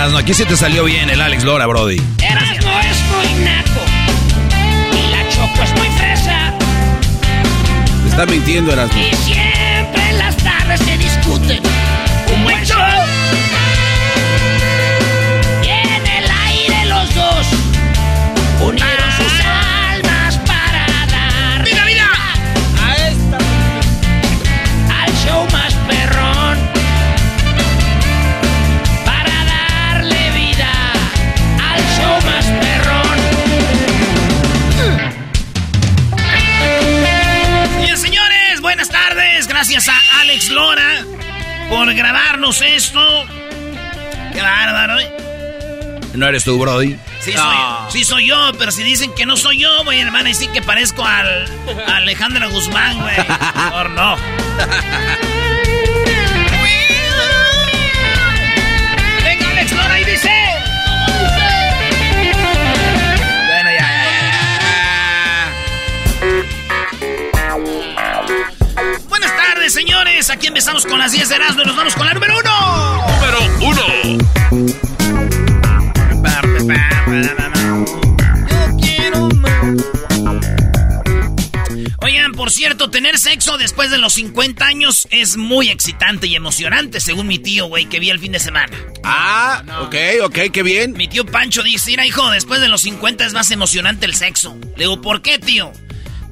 Erasmo, aquí se te salió bien el Alex Lora, Brody. Erasmo es muy naco y la Choco es muy fresa. Te está mintiendo, Erasmo. Y siempre en las tardes se discuten Gracias a Alex Lora por grabarnos esto. Qué bárbaro, ¿eh? ¿No eres tú, Brody? Sí, soy, sí soy yo, pero si dicen que no soy yo, güey, van a decir que parezco al a Alejandra Guzmán, güey. Por no. Tardes, señores. Aquí empezamos con las 10 de Erasmo y nos vamos con la número uno. Número uno. Yo quiero más. Oigan, por cierto, tener sexo después de los 50 años es muy excitante y emocionante, según mi tío, güey, que vi el fin de semana. Ah, ok, ok, qué bien. Mi tío Pancho dice, mira, hijo, después de los 50 es más emocionante el sexo. Le digo, ¿por qué, tío?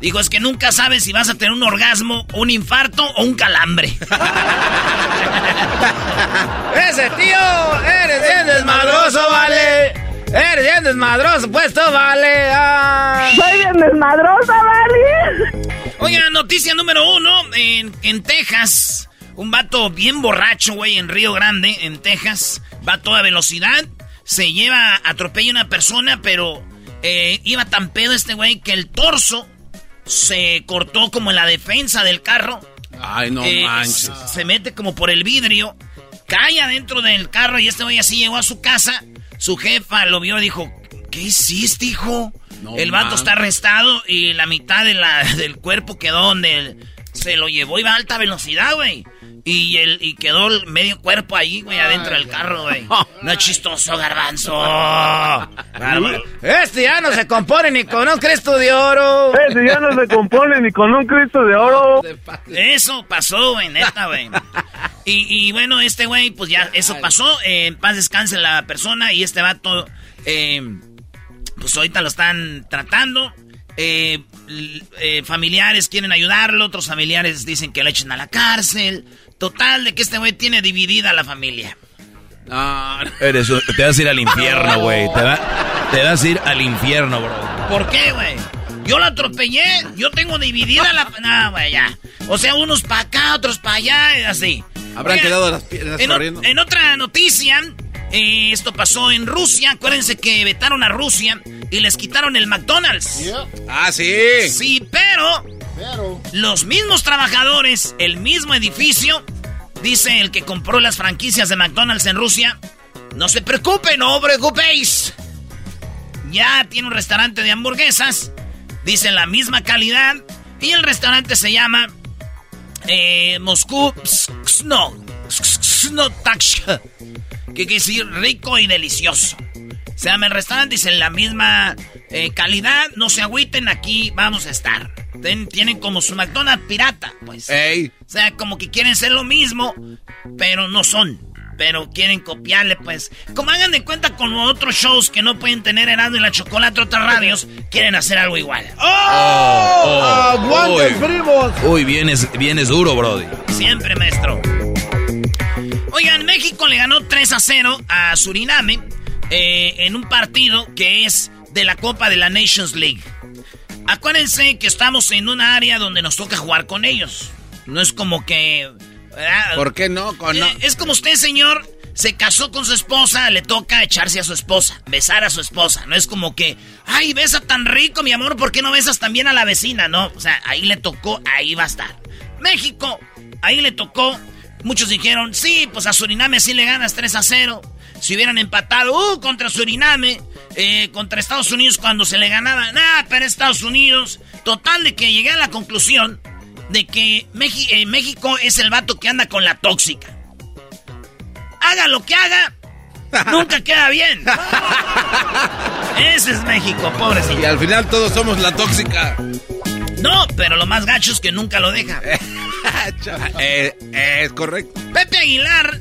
Dijo, es que nunca sabes si vas a tener un orgasmo, un infarto o un calambre. Ese tío, eres bien desmadroso, vale. Eres bien desmadroso, pues tú, vale. Ah. Soy bien desmadrosa, ¿vale? Oiga, noticia número uno. En, en Texas, un vato bien borracho, güey, en Río Grande, en Texas. Va a toda velocidad. Se lleva, atropella a una persona, pero eh, iba tan pedo este güey que el torso se cortó como en la defensa del carro. Ay, no Eh, manches. Se mete como por el vidrio. Cae adentro del carro y este güey así llegó a su casa. Su jefa lo vio y dijo, ¿qué hiciste, hijo? No el vato está arrestado y la mitad de la, del cuerpo quedó donde el- se lo llevó. Iba a alta velocidad, güey. Y, el, y quedó el medio cuerpo ahí, güey, adentro del carro, güey. No es chistoso, garbanzo. Garba- Este ya no se compone ni con un Cristo de oro. Ese ya no se compone ni con un Cristo de oro. Eso pasó, güey, neta, güey. Y, y bueno, este güey, pues ya, eso pasó. eh, en paz descanse la persona y este vato, eh, pues ahorita lo están tratando. Eh, eh, familiares quieren ayudarlo, otros familiares dicen que lo echen a la cárcel. Total, de que este güey tiene dividida la familia. Ah, eres un- te vas a ir al infierno, güey. Te, va- te vas a ir al infierno, bro. ¿Por qué, güey? Yo la atropellé, yo tengo dividida la... No, güey, ya. O sea, unos para acá, otros para allá, y así. Habrán Oigan, quedado las piernas en, o- corriendo. en otra noticia, Eh, esto pasó en Rusia. Acuérdense que vetaron a Rusia y les quitaron el McDonald's. Ah, sí. Sí, pero, pero los mismos trabajadores, el mismo edificio, dice el que compró las franquicias de McDonald's en Rusia, no se preocupen, no preocupéis. Ya tiene un restaurante de hamburguesas, dice la misma calidad, y el restaurante se llama eh, Moscú Sno, que quiere decir rico y delicioso. Se llama el restaurante, dice la misma eh, calidad, no se agüiten, aquí vamos a estar. tienen como su McDonald's pirata, pues. O sea, como que quieren ser lo mismo, pero no son pero quieren copiarle, pues. Como hagan de cuenta con otros shows que no pueden tener Erasmo y la Chocolate, otras radios, quieren hacer algo igual. ¡Oh! oh, oh primos! Uy, vienes, vienes duro, Brody. Siempre, maestro. Oigan, México le ganó 3 a 0 a Suriname eh, en un partido que es de la Copa de la Nations League. Acuérdense que estamos en un área donde nos toca jugar con ellos. No es como que ¿Por qué no? Eh, es como usted, señor, se casó con su esposa, le toca echarse a su esposa, besar a su esposa. No es como que, ay, besa tan rico, mi amor, ¿por qué no besas también a la vecina? No, o sea, ahí le tocó, ahí va a estar. México, ahí le tocó. Muchos dijeron, sí, pues a Suriname sí le ganas 3 a 0. Si hubieran empatado, uh, contra Suriname, eh, contra Estados Unidos cuando se le ganaba, nada, pero Estados Unidos. Total de que llegué a la conclusión de que eh, México es el vato que anda con la tóxica. Haga lo que haga, nunca queda bien. Ese es México, pobrecito. Y al final todos somos la tóxica. No, pero lo más gacho es que nunca lo deja. Eh, es correcto. Pepe Aguilar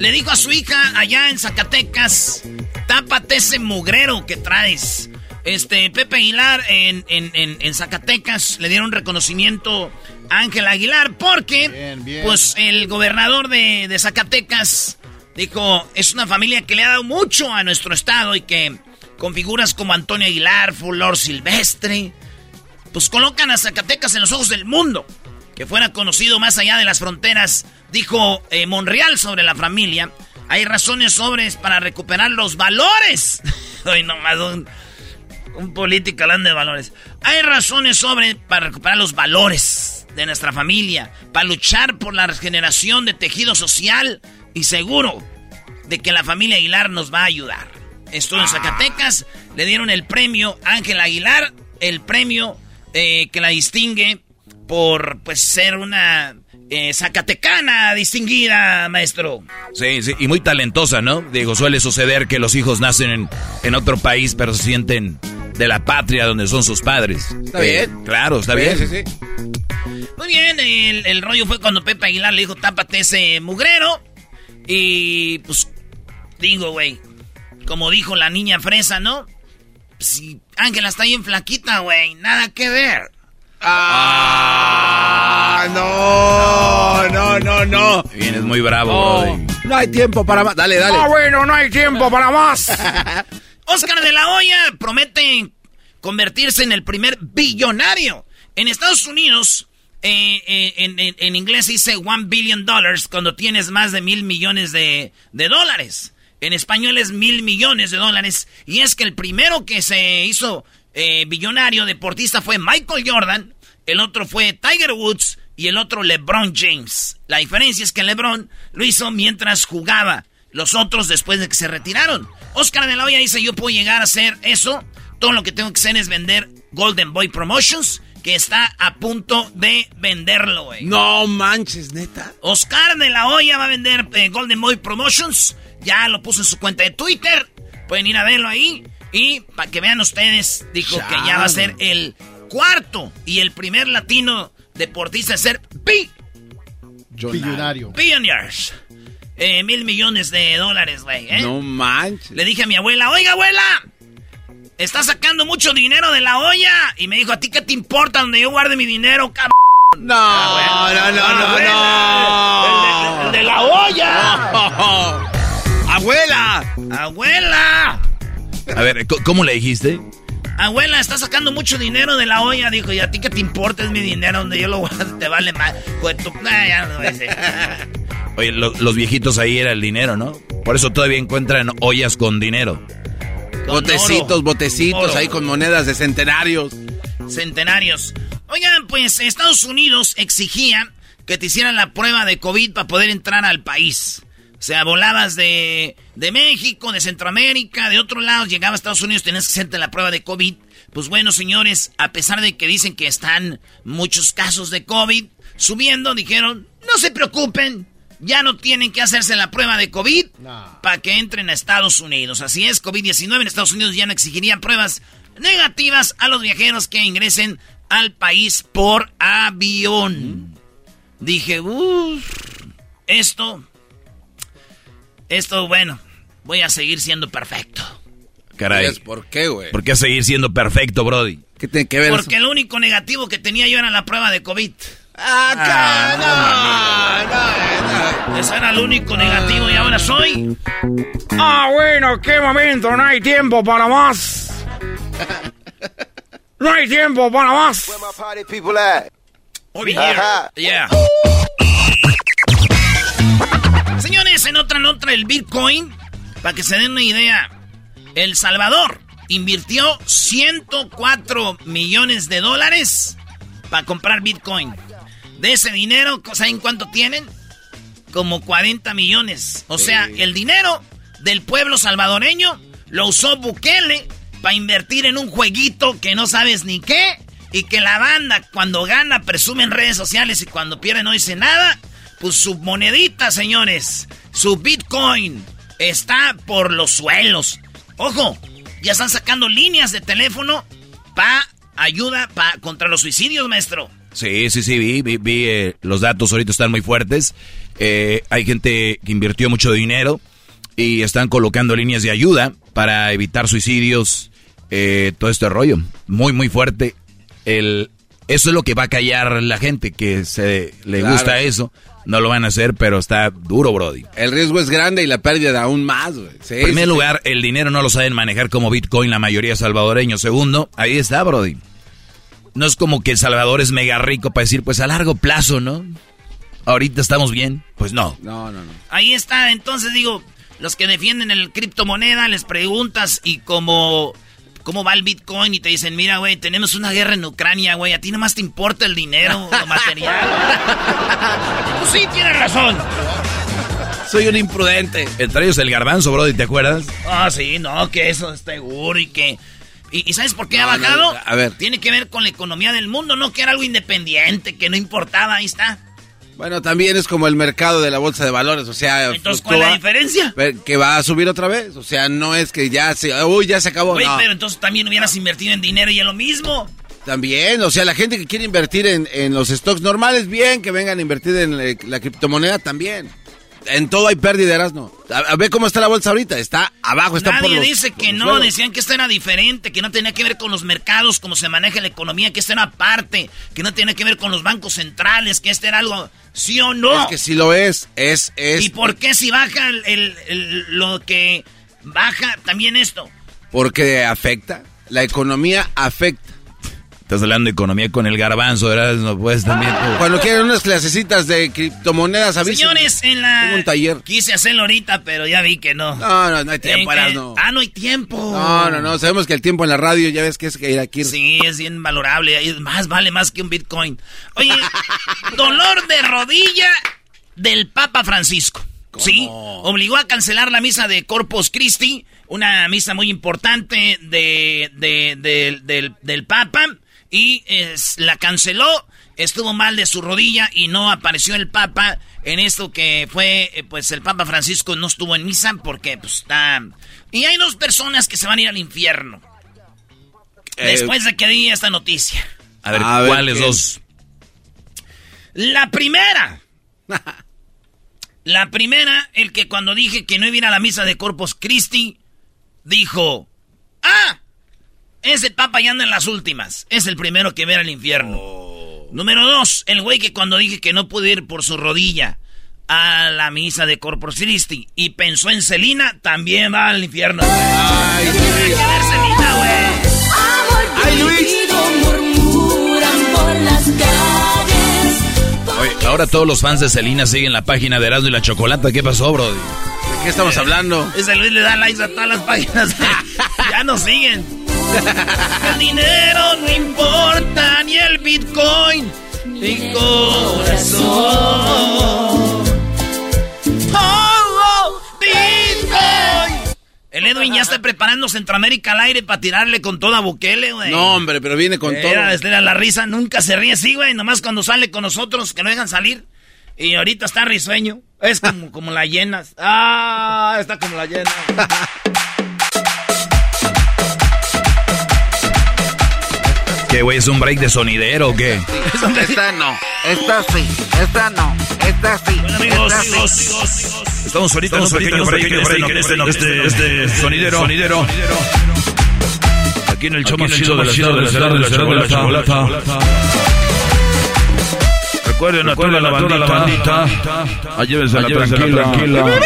le dijo a su hija allá en Zacatecas, tápate ese mugrero que traes. Este, Pepe Aguilar en, en, Zacatecas le dieron reconocimiento a Ángel Aguilar porque, pues, el gobernador de, de, Zacatecas dijo, es una familia que le ha dado mucho a nuestro estado y que con figuras como Antonio Aguilar, Fulor Silvestre, pues colocan a Zacatecas en los ojos del mundo, que fuera conocido más allá de las fronteras, dijo eh, Monreal sobre la familia. Hay razones sobres para recuperar los valores. Hoy nomás un un político hablando de valores. Hay razones sobre para recuperar los valores de nuestra familia, para luchar por la regeneración de tejido social y seguro de que la familia Aguilar nos va a ayudar. Estuvo en ah. Zacatecas, le dieron el premio Ángel Aguilar, el premio eh, que la distingue por pues ser una eh, zacatecana distinguida, maestro. Sí, sí, y muy talentosa, ¿no? Digo, suele suceder que los hijos nacen en, en otro país, pero se sienten de la patria donde son sus padres. Está bien. Eh, claro, está bien. Sí, sí. Muy bien, el, rollo fue cuando Pepe Aguilar le dijo, tápate ese mugrero. Y pues, digo, güey, como dijo la niña fresa, ¿no? Si Ángela está bien flaquita, güey, nada que ver. Ah, no, no, no, no. Vienes muy bravo, no, no hay tiempo para más. Dale, dale. Ah, bueno, no hay tiempo para más. Oscar de la Hoya promete convertirse en el primer billonario. En Estados Unidos, eh, eh, en, inglés dice one billion dollars cuando tienes más de mil millones de, dólares. En español es mil millones de dólares. Y es que el primero que se hizo eh, billonario deportista fue Michael Jordan, el otro fue Tiger Woods y el otro LeBron James. La diferencia es que LeBron lo hizo mientras jugaba, los otros después de que se retiraron. Oscar de la Hoya dice, yo puedo llegar a hacer eso. Todo lo que tengo que hacer es vender Golden Boy Promotions, que está a punto de venderlo, güey. No manches, neta. Oscar de la Hoya va a vender eh, Golden Boy Promotions. Ya lo puso en su cuenta de Twitter. Pueden ir a verlo ahí. Y para que vean ustedes, dijo que ya va a ser el cuarto y el primer latino deportista en ser bi billonario. Billionaires. Eh, mil millones de dólares, güey. ¿eh? No manches. Le dije a mi abuela, oiga, abuela, está sacando mucho dinero de la olla. Y me dijo, ¿a ti qué te importa donde yo guarde mi dinero, cabrón? No, no, no, no, no. El de, la olla. abuela. Abuela. A ver, ¿cómo le dijiste? Abuela, está sacando mucho dinero de la olla. Dijo, ¿y a ti qué te importa? Es mi dinero donde yo lo guardo, te vale más. No Oye, lo- los viejitos ahí era el dinero, ¿no? Por eso todavía encuentran ollas con dinero. Con Botecitos, oro. botecitos Oro. ahí con monedas de centenarios. Centenarios. Oigan, pues Estados Unidos exigía que te hicieran la prueba de COVID para poder entrar al país. O sea, volabas de, de México, de Centroamérica, de otro lado, llegabas a Estados Unidos, tenías que hacerte la prueba de COVID. Pues bueno, señores, a pesar de que dicen que están muchos casos de COVID subiendo, dijeron, no se preocupen, ya no tienen que hacerse la prueba de COVID para que entren a Estados Unidos. Así es, COVID-19 en Estados Unidos ya no exigirían pruebas negativas a los viajeros que ingresen al país por avión. Dije, uff, esto, esto, bueno, voy a seguir siendo perfecto. Caray. ¿Por qué, güey? ¿Por qué seguir siendo perfecto, Brody? ¿Qué tiene que ver Porque el único negativo que tenía yo era la prueba de COVID. Ah, no, no, no. Eso era lo único negativo y ahora soy... Ah, bueno, qué momento, no hay tiempo para más. No hay tiempo para más. Over here. Yeah. En otra nota, el Bitcoin, para que se den una idea, El Salvador invirtió 104 millones de dólares para comprar Bitcoin. De ese dinero, ¿saben cuánto tienen? Como 40 millones. O sea, el dinero del pueblo salvadoreño lo usó Bukele para invertir en un jueguito que no sabes ni qué. Y que la banda cuando gana presume en redes sociales y cuando pierde no dice nada. Pues su monedita, señores, su Bitcoin está por los suelos. Ojo, ya están sacando líneas de teléfono para ayuda pa, contra los suicidios, maestro. Sí, sí, sí, vi, vi, vi, eh, los datos ahorita están muy fuertes. Eh, hay gente que invirtió mucho dinero y están colocando líneas de ayuda para evitar suicidios, eh, todo este rollo. Muy, muy fuerte. El, eso es lo que va a callar la gente que se le Claro. gusta eso. No lo van a hacer, pero está duro, Brody. El riesgo es grande y la pérdida aún más, güey. Sí, En primer sí, lugar, el dinero no lo saben manejar como Bitcoin la mayoría de salvadoreños. Segundo, ahí está, Brody. No es como que El Salvador es mega rico para decir, pues a largo plazo, ¿no? Ahorita estamos bien. Pues no. No, no, no. Ahí está, entonces digo, los que defienden el criptomoneda, les preguntas y como cómo va el Bitcoin y te dicen, mira, güey, tenemos una guerra en Ucrania, güey, a ti nomás te importa el dinero, lo material. pues sí, tienes razón. Soy un imprudente. Entre ellos el garbanzo, Brody, ¿te acuerdas? Ah, sí, no, que eso es seguro y que... ¿Y, y sabes por qué ha No, no, bajado? a ver. Tiene que ver con la economía del mundo, no que era algo independiente, que no importaba, ahí está. Bueno, también es como el mercado de la bolsa de valores, o sea... Entonces, ¿cuál es la diferencia? Que va a subir otra vez, o sea, no es que ya se... Uy, ya se acabó, Güey, no. pero entonces también hubieras invertido en dinero y en lo mismo. También, o sea, la gente que quiere invertir en, en los stocks normales, bien, que vengan a invertir en la, la criptomoneda también. En todo hay pérdidas, ¿no? A, a ver cómo está la bolsa ahorita, está abajo, está por Nadie los- dice por que no, suelos. decían que esto era diferente, que no tenía que ver con los mercados, cómo se maneja la economía, que esto era aparte, que no tenía que ver con los bancos centrales, que este era algo, sí o no. Es que sí lo es, es, es... ¿Y por qué si baja el, el- el- lo que baja también esto? Porque afecta, la economía afecta. Estás hablando de economía con el garbanzo, ¿verdad? No puedes también. tú. Cuando quieren unas clasecitas de criptomonedas, avísenme. Señores, en la... Tengo un taller. Quise hacerlo ahorita, pero ya vi que no. No, no, no hay tiempo, que- no. Ah, no hay tiempo. No, no, no, sabemos que el tiempo en la radio ya ves que es que ir aquí. Sí, es bien valorable. Es más, vale más que un Bitcoin. Oye, dolor de rodilla del Papa Francisco. Sí, obligó a cancelar la misa de Corpus Christi, una misa muy importante de, de- de- del, del Papa, y es- la canceló. Estuvo mal de su rodilla y no apareció el Papa en esto que fue, eh, pues el Papa Francisco no estuvo en misa porque pues está... Y hay dos personas que se van a ir al infierno. Eh, Después de que di esta noticia. A ver, A ¿cuáles dos? La primera. La primera, el que cuando dije que no iba a ir a la misa de Corpus Christi, dijo, ah, ese papa ya anda en las últimas. Es el primero que ver al infierno. Número dos, el güey que cuando dije que no pude ir por su rodilla a la misa de Corpus Christi y pensó en Celina, también va al infierno. güey. Ay, ¿Qué tiene que ver Celina, güey? Ay, Luis. Oye, ahora todos los fans de Selena siguen la página de Erasmo y la Chocolata. ¿Qué pasó, bro? ¿De qué estamos hablando? Ese Luis le da likes a todas las páginas. ya nos siguen. El dinero no importa, ni el Bitcoin, ni corazón. Oh, oh, Bitcoin. El Edwin ya está preparando Centroamérica al aire para tirarle con toda Bukele, güey. No, hombre, pero viene con todo. Era, era la risa, nunca se ríe así, güey. Nomás cuando sale con nosotros, que no dejan salir. Y ahorita está risueño. Es como, como la llenas. Ah, está como la llena. ¿Qué, güey? ¿Es un break de sonidero o qué? Esta no, esta sí, esta no, esta sí. Amigos, esta sí. amigos, amigos. Estamos ahorita en un pequeño break, en este, en este, este sonidero. sonidero. Aquí en el show más chido de la ciudad de la ciudad de la chocolata. Recuerden a toda la bandita. Ah, Llévensela tranquila.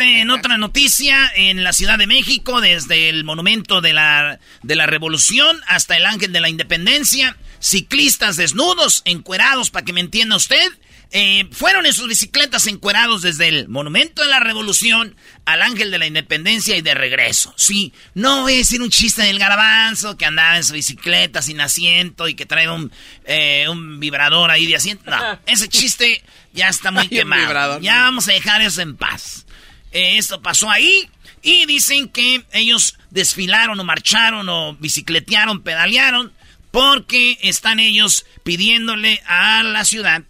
En otra noticia, en la Ciudad de México, desde el monumento de la, de la Revolución hasta el Ángel de la Independencia, ciclistas desnudos, encuerados, para que me entienda usted, eh, fueron en sus bicicletas encuerados desde el monumento de la Revolución al Ángel de la Independencia y de regreso. Sí, no voy a decir un chiste del garbanzo que andaba en su bicicleta sin asiento y que trae un, eh, un vibrador ahí de asiento. No, ese chiste ya está muy quemado. Ya vamos a dejar eso en paz. Esto pasó ahí y dicen que ellos desfilaron o marcharon o bicicletearon, pedalearon porque están ellos pidiéndole a la ciudad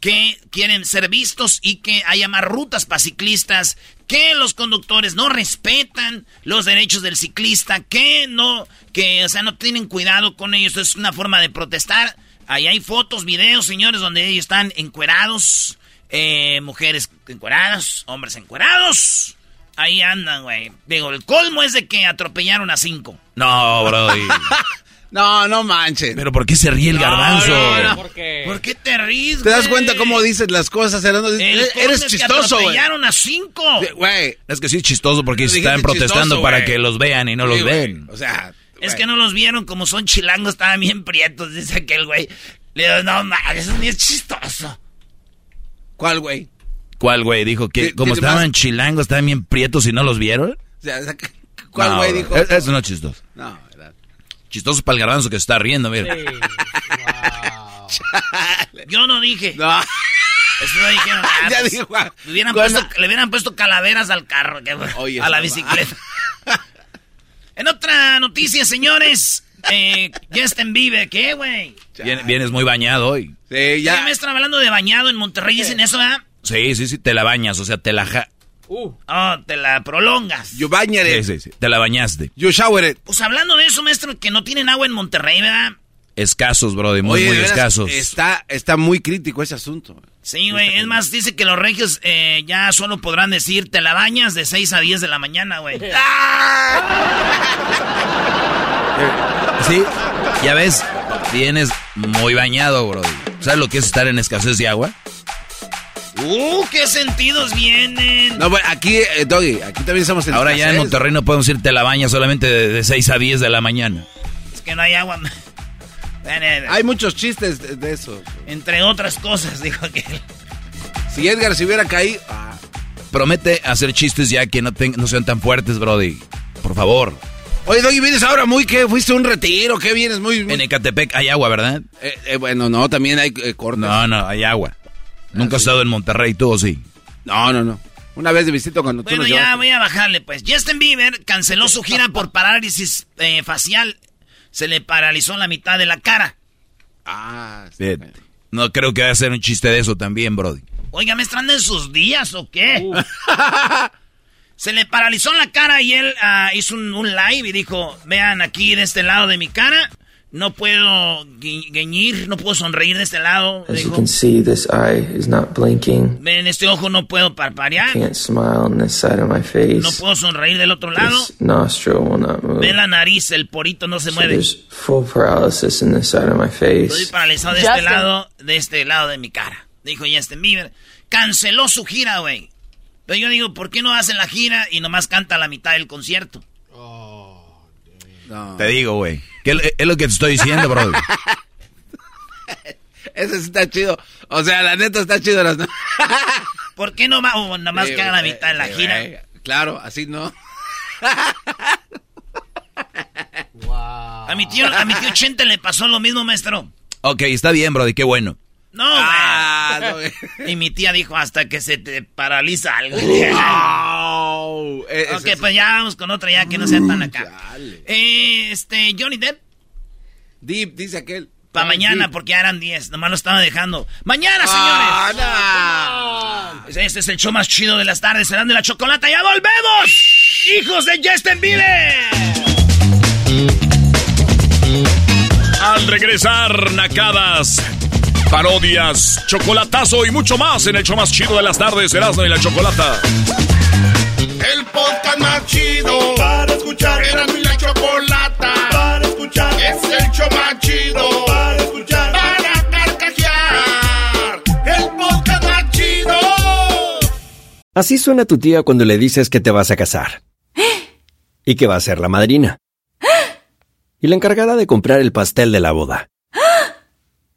que quieren ser vistos y que haya más rutas para ciclistas, que los conductores no respetan los derechos del ciclista, que no, que, o sea, no tienen cuidado con ellos. Es una forma de protestar. Ahí hay fotos, videos, señores, donde ellos están encuerados, eh, mujeres encueradas, hombres encuerados. Ahí andan, güey. Digo, el colmo es de que atropellaron a cinco. No, bro. No, no manches. Pero ¿por qué se ríe el garbanzo? no, no. ¿Por qué te ríes, ¿Te das cuenta cómo dices las cosas, Eres, colmo eres es que chistoso, güey. atropellaron a cinco. Güey. Es que sí es chistoso porque están protestando chistoso, para que los vean y no los Sí, ven. O sea, Es que no los vieron como son chilangos, estaban bien prietos, dice aquel güey. Le digo, no mames, eso ni es chistoso. ¿Cuál, güey? ¿Cuál, güey? Dijo que ¿Tiene como más? estaban chilangos, estaban bien prietos y no los vieron. O sea, ¿cuál, güey, dijo? Es- Eso no es chistoso. No, ¿verdad? Chistoso para el garbanzo que se está riendo, mira. Yo no dije. No. Eso no dijeron nada. Ya dijo, ah, le, hubieran con- puesto, le hubieran puesto calaveras al carro, que- Oye, a la bicicleta. en otra noticia, señores, eh, Justin Bieber, ¿qué, güey? Vien- vienes muy bañado hoy. Sí, ¿Qué ya. me están hablando de bañado en Monterrey? ¿Dicen eso, verdad? Sí, sí, sí, te la bañas, o sea, te la ja... Oh, te la prolongas. You bañere. Sí, sí, sí, te la bañaste. You shower it. Pues hablando de eso, maestro, que no tienen agua en Monterrey, ¿verdad? Escasos, brody, muy, Oye, muy veras, escasos. Está, está muy crítico ese asunto. Sí, güey. Es más, dice que los regios eh, ya solo podrán decir te la bañas de 6 a 10 de la mañana, güey. Sí, ya ves, vienes muy bañado, brody. ¿Sabes lo que es estar en escasez de agua? ¡Uh! ¿Qué sentidos vienen? No, bueno, aquí, eh, Doggy, aquí también estamos en Ahora ya en. Monterrey no podemos ir te la bañas solamente de, de 6 a 10 de la mañana. Es que no hay agua. Ven, Hay muchos chistes de, de eso. Entre otras cosas, dijo que. Si Edgar se hubiera caído... ah, Promete hacer chistes ya que no, ten- no sean tan fuertes, brody. Por favor. Oye, Doggy, vienes ahora muy que fuiste a un retiro, ¿qué vienes? Muy... muy- En Ecatepec hay agua, ¿verdad? Eh, eh, bueno, no, también hay eh, cortes. No, no, hay agua. Nunca has estado en Monterrey, tú o sí. No, no, no. Una vez de visita cuando tú Bueno, ya llevaste. voy a bajarle, pues. Justin Bieber canceló su gira por parálisis eh, facial. Se le paralizó la mitad de la cara. Ah, sí. Bien. No creo que vaya a ser un chiste de eso también, brody. Oiga, ¿me están en sus días o qué? Se le paralizó la cara y él ah, hizo un, un live y dijo, vean aquí de este lado de mi cara, no puedo gui- guiñir, no puedo sonreír de este lado. As you Dijo, can see, this eye is not blinking. ven, este ojo no puedo parpadear, Can't smile on this side of my no face. puedo sonreír del otro lado. This nostril will not move. Ve la nariz, el porito no se So mueve. there's full paralysis in this side of my Estoy face. paralizado de este lado, de este lado de mi cara. Dijo Justin Bieber. Canceló su gira, güey. Pero yo digo, ¿por qué no hacen la gira y nomás canta la mitad del concierto? Te digo, güey. ¿Qué es- lo que te estoy diciendo, bro? Ese sí está chido. O sea, la neta está chido. Las... ¿Por qué no más, o nada más Sí, que haga la mitad de la sí, gira? Claro, así no. A mi tío, a mi tío Chente le pasó lo mismo, maestro. ok, está bien, bro. Y qué bueno. No, Ah, no, güey. Y mi tía dijo hasta que se te paraliza algo. Au. Eh, ok, ese- pues ya vamos con otra ya que no sea tan acá. Eh, este, Johnny Depp, Deep, dice aquel. para mañana Deep. porque ya eran 10, nomás lo estaba dejando. ¡Mañana, Ah, señores! Este es el show más chido de las tardes, serán de la chocolata. ¡Ya volvemos! ¡Hijos de Justin Bieber! Al regresar, nacadas, parodias, chocolatazo y mucho más en el show más chido de las tardes, Erasmo y la Chocolata. El podcast más chido para escuchar. Era mi la chocolata para escuchar. Es el show más chido para escuchar. Para carcajear. El podcast más chido. Así suena tu tía cuando le dices que te vas a casar. Y que va a ser la madrina. Y la encargada de comprar el pastel de la boda.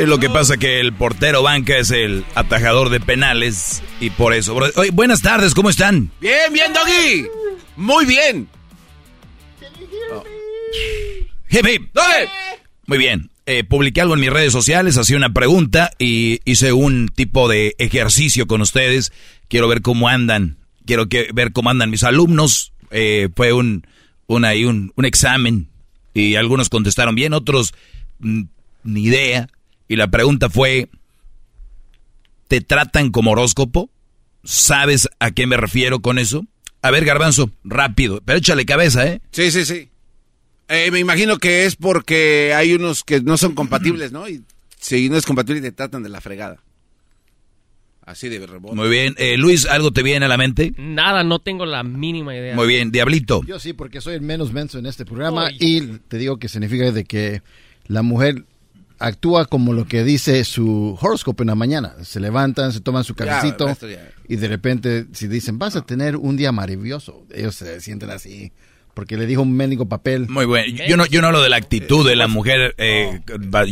Sí, lo que pasa que el portero banca es el atajador de penales y por eso. bro. Oye, buenas tardes, ¿cómo están? Bien, bien, Doggy. Muy bien. Hip, hip. Muy bien. Eh, publiqué algo en mis redes sociales, hacía una pregunta y hice un tipo de ejercicio con ustedes. Quiero ver cómo andan. Quiero que, ver cómo andan mis alumnos. Eh, fue un, un, ahí un, un examen y algunos contestaron bien, otros mm, ni idea. Y la pregunta fue, ¿te tratan como horóscopo? ¿Sabes a qué me refiero con eso? A ver, garbanzo, rápido, pero échale cabeza, ¿eh? Sí, sí, sí. Eh, me imagino que es porque hay unos que no son compatibles, ¿no? Y si no es compatible te tratan de la fregada. Así de rebote. Muy bien. Eh, Luis, ¿algo te viene a la mente? Nada, no tengo la mínima idea. Muy bien. Diablito. Yo sí, porque soy el menos menso en este programa y te digo que significa de que la mujer actúa como lo que dice su horóscopo en la mañana. Se levantan, se toman su cafecito ya. y de repente si dicen vas a tener un día maravilloso, ellos se sienten así porque le dijo un médico papel. Muy bueno. Yo no, yo no hablo de la actitud de la mujer. eh,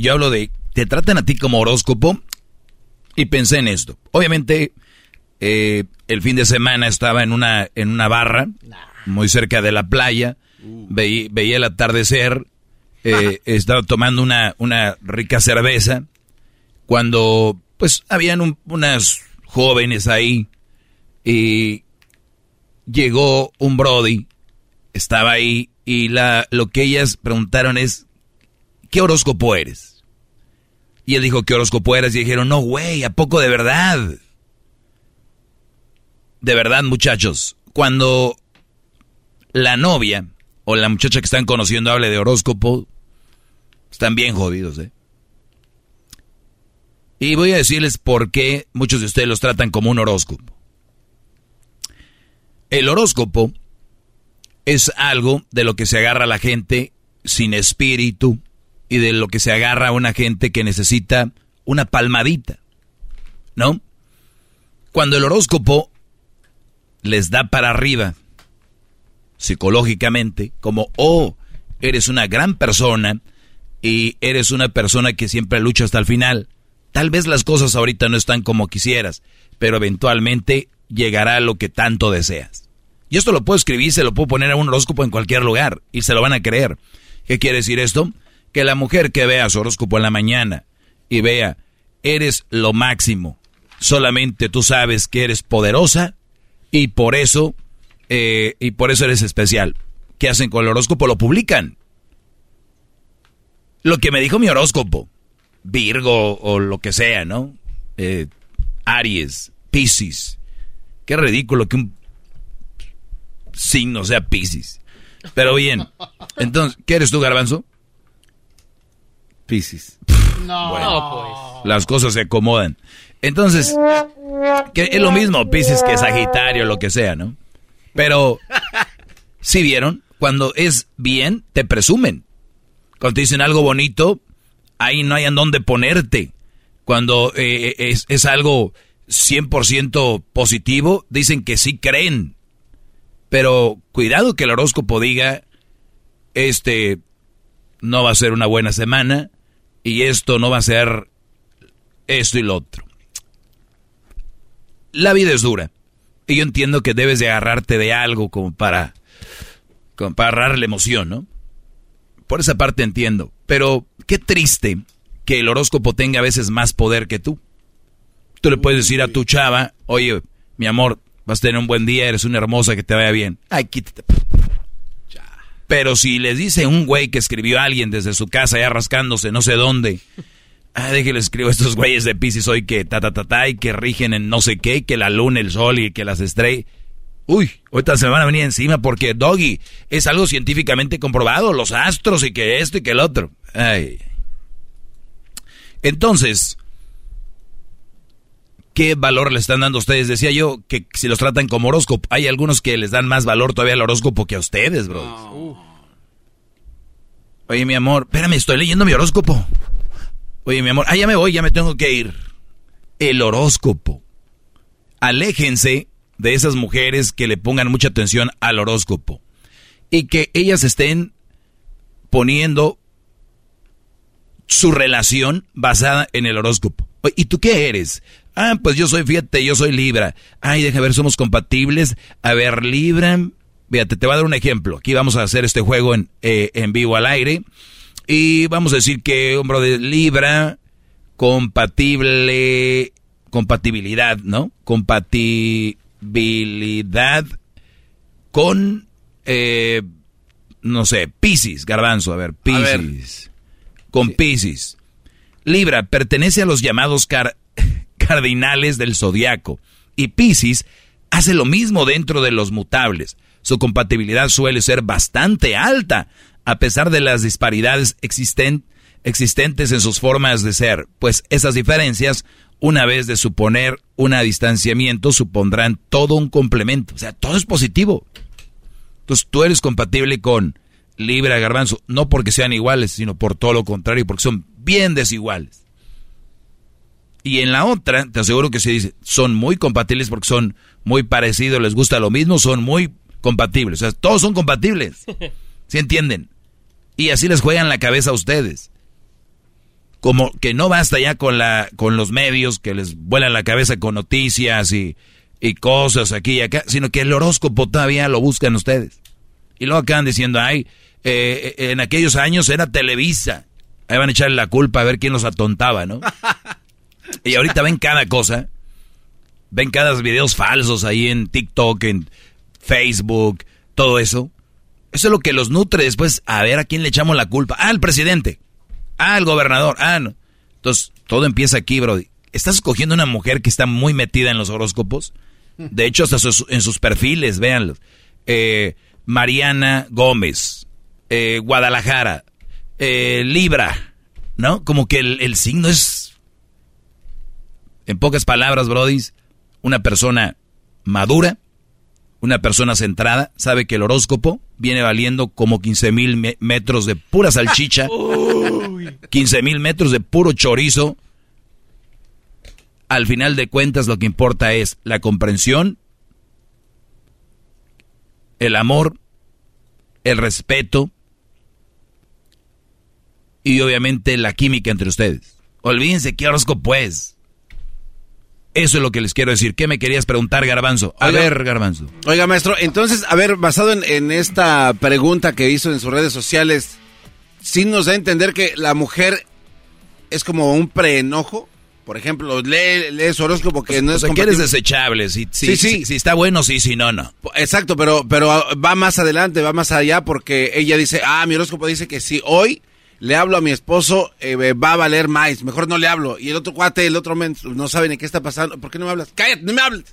yo hablo de. Te tratan a ti como horóscopo. Y pensé en esto. Obviamente, eh, el fin de semana estaba en una, en una barra. muy cerca de la playa, veí- veía el atardecer, eh, estaba tomando una, una rica cerveza, cuando pues habían un- unas jóvenes ahí y llegó un Brody, estaba ahí y la, lo que ellas preguntaron es, ¿qué horóscopo eres? Y él dijo, ¿qué horóscopo eres? Y dijeron, no, güey, ¿a poco de verdad? De verdad, muchachos, cuando la novia o la muchacha que están conociendo hable de horóscopo, están bien jodidos, ¿eh? Y voy a decirles por qué muchos de ustedes los tratan como un horóscopo. El horóscopo es algo de lo que se agarra la gente sin espíritu y de lo que se agarra una gente que necesita una palmadita, ¿no? Cuando el horóscopo les da para arriba psicológicamente, como, oh, eres una gran persona y eres una persona que siempre lucha hasta el final. Tal vez las cosas ahorita no están como quisieras, pero eventualmente llegará lo que tanto deseas. Y esto lo puedo escribir, se lo puedo poner a un horóscopo en cualquier lugar y se lo van a creer. ¿Qué quiere decir esto? Que la mujer que vea su horóscopo en la mañana y vea, eres lo máximo, solamente tú sabes que eres poderosa y por eso, eh, y por eso eres especial. ¿Qué hacen con el horóscopo? Lo publican. Lo que me dijo mi horóscopo, Virgo o lo que sea, ¿no? Eh, Aries, Piscis. Qué ridículo que un signo sea Piscis. Pero bien, entonces, ¿qué eres tú, Garbanzo? Piscis. No, Bueno, las cosas se acomodan. Entonces, que es lo mismo Piscis que Sagitario, lo que sea, ¿no? Pero, si vieron? Cuando es bien, te presumen. Cuando te dicen algo bonito, ahí no hay en dónde ponerte. Cuando eh, es, es algo 100% positivo, dicen que sí creen. Pero cuidado que el horóscopo diga, este no va a ser una buena semana y esto no va a ser esto y lo otro. La vida es dura y yo entiendo que debes de agarrarte de algo como para, como para agarrar la emoción, ¿no? Por esa parte entiendo, pero qué triste que el horóscopo tenga a veces más poder que tú. Tú le puedes decir a tu chava, oye, mi amor, vas a tener un buen día, eres una hermosa, que te vaya bien. Ay, quítate. Pero si les dice un güey que escribió a alguien desde su casa ya rascándose no sé dónde, ah, déjale escribo a estos güeyes de Pisces hoy que ta ta ta ta y que rigen en no sé qué, que la luna, el sol y que las estrellas. Uy, ahorita se me van a venir encima porque Doggy es algo científicamente comprobado, los astros y que esto y que el otro. Ay. Entonces, ¿qué valor le están dando a ustedes? Decía yo que si los tratan como horóscopo, hay algunos que les dan más valor todavía al horóscopo que a ustedes, bro. Oye, mi amor, espérame, estoy leyendo mi horóscopo. Oye, mi amor, ah, ya me voy, ya me tengo que ir. El horóscopo. Aléjense de esas mujeres que le pongan mucha atención al horóscopo. Y que ellas estén poniendo su relación basada en el horóscopo. ¿Y tú qué eres? Ah, pues yo soy, fíjate, yo soy Libra. Ay, deja ver, somos compatibles. A ver, Libra. Fíjate, te voy a dar un ejemplo. Aquí vamos a hacer este juego en, eh, en vivo al aire. Y vamos a decir que, hombre de Libra, compatible, compatibilidad, ¿no? Compatibilidad con, eh, no sé, Piscis, garbanzo, a ver, Piscis. Con Piscis. Libra pertenece a los llamados car- cardinales del zodiaco. Y Piscis hace lo mismo dentro de los mutables. Su compatibilidad suele ser bastante alta, a pesar de las disparidades existen- existentes en sus formas de ser, pues esas diferencias, una vez de suponer un distanciamiento, supondrán todo un complemento. O sea, todo es positivo. Entonces tú eres compatible con Libra, Garbanzo, no porque sean iguales, sino por todo lo contrario, porque son bien desiguales. Y en la otra, te aseguro que se dice, son muy compatibles porque son muy parecidos, les gusta lo mismo, son muy compatibles. O sea, todos son compatibles. ¿Sí entienden? Y así les juegan la cabeza a ustedes. Como que no basta ya con, la, con los medios que les vuelan la cabeza con noticias y y cosas aquí y acá, sino que el horóscopo todavía lo buscan ustedes. Y luego acaban diciendo, ay, eh, eh, en aquellos años era Televisa. Ahí van a echarle la culpa a ver quién los atontaba, ¿no? y ahorita ven cada cosa. Ven cada videos falsos ahí en TikTok, en Facebook, todo eso. Eso es lo que los nutre después. A ver a quién le echamos la culpa. Ah, al presidente. Ah, al gobernador. Ah, no. Entonces, todo empieza aquí, Brody. ¿Estás escogiendo una mujer que está muy metida en los horóscopos? De hecho, hasta sus- en sus perfiles, véanlos. Eh, Mariana Gómez, eh, Guadalajara, eh, Libra, ¿no? Como que el, el signo es, en pocas palabras, Brody, una persona madura, una persona centrada, sabe que el horóscopo viene valiendo como 15 mil metros de pura salchicha, 15 mil metros de puro chorizo. Al final de cuentas lo que importa es la comprensión, el amor, el respeto y obviamente la química entre ustedes. Olvídense qué horóscopo es. Eso es lo que les quiero decir. ¿Qué me querías preguntar, Garbanzo? A Oiga. ver, Garbanzo. Oiga, maestro, entonces, a ver, basado en, en esta pregunta que hizo en sus redes sociales, ¿sí nos da a entender que la mujer es como un preenojo? Por ejemplo, lee, lee su horóscopo que no o es sea, que eres desechable. Si, si, Sí, sí. Si, si está bueno, sí, si no, no. Exacto, pero, pero va más adelante, va más allá porque ella dice, ah, mi horóscopo dice que si hoy le hablo a mi esposo, eh, va a valer más, mejor no le hablo. Y el otro cuate, el otro men, no sabe ni qué está pasando, ¿por qué no me hablas? Cállate, no me hables.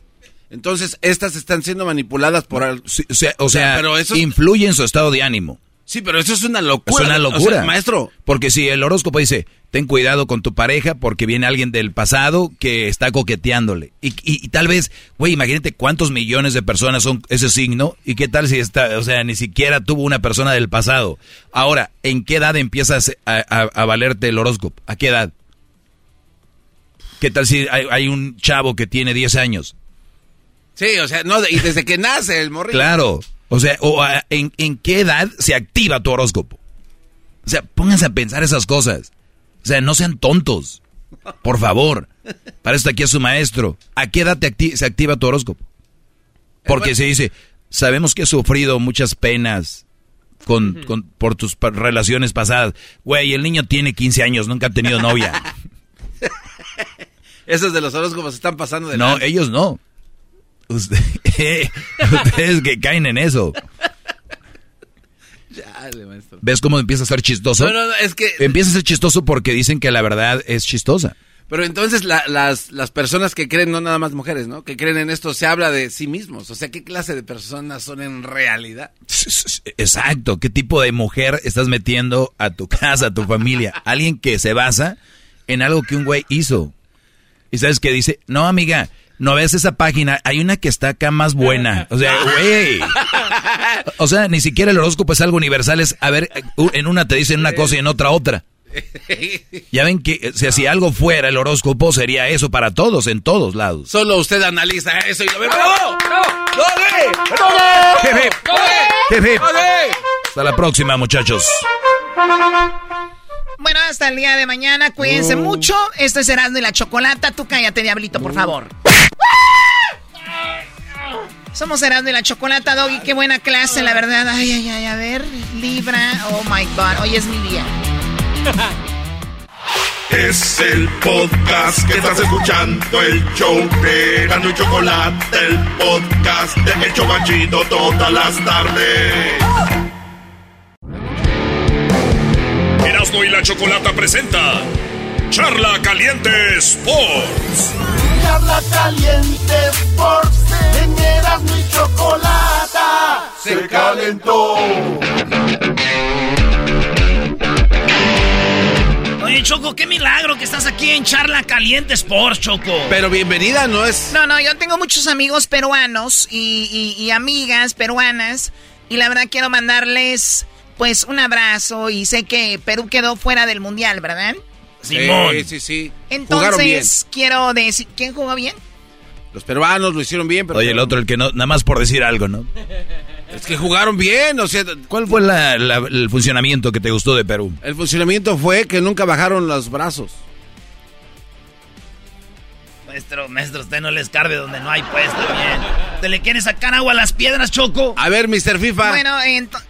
Entonces, estas están siendo manipuladas por... o sea, o sea, pero eso es- influye en su estado de ánimo. Sí, pero eso es una Es locura. una O sea, locura. maestro, Porque si el horóscopo dice, ten cuidado con tu pareja porque viene alguien del pasado que está coqueteándole. Y, y- y tal vez, güey, imagínate cuántos millones de personas son ese signo y qué tal si está, o sea, ni siquiera tuvo una persona del pasado. Ahora, ¿en qué edad empiezas a, a- a valerte el horóscopo? ¿A qué edad? ¿Qué tal si hay, hay un chavo que tiene 10 años? sí, o sea, no, y desde que nace el morrillo. Claro. O sea, o, a- ¿en, ¿en qué edad se activa tu horóscopo? O sea, pónganse a pensar esas cosas. O sea, no sean tontos. Por favor. Para esto aquí es su maestro. ¿A qué edad te acti- se activa tu horóscopo? Porque se dice, sabemos que has sufrido muchas penas con, con- por tus relaciones pasadas. Güey, el niño tiene 15 años, nunca ha tenido novia. Esos de los horóscopos están pasando de No, ellos no. Usted- ustedes que caen en eso. Maestro. ¿Ves cómo empieza a ser chistoso? No, no, no, es que... Empieza a ser chistoso porque dicen que la verdad es chistosa. Pero entonces la- las, las personas que creen, no nada más mujeres, ¿no? Que creen en esto, se habla de sí mismos. O sea, ¿qué clase de personas son en realidad? Exacto. ¿Qué tipo de mujer estás metiendo a tu casa, a tu familia? Alguien que se basa en algo que un güey hizo. Y sabes que dice, no, amiga, no veas esa página, hay una que está acá más buena. O sea, güey. O sea, ni siquiera el horóscopo es algo universal, es, a ver, en una te dicen una cosa y en otra otra. Ya ven que, o sea, si algo fuera el horóscopo, sería eso para todos, en todos lados. Solo usted analiza eso y lo ve. ¡Bravo! Hip, hip. Hasta la próxima, muchachos. Bueno, hasta el día de mañana. Cuídense mucho. Esto es Erasmo y la Chocolata. Tú cállate, diablito, por favor. Somos Erasmo y la Chocolata, Doggy. Qué buena clase, la verdad. Ay, ay, ay. A ver, Libra. Oh, my God. Hoy es mi día. Es el podcast que estás escuchando, el show de Gano y Chocolate, el podcast de El Chobachito todas las tardes. Erasmo y la Chocolata presenta Charla Caliente Sports. Charla Caliente Sports, en Erasmo y Chocolata, se calentó. Oye, Choco, qué milagro que estás aquí en Charla Caliente Sports, Choco. Pero bienvenida no es... No, no, yo tengo muchos amigos peruanos y, y- y amigas peruanas. Y la verdad quiero mandarles, pues, un abrazo. Y sé que Perú quedó fuera del mundial, ¿verdad? Simón. Sí, sí, sí. Bien. Entonces, quiero decir. ¿Quién jugó bien? Los peruanos lo hicieron bien, pero... Oye, el otro, el que no, nada más por decir algo, ¿no? Es que jugaron bien, o sea... ¿Cuál fue la- la- el funcionamiento que te gustó de Perú? El funcionamiento fue que nunca bajaron los brazos. Maestro, maestro, usted no les carbe donde no hay pues también. ¿Te le quiere sacar agua a las piedras, Choco? A ver, Mr. FIFA. Bueno, ento-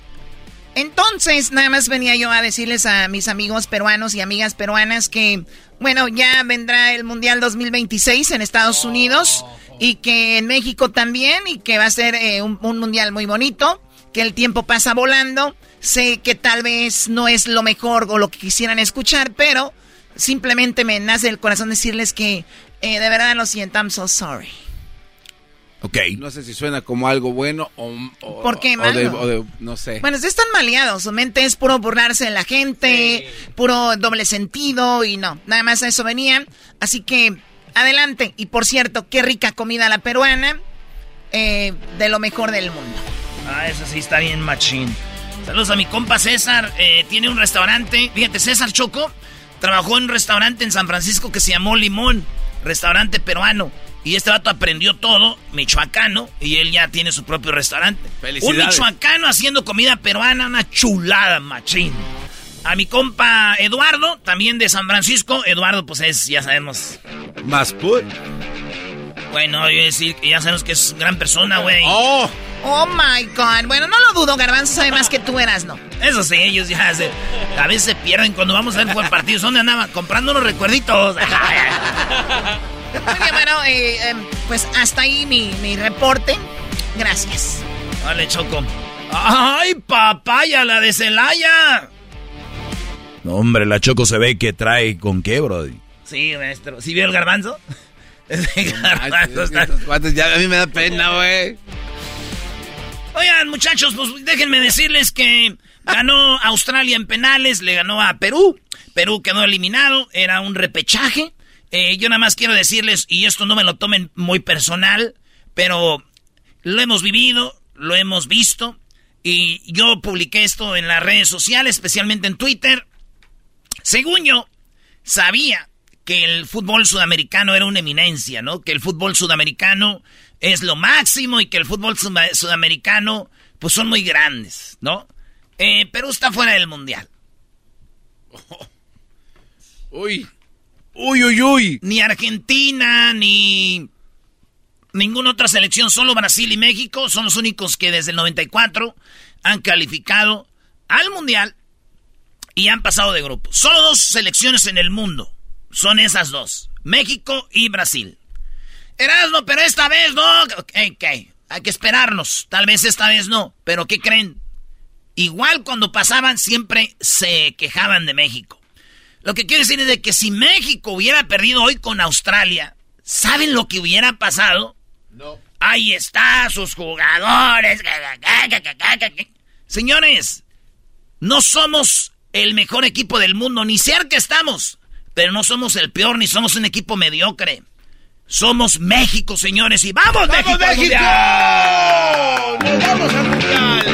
entonces nada más venía yo a decirles a mis amigos peruanos y amigas peruanas que, bueno, ya vendrá el Mundial 2026 en Estados Unidos y que en México también y que va a ser eh, un, un Mundial muy bonito, que el tiempo pasa volando. Sé que tal vez no es lo mejor o lo que quisieran escuchar, pero simplemente me nace el corazón decirles que eh, de verdad lo siento, I'm so sorry. Ok. No sé si suena como algo bueno o... o- ¿Por qué o de- malo? o de- no sé. Bueno, ustedes están maleados. Su mente es puro burlarse de la gente, puro doble sentido y no. Nada más a eso venían. Así que, adelante. Y por cierto, qué rica comida la peruana. eh, de lo mejor del mundo. Ah, eso sí está bien machín. Saludos a mi compa César. eh, tiene un restaurante. Fíjate, César Choco trabajó en un restaurante en San Francisco que se llamó Limón. Restaurante peruano. Y este vato aprendió todo, michoacano, y él ya tiene su propio restaurante. Un michoacano haciendo comida peruana, una chulada, machín. A mi compa Eduardo, también de San Francisco. Eduardo, pues es, ya sabemos. Más put. Bueno, yo iba a decir que ya sabemos que es gran persona, güey. ¡Oh! Oh my God. Bueno, no lo dudo, Garbanzo sabe más que tú eras, ¿no? Eso sí, ellos ya se, a veces se pierden cuando vamos a ver partidos. ¿Dónde andaban? Comprando unos recuerditos. Muy bien, bueno, eh, eh, pues hasta ahí mi, mi reporte. Gracias. Vale, Choco. ¡Ay, papaya, la de Celaya! No, hombre, la Choco se ve que trae con qué, bro. Sí, maestro. ¿Sí vio el garbanzo? Está- ya a mí me da pena, güey. Oigan, muchachos, pues déjenme decirles que ganó Australia en penales, le ganó a Perú. Perú quedó eliminado, era un repechaje. Eh, yo nada más quiero decirles, y esto no me lo tomen muy personal, pero lo hemos vivido, lo hemos visto, y yo publiqué esto en las redes sociales, especialmente en Twitter. Según yo, sabía que el fútbol sudamericano era una eminencia, ¿no? Que el fútbol sudamericano es lo máximo y que el fútbol sudamericano, pues son muy grandes, ¿no? Eh, Perú está fuera del mundial. Uy. Uy, uy, uy. Ni Argentina, ni ninguna otra selección, solo Brasil y México son los únicos que desde el 94 han calificado al mundial y han pasado de grupo. Solo dos selecciones en el mundo son esas dos, México y Brasil. Erasmo, pero esta vez no. Ok, ok, hay que esperarnos. Tal vez esta vez no. Pero ¿qué creen? Igual cuando pasaban siempre se quejaban de México. Lo que quiero decir es de que si México hubiera perdido hoy con Australia, ¿saben lo que hubiera pasado? No. Ahí está, sus jugadores. Señores, no somos el mejor equipo del mundo, ni cerca estamos. Pero no somos el peor, ni somos un equipo mediocre. Somos México, señores, y ¡vamos, México! al Mundial! ¡Nos vamos al mundial!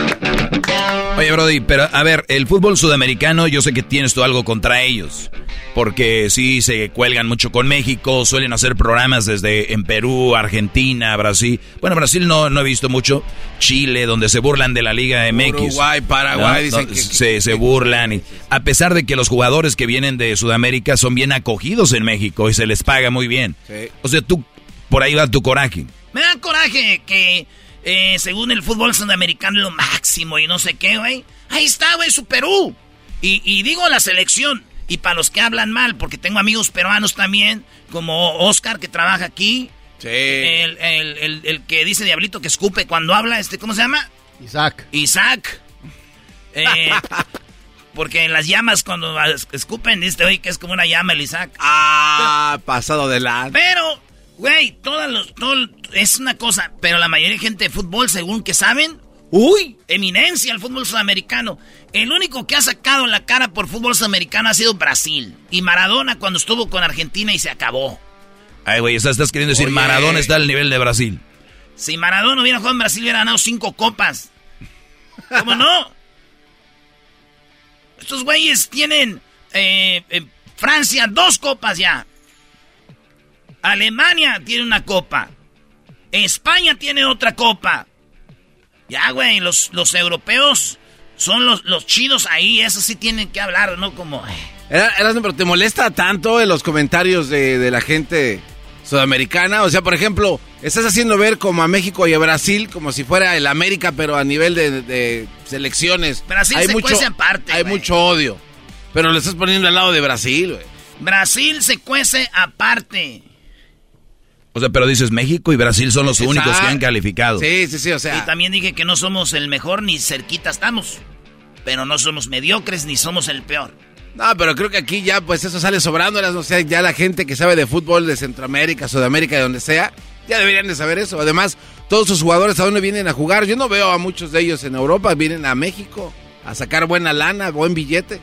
Oye, Brody, pero a ver, el fútbol sudamericano, yo sé que tienes tú algo contra ellos. Porque sí se cuelgan mucho con México, suelen hacer programas desde en Perú, Argentina, Brasil. Bueno, Brasil no, no he visto mucho. Chile, donde se burlan de la Liga MX. Uruguay, Paraguay, ¿no? dicen No, que- se, se burlan. Y, a pesar de que los jugadores que vienen de Sudamérica son bien acogidos en México y se les paga muy bien. Sí. O sea, tú, por ahí va tu coraje. Me da coraje que, eh, según el fútbol sudamericano, es lo máximo y no sé qué, güey. Ahí está, güey, su Perú. Y, y digo la selección. Y para los que hablan mal, porque tengo amigos peruanos también, como Oscar, que trabaja aquí. Sí. El, el- el- el que dice Diablito que escupe cuando habla, este, ¿cómo se llama? Isaac. Isaac. Eh, porque en las llamas cuando es- escupen, este güey que es como una llama el Isaac. Ah, pasado de la... Pero, güey, todas los, todo, es una cosa, pero la mayoría de gente de fútbol, según que saben, uy, eminencia el fútbol sudamericano. El único que ha sacado la cara por fútbol sudamericano ha sido Brasil. Y Maradona cuando estuvo con Argentina y se acabó. Ay, güey, estás, estás queriendo decir Oye. Maradona está al nivel de Brasil. Si Maradona hubiera jugado en Brasil, hubiera ganado cinco copas. ¿Cómo no? Estos güeyes tienen eh, eh, Francia dos copas ya. Alemania tiene una copa. España tiene otra copa. Ya, güey, los, los europeos son los, los chidos ahí. Eso sí tienen que hablar, ¿no? Como... Era, Erasmo, pero ¿te molesta tanto en los comentarios de, de la gente sudamericana. O sea, por ejemplo, estás haciendo ver como a México y a Brasil como si fuera el América, pero a nivel de, de selecciones. Brasil hay se mucho, cuece aparte, Hay mucho odio. Pero lo estás poniendo al lado de Brasil, güey. Brasil se cuece aparte. O sea, pero dices México y Brasil son los Exacto. únicos que han calificado. Sí, sí, sí, o sea. Y también dije que no somos el mejor ni cerquita estamos. Pero no somos mediocres ni somos el peor. No, pero creo que aquí ya, pues eso sale sobrando. O sea, ya la gente que sabe de fútbol de Centroamérica, Sudamérica, de donde sea, ya deberían de saber eso. Además, todos sus jugadores a dónde vienen a jugar. Yo no veo a muchos de ellos en Europa, vienen a México a sacar buena lana, buen billete.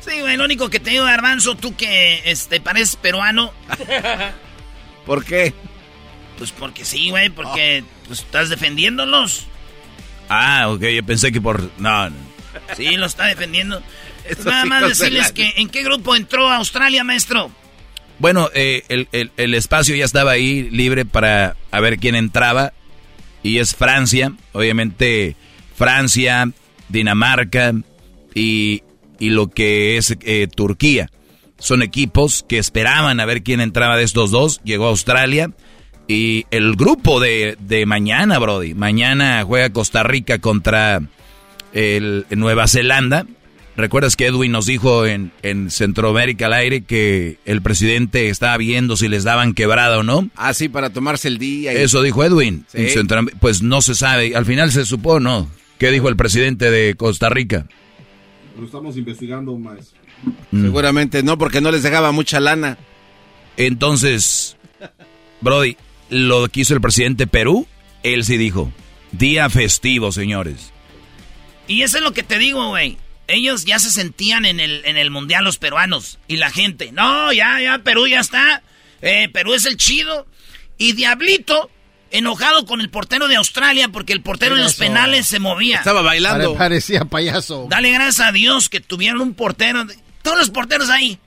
Sí, güey, lo único que te digo, Garbanzo, tú que este, pareces peruano. ¿Por qué? Pues porque sí, güey, porque pues, estás defendiéndolos. Ah, ok, yo pensé que por... No, no. Sí, lo está defendiendo. Nada más decirles que en qué grupo entró Australia, maestro. Bueno, eh, el, el- el espacio ya estaba ahí libre para a ver quién entraba. Y es Francia, obviamente Francia, Dinamarca y, y lo que es eh, Turquía. Son equipos que esperaban a ver quién entraba de estos dos. Llegó Australia. Y el grupo de, de mañana, Brody. Mañana juega Costa Rica contra el, Nueva Zelanda. ¿Recuerdas que Edwin nos dijo en, en Centroamérica al aire que el presidente estaba viendo si les daban quebrada o no? Ah, sí, para tomarse el día. y- Eso dijo Edwin. Sí. En Centroam- Pues no se sabe. Al final se supo, ¿no? ¿Qué dijo el presidente de Costa Rica? Lo estamos investigando, maestro. Mm. Seguramente no, porque no les dejaba mucha lana. Entonces, Brody, lo que hizo el presidente de Perú, él sí dijo, día festivo, señores. Y eso es lo que te digo, güey. Ellos ya se sentían en el, en el mundial, los peruanos. Y la gente, no, ya, ya, Perú ya está. Eh, Perú es el chido. Y Diablito, enojado con el portero de Australia porque el portero en los penales se movía. Estaba bailando. Pare- parecía payaso. Dale gracias a Dios que tuvieron un portero. de- Todos los porteros ahí.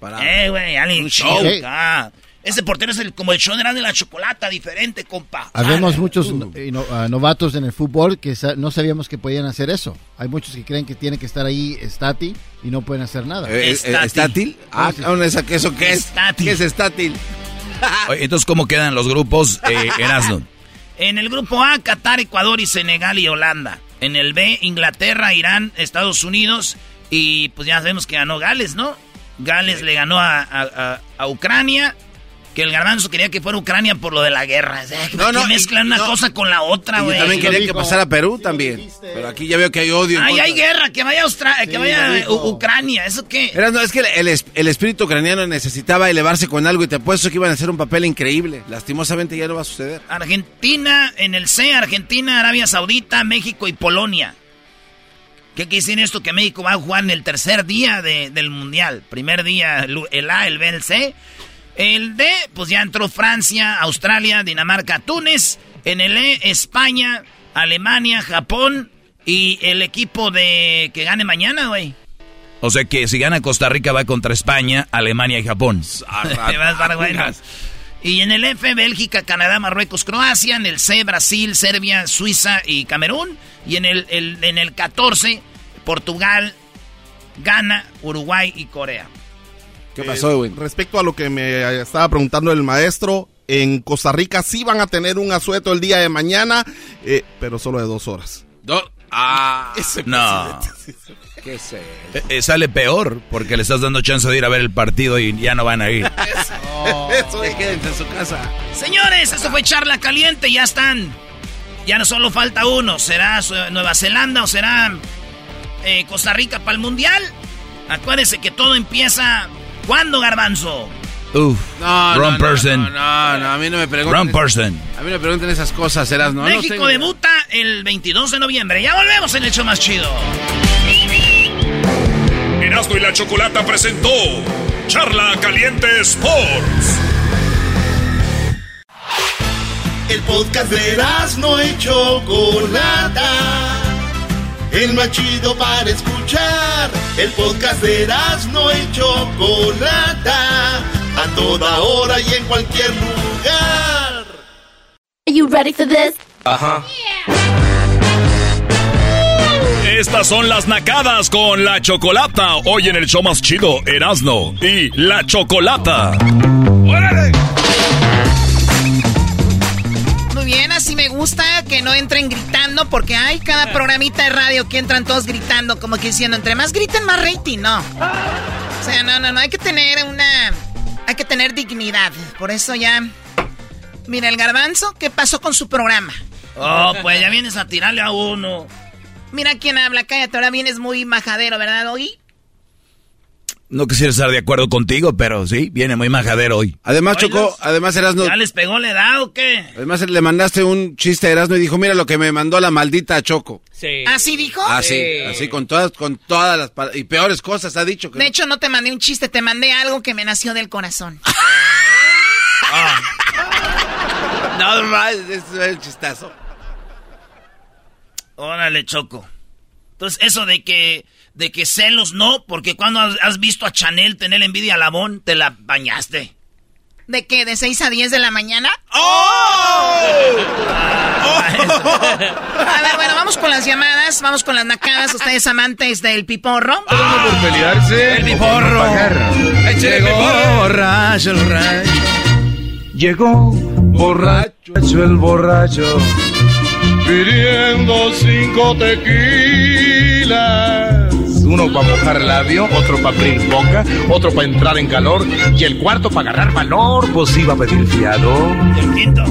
Para- Eh, güey, alguien show. Ese portero es el, como el show de de la chocolata, diferente, compa. Habemos Ah, muchos no- eh, no- ah, novatos en el fútbol que sa- no sabíamos que podían hacer eso. Hay muchos que creen que tienen que estar ahí estati y no pueden hacer nada. Eh, eh, Estátil. ¿Estátil? Ah, Sí. cabrón, ¿esa- ¿eso qué es? Estátil. ¿Qué es estátil? Oye, Entonces, ¿cómo quedan los grupos, eh, Erasmo? En el grupo A, Qatar, Ecuador y Senegal y Holanda. En el B, Inglaterra, Irán, Estados Unidos. Y pues ya sabemos que ganó Gales, ¿no? Gales le ganó a, a- a- a Ucrania. Que el garbanzo quería que fuera Ucrania por lo de la guerra. O sea, que No, no, mezclan y- una no. cosa con la otra, yo güey. también quería que pasara a Perú también. Pero aquí ya veo que hay odio. Ay, hay guerra, que vaya, Austra que Sí, vaya dijo. U- Ucrania. ¿Eso qué? Era, no, es que el, el espíritu ucraniano necesitaba elevarse con algo y te apuesto que iban a hacer un papel increíble. Lastimosamente ya no va a suceder. Argentina, en el C, Argentina, Arabia Saudita, México y Polonia. ¿Qué quiere decir esto? Que México va a jugar en el tercer día de- del Mundial. Primer día el, el A, el B, el C. El D, pues ya entró Francia, Australia, Dinamarca, Túnez. En el E, España, Alemania, Japón. Y el equipo de que gane mañana, güey. O sea que si gana Costa Rica va contra España, Alemania y Japón. Y en el F, Bélgica, Canadá, Marruecos, Croacia. En el C, Brasil, Serbia, Suiza y Camerún. Y en el, el- en el 14, Portugal, Ghana, Uruguay y Corea. ¿Qué pasó, Edwin? Respecto a lo que me estaba preguntando el maestro, en Costa Rica sí van a tener un asueto el día de mañana, eh, pero solo de dos horas. Do- ah, No. qué sé. Eh, eh, sale peor porque le estás dando chance de ir a ver el partido y ya no van a ir. Eso de quédense en su casa. Señores, esto fue Charla Caliente. Ya están. Ya no solo falta uno. ¿Será Su- Nueva Zelanda o será eh, Costa Rica para el Mundial? Acuérdense que todo empieza. ¿Cuándo, Garbanzo? Uf, No, wrong no, person. No, no, no, a mí no me pregunten. Wrong person. A mí no me pregunten esas cosas, serás, ¿no? México tengo- debuta el 22 de noviembre. Ya volvemos en el show más chido. Erasmo y la Chocolata presentó Charla Caliente Sports. El podcast de Erasmo y Chocolata. El más chido para escuchar. El podcast de Erasmo y Chocolata. A toda hora y en cualquier lugar. Are you ready for this? Estas son las nacadas con la chocolata. Hoy en el show más chido, Erasno y la chocolata. No entren gritando porque hay cada programita de radio que entran todos gritando, como que diciendo, entre más griten, más rating, no. O sea, no, no, no, hay que tener una... Hay que tener dignidad. Por eso ya... Mira, el garbanzo, ¿qué pasó con su programa? Oh, pues ya vienes a tirarle a uno. Mira quién habla, cállate, ahora vienes muy majadero, ¿verdad, Oí? No quisiera estar de acuerdo contigo, pero sí, viene muy majadero hoy. Además, Choco, además Erasno... ¿Ya les pegó la edad o qué? Además le mandaste un chiste a Erasno y dijo, mira lo que me mandó la maldita Choco. Sí. ¿Así dijo? Así, así, con todas, con todas las... Y peores cosas ha dicho. que- De hecho, no te mandé un chiste, te mandé algo que me nació del corazón. No, más, es el chistazo. Órale, Choco. Entonces, eso de que, de que celos no, porque cuando has, visto a Chanel tener envidia a Labón, te la bañaste. ¿De qué? ¿De 6 a 10 de la mañana? ¡Oh! A ver, bueno, vamos con las llamadas, vamos con las nacadas. Ustedes amantes del piporro. por pelearse. El piporro. Llegó borracho el borracho. Llegó borracho el borracho. Pidiendo cinco tequilas. Uno para mojar labio, otro para abrir boca, otro para entrar en calor y el cuarto para agarrar valor, pues iba a pedir fiado. El quinto.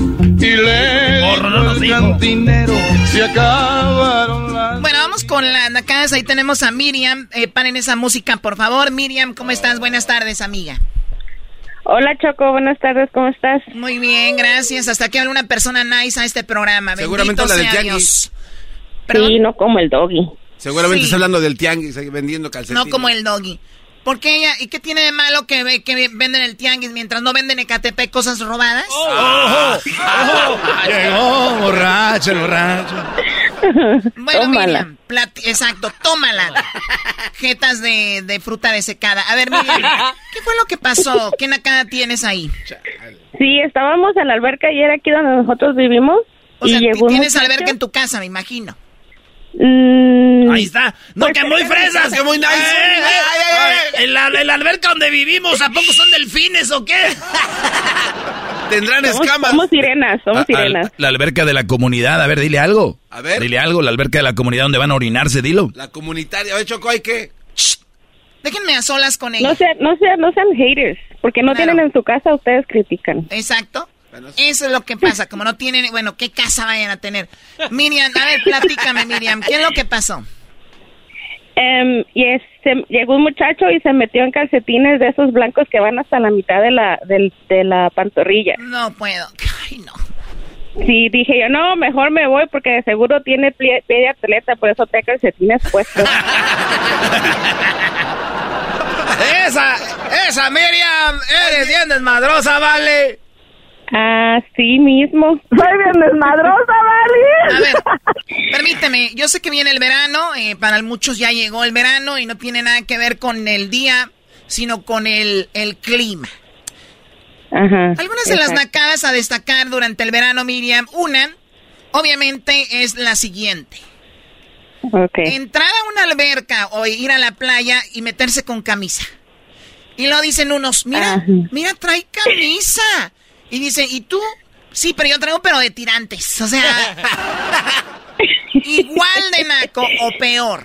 Y le Porro, no nos el dijo. cantinero, se acabaron las... Bueno, vamos con las nacadas. Ahí tenemos a Miriam. Eh, paren esa música, por favor. Miriam, ¿cómo estás? Buenas tardes, amiga. Hola Choco, buenas tardes, ¿cómo estás? Muy bien, gracias. Hasta que habla una persona nice a este programa. Seguramente Bendito la tianguis. Dios. Sí, no como el doggy. Seguramente Sí. está hablando del tianguis, vendiendo calcetines. No como el doggy. ¿Por qué ella? ¿Y qué tiene de malo que, ve- que venden el tianguis mientras no venden en Ecatepec cosas robadas? Oh. Llegó borracho borracho. Bueno, Tómala. Miriam, exacto, tómala. Jetas de, de fruta desecada. A ver, Miriam, ¿qué fue lo que pasó? ¿Qué nacada tienes ahí? Sí, estábamos en la alberca y era aquí donde nosotros vivimos. O y sea, llegó tienes alberca en tu casa, me imagino. Mm, Ahí está. No, Pues que muy fresas. Que muy nice. En la, en la alberca donde vivimos, ¿a poco son delfines o qué? Tendrán somos, escamas. somos sirenas, somos A- al- sirenas. la alberca de la comunidad, a ver, dile algo. A ver. Dile algo, la alberca de la comunidad donde van a orinarse, dilo. La comunitaria. Oye, Choco, ¿hay qué? Déjenme a solas con ella. No sean, no sean, no sean haters, porque no Claro. tienen en su casa, ustedes critican. Exacto. Eso es lo que pasa, como no tienen, bueno, ¿qué casa vayan a tener? Miriam, a ver, platícame, Miriam, ¿qué es lo que pasó? Em, y es- se- llegó un muchacho y se metió en calcetines de esos blancos que van hasta la mitad de la, de la pantorrilla. No puedo. Ay, no. Sí, dije yo, no, mejor me voy porque de seguro tiene pie, pie de atleta, por eso te calcetines puestos. Esa, esa Miriam, eres bien desmadrosa, vale. Así mismo. Soy bien desmadrosa, A ¿vale? ver, permíteme, yo sé que viene el verano, eh, para muchos ya llegó el verano y no tiene nada que ver con el día, sino con el, el clima. Ajá. Algunas de las nacadas a destacar durante el verano, Miriam, una, obviamente, es la siguiente. Ok. Entrar a una alberca o ir a la playa y meterse con camisa. Y lo dicen unos, mira, Ajá. mira, trae camisa. Y dicen, ¿y tú? Sí, pero yo traigo, pero de tirantes. O sea, igual de naco o peor.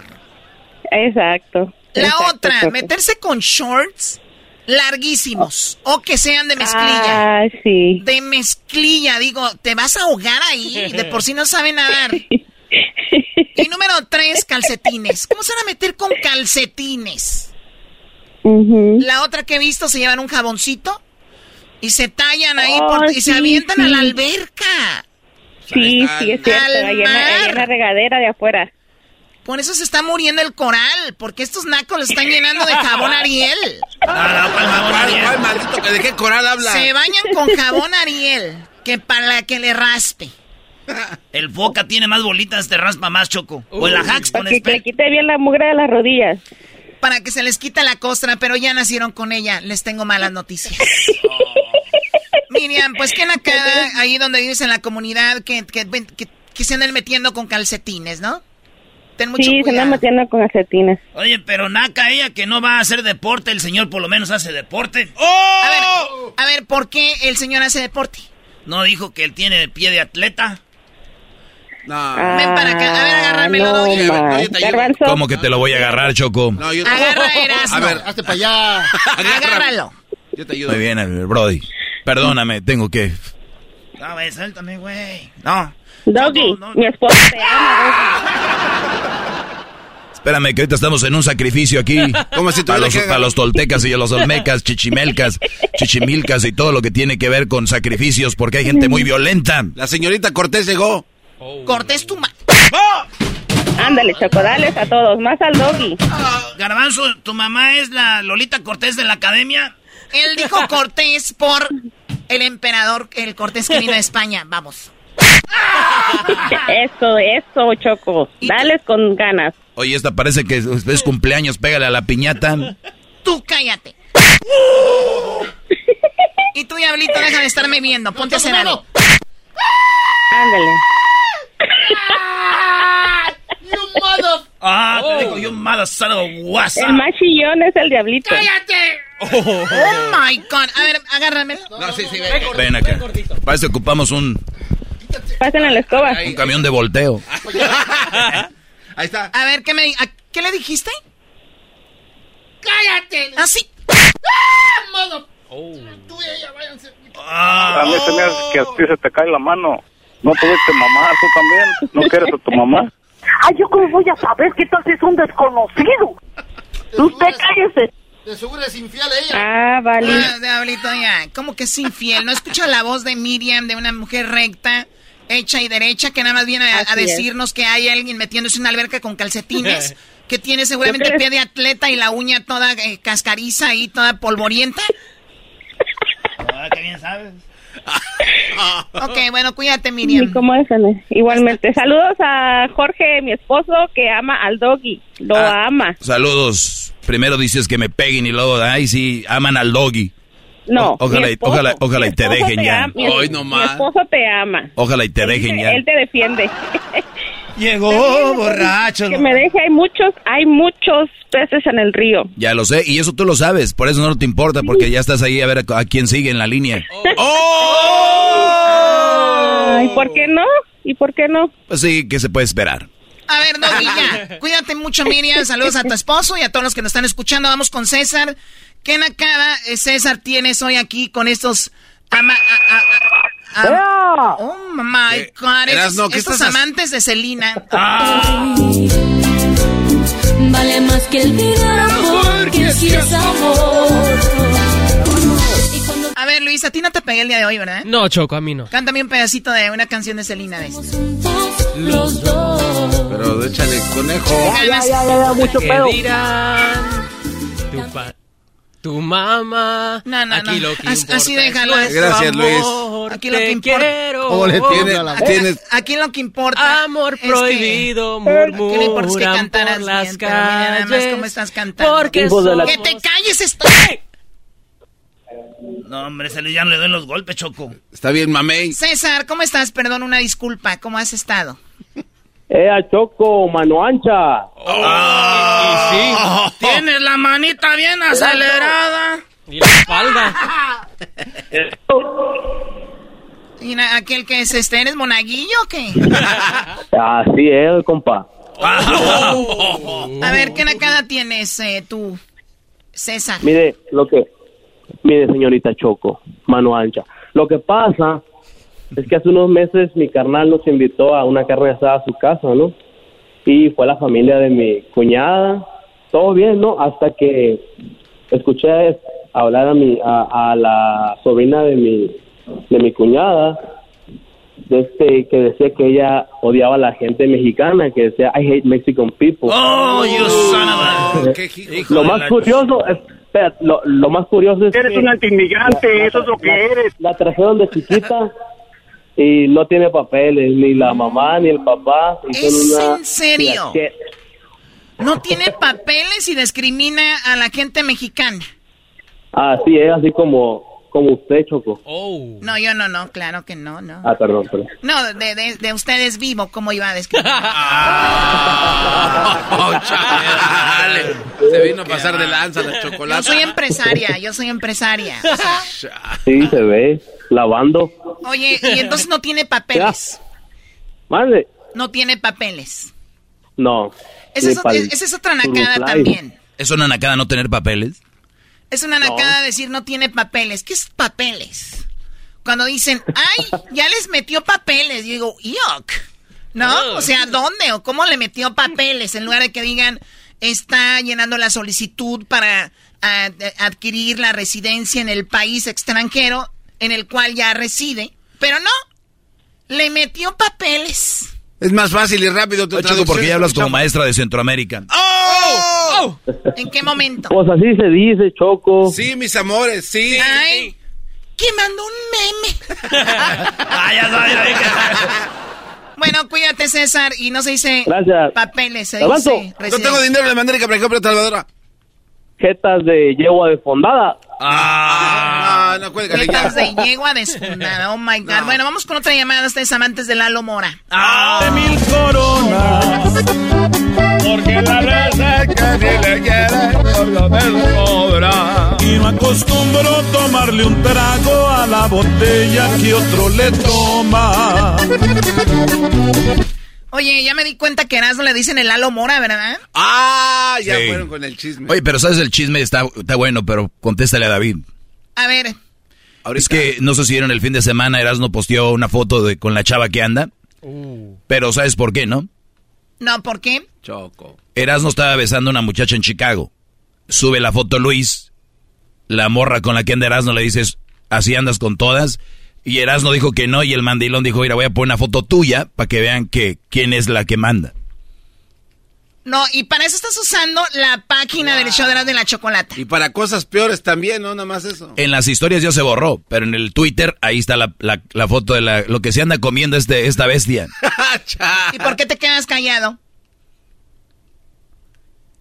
Exacto. La Exacto, otra, meterse con shorts larguísimos o que sean de mezclilla. Ah, sí. De mezclilla, digo, te vas a ahogar ahí, de por sí no sabe nadar. Y número tres, calcetines. ¿Cómo se van a meter con calcetines? La otra que he visto se llevan un jaboncito y se tallan ahí Oh, por- y se sí, avientan a la alberca. Sí, sí, es cierto. Al Ahí en, la, ahí en la regadera de afuera. Por eso se está muriendo el coral, porque estos nacos lo están llenando de jabón Ariel. ¿Cuál, cuál maldito? ¿De qué coral habla? Se bañan con jabón Ariel, que para que le raspe. El foca tiene más bolitas, te raspa más, Choco. O el Ajax con Para que le quite bien la mugre de las rodillas. Para que se les quite la costra, pero ya nacieron con ella. Les tengo malas noticias. Miriam, pues que nacada ahí donde vives en la comunidad que, que, que, que se anden metiendo con calcetines, ¿no? ten mucho Sí, se cuidado. anda metiendo con calcetines. Oye, pero Naka, ella que no va a hacer deporte, el señor por lo menos hace deporte. A ver, a ver, ¿por qué el señor hace deporte? ¿No dijo que él tiene pie de atleta? No. Ven para acá, a ver, no, te ayudo. Garbanzo. ¿Cómo que te lo voy a agarrar, Choco? No, yo te... Agarra, Erasmo. A ver, Hazte para allá. Agárralo. yo te ayudo. Muy bien, el Brody. Perdóname, tengo que... No, güey, suéltame, güey. No. Doggy, No, no. mi esposo te ama, Espérame, que ahorita estamos en un sacrificio aquí. Como si para, los, para los toltecas y los olmecas, chichimelcas, chichimilcas y todo lo que tiene que ver con sacrificios, porque hay gente muy violenta. La señorita Cortés llegó. Cortés tu ma... Doggy. Ándale, chocodales a todos, más al Doggy. Garbanzo, ¿tu mamá es la Lolita Cortés de la academia? Él dijo Cortés por el emperador, el Cortés que vino de España. Vamos. Eso, eso, Choco. Dales con ganas. Oye, esta parece que es, es cumpleaños, pégale a la piñata. Tú cállate. y tú, Diablito, deja de estarme viendo. Ponte a hacer algo. Ándale. Ah, te digo, yo mala son of a. El más chillón es el diablito. Oh my God. A ver, agárrame. No, sí, sí, ven. Ven acá. Para eso ocupamos un, Pasen a la escoba. un camión de volteo. Ahí está. A ver, ¿qué, me, a- ¿qué le dijiste? ¡Cállate! Así. Ah, A mí se me hace que a ti se te cae la mano. No tuviste mamá, tú también. ¿No quieres a tu mamá? Ay, ¿yo cómo voy a saber qué tal si es un desconocido? Usted cállese. De seguro es infiel ella. Ah, vale. Ah, Diablito, ya. ¿Cómo que es infiel? ¿No escucha la voz de Miriam, de una mujer recta, hecha y derecha, que nada más viene a, a Así es. decirnos que hay alguien metiéndose en una alberca con calcetines? Que tiene seguramente ¿Qué crees? pie de atleta y la uña toda eh, cascariza y toda polvorienta. ah, qué bien sabes. Ok, bueno, cuídate, Miriam. ¿Y cómo es? Igualmente. Saludos a Jorge, mi esposo, que ama al Doggy. Lo Ah. ama. Saludos. Primero dices que me peguen y luego, ay, sí, aman al doggy. No. O- ojalá mi y- esposo. ojalá- ojalá y Mi te dejen ya. ama. Mi, Hoy mi nomás. esposo te ama. Ojalá y te dejen ya. Él te defiende. Llegó borracho. que me deje, hay muchos, hay muchos peces en el río. Ya lo sé, y eso tú lo sabes, por eso no te importa, porque ya estás ahí a ver a, a quién sigue en la línea. Ay, ¿por qué no? ¿Y por qué no? Pues sí, ¿qué se puede esperar? A ver, Doggy, ya. Cuídate mucho, Miriam. Saludos a tu esposo y a todos los que nos están escuchando. Vamos con César. ¿Qué nakada, eh, César, tienes hoy aquí con estos... ama- a- a- a- am- oh, my God. Erasno, Estos, ¿qué estos estás hac- amantes de Selena. Vale más que el dinero porque si es amor. Ver, Luis, a ti no te pegué el día de hoy, ¿verdad? No, Choco, a mí no. Cántame un pedacito de una canción de Selena de. Los dos. Pero échale conejo. Ya, ya, Ya, ya, mucho ¿Qué pedo. Tu, pa- tu mamá. No, no, Aquí no. lo que Así- importa así déjalo. Gracias, Luis. Aquí lo que importa-. ¿Cómo le tiene a la voz? Aquí lo que importa. Amor es prohibido, Aquí lo importa es que murmuran cantaras por las bien, pero mira nada más calles. cómo estás cantando. Porque ¡Que te calles, estoy! No, hombre, se le, ya no le doy los golpes, Choco. está bien, mamey. César, ¿cómo estás? Perdón, una disculpa. ¿Cómo has estado? Eh, a Choco, mano ancha. Ah, Tienes la manita bien acelerada. Y la espalda. Y na- aquel que es este, ¿eres monaguillo o qué? Así es, compa. A ver, ¿qué nakada tienes eh, tú, César? Mire, lo que... Mire, señorita Choco, mano ancha. Lo que pasa es que hace unos meses mi carnal nos invitó a una carne asada a su casa, ¿no? Y fue la familia de mi cuñada. Todo bien, ¿no? Hasta que escuché hablar a mi a, a la sobrina de mi de mi cuñada de este que decía que ella odiaba a la gente mexicana que decía I hate Mexican people Oh, you son of a... ¿Qué hijo? lo de más la- curioso es, espera, lo, lo más curioso es Eres que un antiinmigrante, eso es lo que la- eres. la trajeron de chiquita y no tiene papeles ni la mamá ni el papá y ¿Es una en serio? No tiene papeles y discrimina a la gente mexicana. así es así como como usted, Choco. Oh. No, yo no, no, claro que no, no. Ah, perdón, perdón. No, de, de, de ustedes vivo, ¿cómo iba a describir? Oh, chale. Se vino a pasar de lanza la Yo chocolate. soy empresaria, yo soy empresaria. Sí, se ve, lavando. Oye, y entonces no tiene papeles. Mande. No tiene papeles. No. Esa es, es otra nacada también. ¿Es una nacada no tener papeles? Es una nacada decir no tiene papeles. ¿Qué es papeles? Cuando dicen, ay, ya les metió papeles. Yo digo, yuck. ¿No? O sea, ¿dónde o cómo le metió papeles? En lugar de que digan, está llenando la solicitud para adquirir la residencia en el país extranjero en el cual ya reside. Pero no, le metió papeles. Es más fácil y rápido tu Oye, Choco, ¿por qué ya hablas como maestra de Centroamérica? ¡Oh! ¿En qué momento? Pues así se dice, Choco. Sí, mis amores, sí. Ay, que mandó un meme. Ah, ya dije. Bueno, cuídate, César. Y no se dice Gracias. papeles, se dice No tengo dinero, le mandaré que para comprar Salvadora. Jetas de yegua desfondada. Ah, no, cuélgale ya. De yegua desfundada. Oh my God. Bueno, vamos con otra llamada. Ustedes amantes de Lalo Mora. Ah. de mil coronas. Porque la raza que si le quiere, por lo menos cobra. Y no acostumbro tomarle un trago a la botella que otro le toma. Oye, ya me di cuenta que Erasmo le dicen el Lalo Mora, ¿verdad? Ah, ya Sí. fueron con el chisme. Oye, pero sabes, el chisme está, está bueno, pero contéstale a David. A ver, Es que no sé si vieron el fin de semana, Erasmo posteó una foto de, con la chava que anda. Pero ¿sabes por qué, no? no, ¿por qué? Choco. Erasmo estaba besando a una muchacha en Chicago. Sube la foto Luis. La morra con la que anda Erasmo le dices, así andas con todas. Y Erasmo dijo que no y el mandilón dijo, mira, voy a poner una foto tuya para que vean que quién es la que manda. No, y para eso estás usando la página del show de la, de la chocolate. Y para cosas peores también, no nada más eso. En las historias ya se borró, pero en el Twitter ahí está la, la- la foto de la, lo que se anda comiendo este, esta bestia. ¿Y por qué te quedas callado?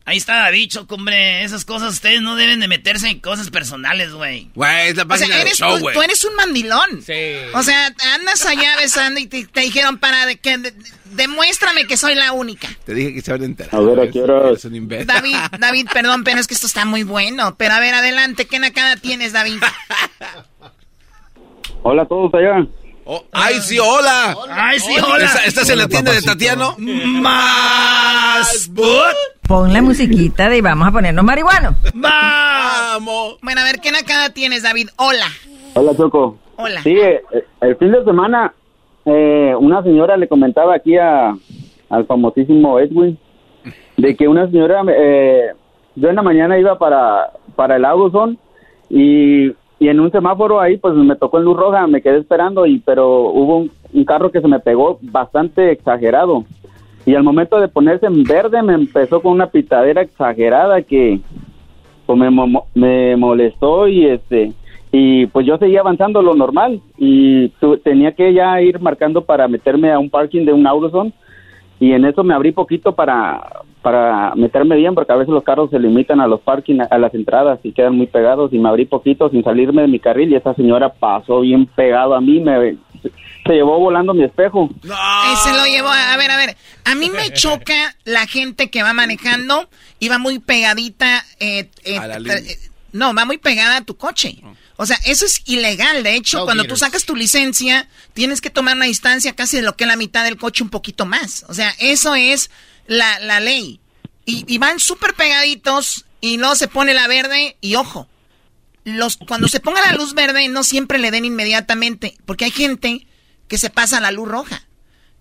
Ahí está dicho, hombre. Esas cosas ustedes no deben de meterse en cosas personales, güey. Güey, es la O página sea, del eres show, tú, güey. tú eres un mandilón. Sí. O sea, andas allá besando y te, te dijeron para de que de- demuéstrame que soy la única. Te dije que se van a enterar. A ver, ¿a qué hora? Eres un imbécil. David, David, perdón, pero es que esto está muy bueno. Pero a ver, adelante, ¿qué nacada tienes, David? Hola a todos allá. Oh, ¡Ay, sí, hola! ¡Ay, sí, hola! ¿Estás, estás en la tienda de Tatiano? ¡Más! Pon la musiquita de vamos a ponernos marihuanos. ¡Vamos! Bueno, a ver, ¿qué nacada tienes, David? Hola. Hola, Choco. Hola. Sí, eh, el fin de semana eh, una señora le comentaba aquí a, al famosísimo Edwin de que una señora, eh, yo en la mañana iba para, para el Aguson y, y en un semáforo ahí pues me tocó en luz roja, me quedé esperando y pero hubo un, un carro que se me pegó bastante exagerado. Y al momento de ponerse en verde me empezó con una pitadera exagerada que pues me, me molestó y este y pues yo seguía avanzando lo normal y tu- tenía que ya ir marcando para meterme a un parking de un Autozone y en eso me abrí poquito para para meterme bien porque a veces los carros se limitan a los parking a las entradas y quedan muy pegados y me abrí poquito sin salirme de mi carril y esa señora pasó bien pegado a mí me se llevó volando mi espejo Eh, se lo llevó. A ver, a ver. A mí me choca la gente que va manejando y va muy pegadita. eh, eh, A la línea. eh, no, va muy pegada a tu coche. O sea, eso es ilegal. De hecho, No cuando tú sacas tu licencia, tienes que tomar una distancia casi de lo que es la mitad del coche, un poquito más. O sea, eso es la, la ley. Y, y van súper pegaditos y luego se pone la verde y ojo. Los, cuando se ponga la luz verde, no siempre le den inmediatamente, porque hay gente que se pasa a la luz roja.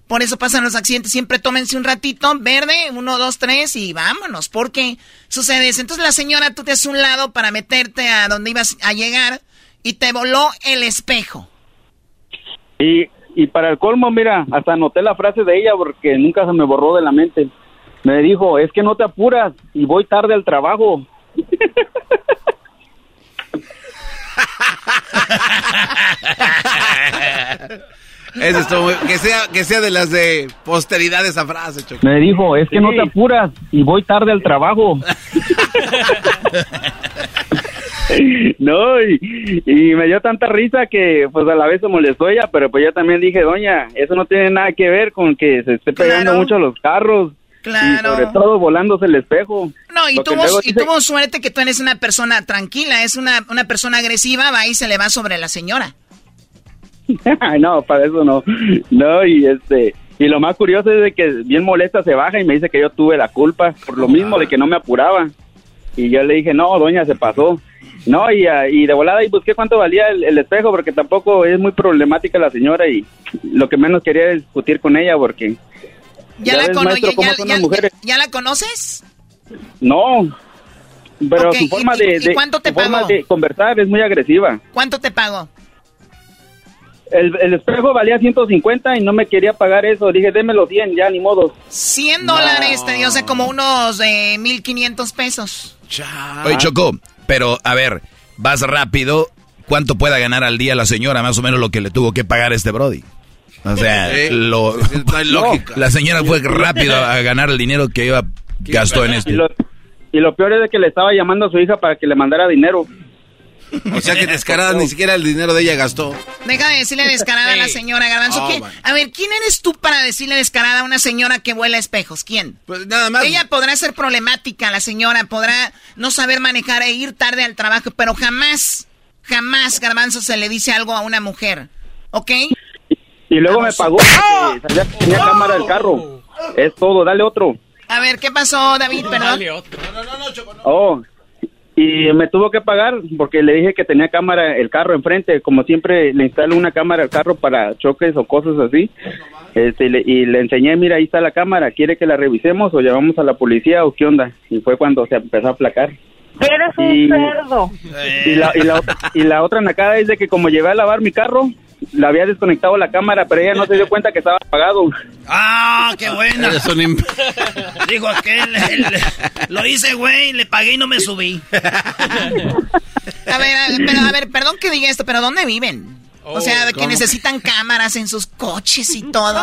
Por eso pasan los accidentes. Siempre tómense un ratito, verde, uno, dos, tres y vámonos. Porque sucede eso. Entonces la señora, tú te haces un lado para meterte a donde ibas a llegar y te voló el espejo. y y para el colmo mira hasta anoté la frase de ella porque nunca se me borró de la mente me dijo es que no te apuras y voy tarde al trabajo Eso estuvo muy- que sea que sea de las de posteridad esa frase, Choco. me dijo es que no te apuras y voy tarde al trabajo no, y, y me dio tanta risa que pues a la vez se molestó ella, pero pues yo también dije, doña, eso no tiene nada que ver con que se esté pegando mucho a los carros. Claro. Y sobre todo volándose el espejo. No, y tuvo, y dice- tuvo suerte que tú eres una persona tranquila, es una, una persona agresiva, va y se le va sobre la señora. no, para eso no. No, y este y lo más curioso es de que bien molesta se baja y me dice que yo tuve la culpa por lo mismo de que no me apuraba. Y yo le dije, "No, doña, se pasó." No, y, ah, y de volada y busqué cuánto valía el, el espejo porque tampoco es muy problemática la señora y lo que menos quería es discutir con ella porque ¿Ya, Ya la, ves, cono- maestro, ya- la conoces? no, pero su forma ¿y- de, y cuánto te su forma de conversar es muy agresiva. ¿Cuánto te pagó? El, el espejo valía 150 y no me quería pagar eso. Dije, démelo 100, ya, ni modo. 100 dólares, te dio, o sea, como unos eh, 1.500 pesos. Oye, Choco, pero a ver, vas rápido. ¿Cuánto pueda ganar al día la señora? Más o menos lo que le tuvo que pagar este Brody. O sea, Sí, lo, no hay lógica. la señora fue rápido a ganar el dinero que iba gastó en Y esto. lo, y lo peor es de que le estaba llamando a su hija para que le mandara dinero. O sea que descarada ni siquiera el dinero de ella gastó. Deja de decirle descarada a la señora Garbanzo. Oh, ¿Quién- man. a ver, ¿quién eres tú para decirle descarada a una señora que vuela espejos? ¿Quién? Pues nada más. Ella podrá ser problemática, la señora podrá no saber manejar e ir tarde al trabajo, pero jamás, jamás Garbanzo se le dice algo a una mujer. ¿Ok? Y luego me pagó porque que tenía cámara del carro. Es todo, dale otro. A ver, ¿qué pasó, David? Perdón. Oh, y me tuvo que pagar porque le dije que tenía cámara el carro enfrente. Como siempre, le instalo una cámara al carro para choques o cosas así. Este, y, le, y le enseñé, mira, ahí está la cámara. ¿Quiere que la revisemos o llevamos a la policía o qué onda? Y fue cuando se empezó a aplacar. Eres un Y- cerdo. Y la, y, la, y la otra nacada es de que como llevé a lavar mi carro, le había desconectado la cámara, pero ella no se dio cuenta que estaba apagado. ¡Ah, qué buena! Eres un imp- Dijo aquel, el- lo hice, güey, le pagué y no me subí. A ver, a- pero, a ver, perdón que diga esto, pero ¿dónde viven? o sea, de que ¿cómo? necesitan cámaras en sus coches y todo.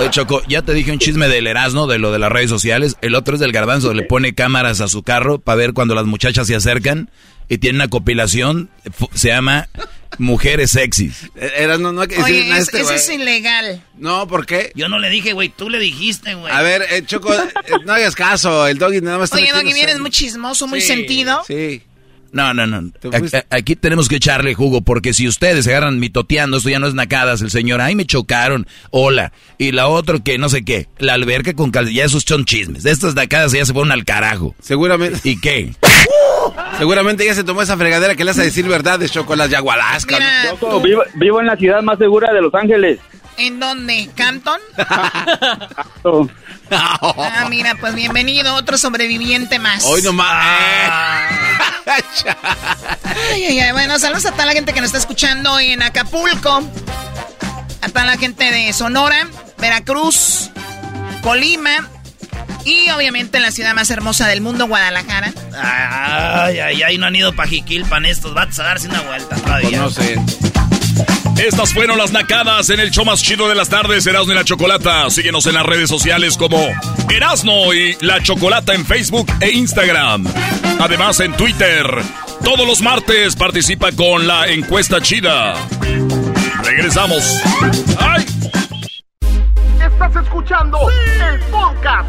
Oye, Choco, ya te dije un chisme del Erasmo, de lo de las redes sociales. El otro es del Garbanzo, le pone cámaras a su carro para ver cuando las muchachas se acercan y tiene una compilación, se llama Mujeres Sexys. Era, no, no hay que decir Oye, nada a es- este eso es ilegal. No, ¿por qué? Yo no le dije, güey, tú le dijiste, güey. A ver, eh, Choco, eh, no hagas caso. El doggy nada más está Oye, Doggy, vienes muy chismoso, muy Sí, sentido. Sí. No, no, no. Aquí, aquí tenemos que echarle jugo, porque si ustedes se agarran mitoteando, esto ya no es nacadas, el señor, ay, me chocaron, hola. Y la otra que no sé qué, la alberca con cal... ya esos son chismes. De estas nacadas ya se fueron al carajo. Seguramente. ¿Y qué? Seguramente ella se tomó esa fregadera que le hace decir verdad de Choco, las yagualascas. Mira, Loco, vivo, vivo en la ciudad más segura de Los Ángeles. ¿En dónde? ¿Campton? Ah, mira, pues bienvenido, otro sobreviviente más. Hoy nomás. Ay, ay, ay, bueno, saludos a toda la gente que nos está escuchando en Acapulco, a toda la gente de Sonora, Veracruz, Colima y obviamente la ciudad más hermosa del mundo, Guadalajara. Ay, ay, ay, no han ido pa' Jiquilpan estos vatos a darse una vuelta todavía. no sé. Estas fueron las nacadas en el show más chido de las tardes, Erasmo y la Chocolata. Síguenos en las redes sociales como Erasmo y la Chocolata en Facebook e Instagram. Además en Twitter. Todos los martes participa con la encuesta chida. Regresamos. ¡Ay! Estás escuchando el podcast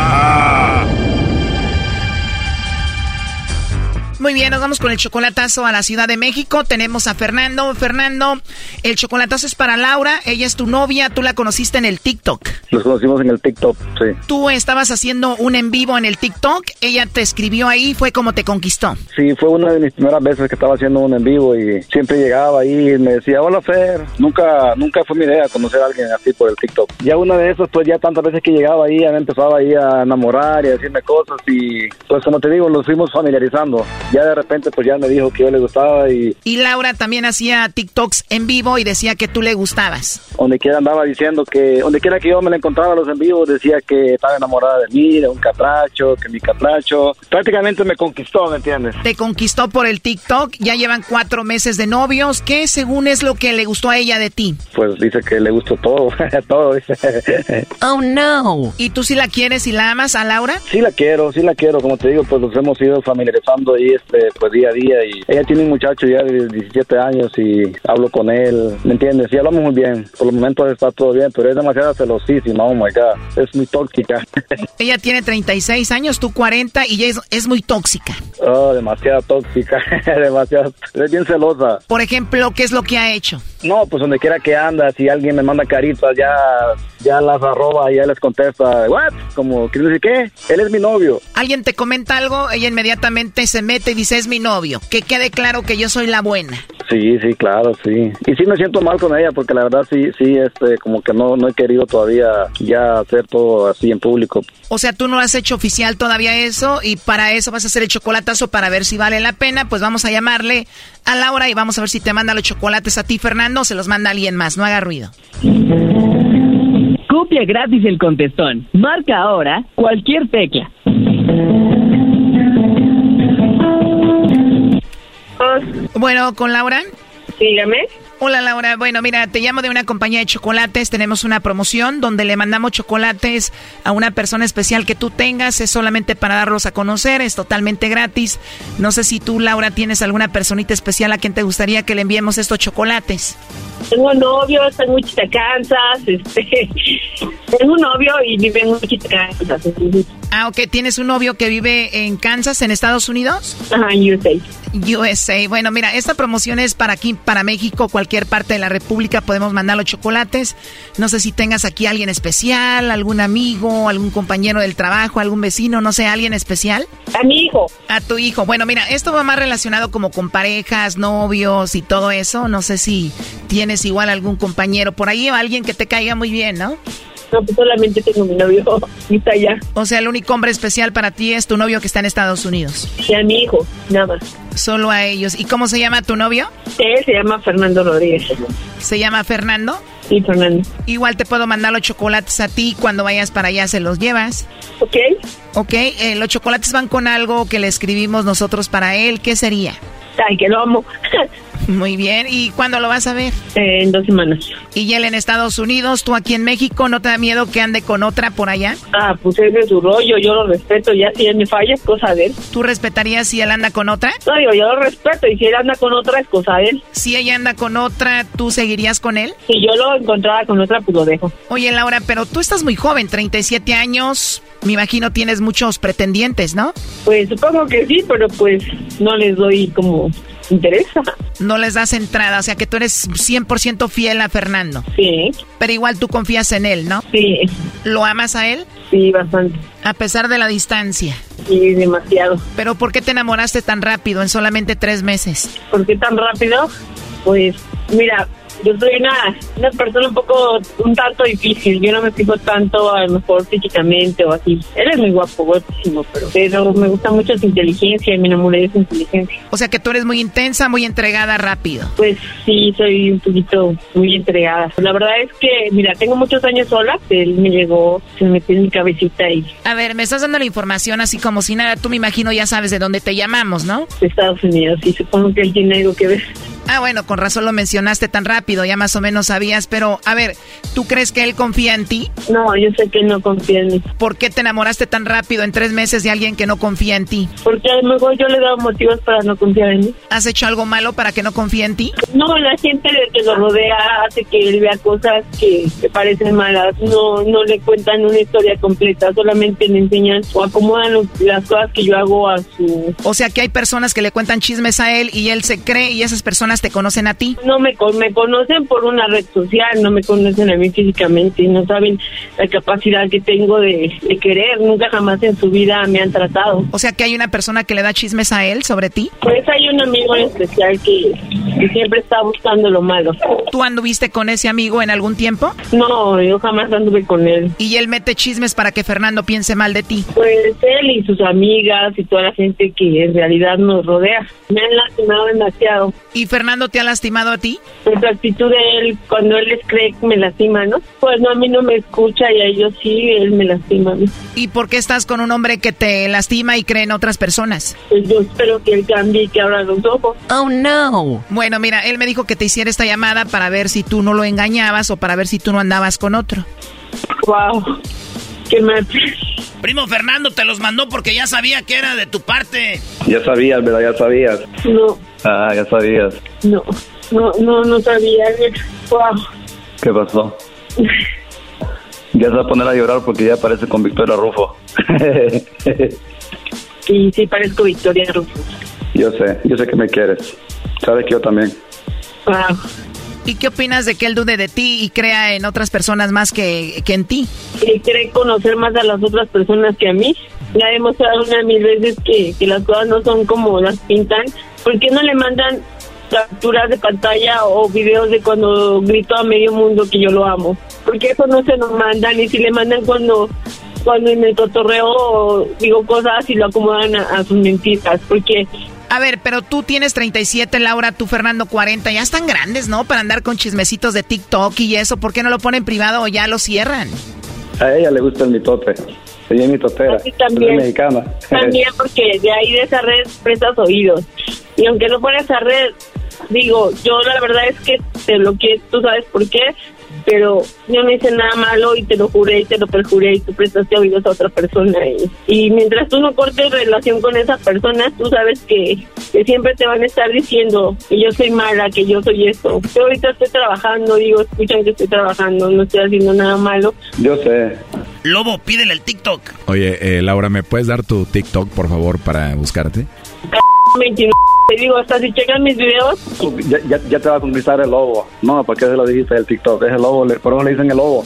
Muy bien, nos vamos con el chocolatazo a la Ciudad de México. Tenemos a Fernando. Fernando, el chocolatazo es para Laura. Ella es tu novia. Tú la conociste en el TikTok. Nos conocimos en el TikTok, sí. Tú estabas haciendo un en vivo en el TikTok. Ella te escribió ahí. Fue como te conquistó. Sí, fue una de mis primeras veces que estaba haciendo un en vivo y siempre llegaba ahí y me decía, hola Fer. Nunca, nunca fue mi idea conocer a alguien así por el TikTok. Ya una de esas, pues ya tantas veces que llegaba ahí, ya me empezaba ahí a enamorar y a decirme cosas y pues como te digo, nos fuimos familiarizando. Ya de repente pues ya me dijo que yo le gustaba y Y Laura también hacía TikToks en vivo y decía que tú le gustabas. donde quiera andaba diciendo que, donde quiera que yo me la encontraba los en vivos, decía que estaba enamorada de mí, de un catracho, que mi catracho. Prácticamente me conquistó, ¿me entiendes? Te conquistó por el TikTok. Ya llevan cuatro meses de novios. ¿Qué según es lo que le gustó a ella de ti? Pues dice que le gustó todo, todo, dice. Oh no. ¿Y tú sí la quieres y la amas a Laura? Sí la quiero, sí la quiero, como te digo, pues nos hemos ido familiarizando ahí este, pues día a día y ella tiene un muchacho ya de 17 años y hablo con él, ¿me entiendes? Y hablamos muy bien, por los momentos está todo bien, pero es demasiado celosísima, oh my god, es muy tóxica. Ella tiene 36 años, tú 40 y es, es muy tóxica. oh, demasiado tóxica, demasiado, es bien celosa. Por ejemplo, ¿qué es lo que ha hecho? No, pues donde quiera que anda, si alguien me manda caritas, ya, ya las arroba y ya les contesta, what? Como, ¿quiere decir qué? Él es mi novio. Alguien te comenta algo, ella inmediatamente se mete y dice es mi novio. Que quede claro que yo soy la buena. Sí, sí, claro, sí. Y sí me siento mal con ella porque la verdad sí, sí, este, como que no, no he querido todavía ya hacer todo así en público. O sea, tú no has hecho oficial todavía eso y para eso vas a hacer el chocolatazo para ver si vale la pena. Pues vamos a llamarle a Laura y vamos a ver si te manda los chocolates a ti, Fernando, o se los manda alguien más. No haga ruido. Copia gratis el contestón. Marca ahora cualquier tecla. Bueno, con Laura. Dígame. Hola Laura, bueno mira, te llamo de una compañía de chocolates, tenemos una promoción donde le mandamos chocolates a una persona especial que tú tengas, es solamente para darlos a conocer, es totalmente gratis. No sé si tú Laura tienes alguna personita especial a quien te gustaría que le enviemos estos chocolates. Tengo novio, está en Wichita, Kansas. Este, tengo un novio y vive en Wichita, Kansas. Ah, ok, ¿tienes un novio que vive en Kansas, en Estados Unidos? Ajá, en USA. USA. Bueno, mira, esta promoción es para aquí, para México, cualquier parte de la República podemos mandar los chocolates. No sé si tengas aquí alguien especial, algún amigo, algún compañero del trabajo, algún vecino, no sé, alguien especial. A mi hijo. A tu hijo. Bueno, mira, esto va más relacionado como con parejas, novios y todo eso. No sé si tienes igual algún compañero por ahí o alguien que te caiga muy bien, ¿no? No, pues solamente tengo mi novio y está allá. O sea, el único hombre especial para ti es tu novio que está en Estados Unidos. Y a mi hijo, nada más. Solo a ellos. ¿Y cómo se llama tu novio? Él se llama Fernando Rodríguez. ¿Se llama Fernando? Sí, Fernando. Igual te puedo mandar los chocolates a ti. Cuando vayas para allá se los llevas. Ok. Ok, eh, los chocolates van con algo que le escribimos nosotros para él. ¿Qué sería? Ay, que lo amo. Muy bien. ¿Y cuándo lo vas a ver? Eh, en dos semanas. ¿Y él en Estados Unidos? ¿Tú aquí en México? ¿No te da miedo que ande con otra por allá? Ah, pues es de su rollo, yo lo respeto. Ya si él me falla, es cosa de él. ¿Tú respetarías si él anda con otra? No, digo, yo lo respeto. Y si él anda con otra, es cosa de él. Si ella anda con otra, ¿tú seguirías con él? Si yo lo encontrara con otra, pues lo dejo. Oye, Laura, pero tú estás muy joven, 37 años. Me imagino tienes muchos pretendientes, ¿no? Pues supongo que sí, pero pues no les doy como interesa. No les das entrada, o sea que tú eres 100% fiel a Fernando. Sí. Pero igual tú confías en él, ¿no? Sí. ¿Lo amas a él? Sí, bastante. A pesar de la distancia. Sí, demasiado. ¿Pero por qué te enamoraste tan rápido, en solamente tres meses? ¿Por qué tan rápido? Pues, mira, yo soy una, una persona un poco, un tanto difícil. Yo no me fijo tanto, a lo mejor físicamente o así. Él es muy guapo, guapísimo, pero, pero me gusta mucho su inteligencia y me enamoré de su inteligencia. O sea que tú eres muy intensa, muy entregada rápido. Pues sí, soy un poquito muy entregada. La verdad es que, mira, tengo muchos años sola. Él me llegó, se me metió en mi cabecita y... A ver, me estás dando la información así como si nada. Tú me imagino ya sabes de dónde te llamamos, ¿no? De Estados Unidos, y supongo que él tiene algo que ver. Ah, bueno, con razón lo mencionaste tan rápido, ya más o menos sabías, pero a ver, ¿tú crees que él confía en ti? No, yo sé que no confía en mí. ¿Por qué te enamoraste tan rápido en tres meses de alguien que no confía en ti? Porque a lo mejor yo le he dado motivos para no confiar en mí. ¿Has hecho algo malo para que no confíe en ti? No, la gente que lo rodea hace que él vea cosas que le parecen malas. No, no le cuentan una historia completa, solamente le enseñan o acomodan las cosas que yo hago a su... O sea que hay personas que le cuentan chismes a él y él se cree y esas personas te conocen a ti. No me, me conocen por una red social, no me conocen a mí físicamente, no saben la capacidad que tengo de, de querer. Nunca jamás en su vida me han tratado. O sea que hay una persona que le da chismes a él sobre ti. Pues hay un amigo en especial que, que siempre está buscando lo malo. ¿Tú anduviste con ese amigo en algún tiempo? No, yo jamás anduve con él. Y él mete chismes para que Fernando piense mal de ti. Pues él y sus amigas y toda la gente que en realidad nos rodea me han lastimado demasiado. ¿Y Fernando te ha lastimado a ti? Pues la actitud de él, cuando él les cree que me lastima, ¿no? Pues no, a mí no me escucha y a ellos sí, él me lastima a mí. ¿Y por qué estás con un hombre que te lastima y cree en otras personas? Pues yo espero que él cambie y que abra los ojos. Oh no. Bueno, mira, él me dijo que te hiciera esta llamada para ver si tú no lo engañabas o para ver si tú no andabas con otro. Wow. Qué mal. Primo Fernando te los mandó porque ya sabía que era de tu parte. Ya sabías, ¿verdad? Ya sabías. No, Ah, ya sabías. no, no, no, no sabía. Wow. ¿Qué pasó? Ya se va a poner a llorar porque ya aparece con Victoria Rufo. Y sí parezco Victoria Rufo. yo sé, yo sé que me quieres. Sabes que yo también. Wow. ¿Y qué opinas de que él dude de ti y crea en otras personas más que, que en ti? que cree conocer más a las otras personas que a mí. Le ha demostrado una mil veces que, que las cosas no son como las pintan. ¿Por qué no le mandan capturas de pantalla o videos de cuando grito a medio mundo que yo lo amo? Porque eso no se lo mandan y si le mandan cuando cuando en el cotorreo digo cosas y lo acomodan a, a sus mentiras. Porque A ver, pero tú tienes 37, Laura, tú Fernando 40, ya están grandes, ¿no? Para andar con chismecitos de TikTok y eso, ¿por qué no lo ponen privado o ya lo cierran? A ella le gusta el mitote. Ella es mitotera. Así también. Es mexicana. También porque de ahí de esa red prestas oídos. Y aunque no fuera esa red, digo, yo la verdad es que te bloqueé, tú sabes por qué, pero yo no hice nada malo y te lo juré y te lo perjuré y tú prestaste oídos a otra persona. Y, y mientras tú no cortes relación con esa persona, tú sabes que, que siempre te van a estar diciendo que yo soy mala, que yo soy esto. Yo ahorita estoy trabajando, digo, escuchan que estoy trabajando, no estoy haciendo nada malo. Yo sé. Lobo, pídele el TikTok. Oye, eh, Laura, ¿me puedes dar tu TikTok, por favor, para buscarte? 29. Te digo, hasta si checan mis videos, Ya, ya, ya te va a conquistar el lobo. No, ¿por qué se lo dijiste el TikTok? Es el lobo, le- por eso le dicen el lobo.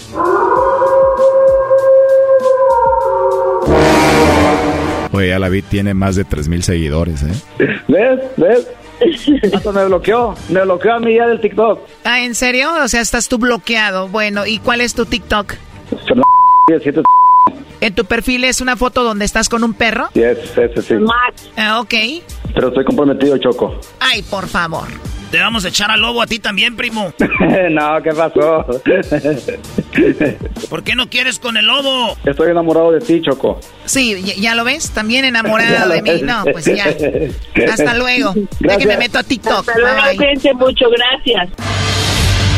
Oye, ya la vi, tiene más de 3 mil seguidores, ¿eh? ¿Ves? ¿Ves? Hasta me bloqueó. Me bloqueó a mí ya del TikTok. Ah, ¿en serio? O sea, estás tú bloqueado. Bueno, ¿y cuál es tu TikTok? Fernando 17. En tu perfil es una foto donde estás con un perro. Yes, ese sí. Ah, ok. Pero estoy comprometido, Choco. Ay, por favor. Te vamos a echar al lobo a ti también, primo. no, ¿qué pasó? ¿Por qué no quieres con el lobo? Estoy enamorado de ti, Choco. Sí, ya, ya lo ves, también enamorado de mí. No, pues ya. Hasta luego. De que Gracias. me meto a TikTok. Hasta luego, Bye, bye. cuídense mucho, gracias.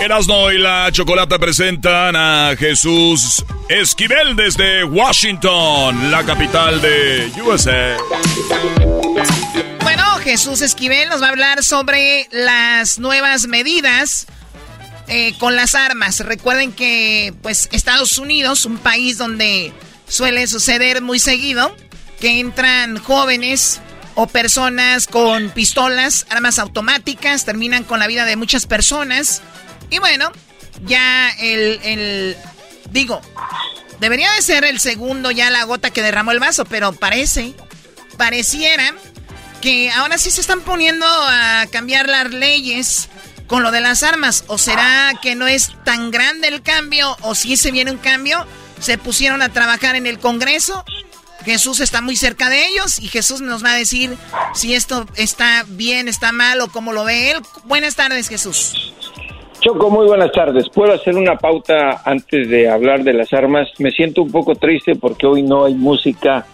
Erasno y la chocolata presentan a Jesús Esquivel desde Washington, la capital de USA. Bueno, Jesús Esquivel nos va a hablar sobre las nuevas medidas eh, con las armas. Recuerden que, pues, Estados Unidos, un país donde suele suceder muy seguido, que entran jóvenes o personas con pistolas, armas automáticas, terminan con la vida de muchas personas. Y bueno, ya el, el digo, debería de ser el segundo ya la gota que derramó el vaso, pero parece, pareciera que ahora sí se están poniendo a cambiar las leyes con lo de las armas. ¿O será que no es tan grande el cambio? ¿O si se viene un cambio? Se pusieron a trabajar en el Congreso. Jesús está muy cerca de ellos y Jesús nos va a decir si esto está bien, está mal o cómo lo ve él. Buenas tardes, Jesús. Choco, muy buenas tardes. ¿Puedo hacer una pauta antes de hablar de las armas? Me siento un poco triste porque hoy no hay música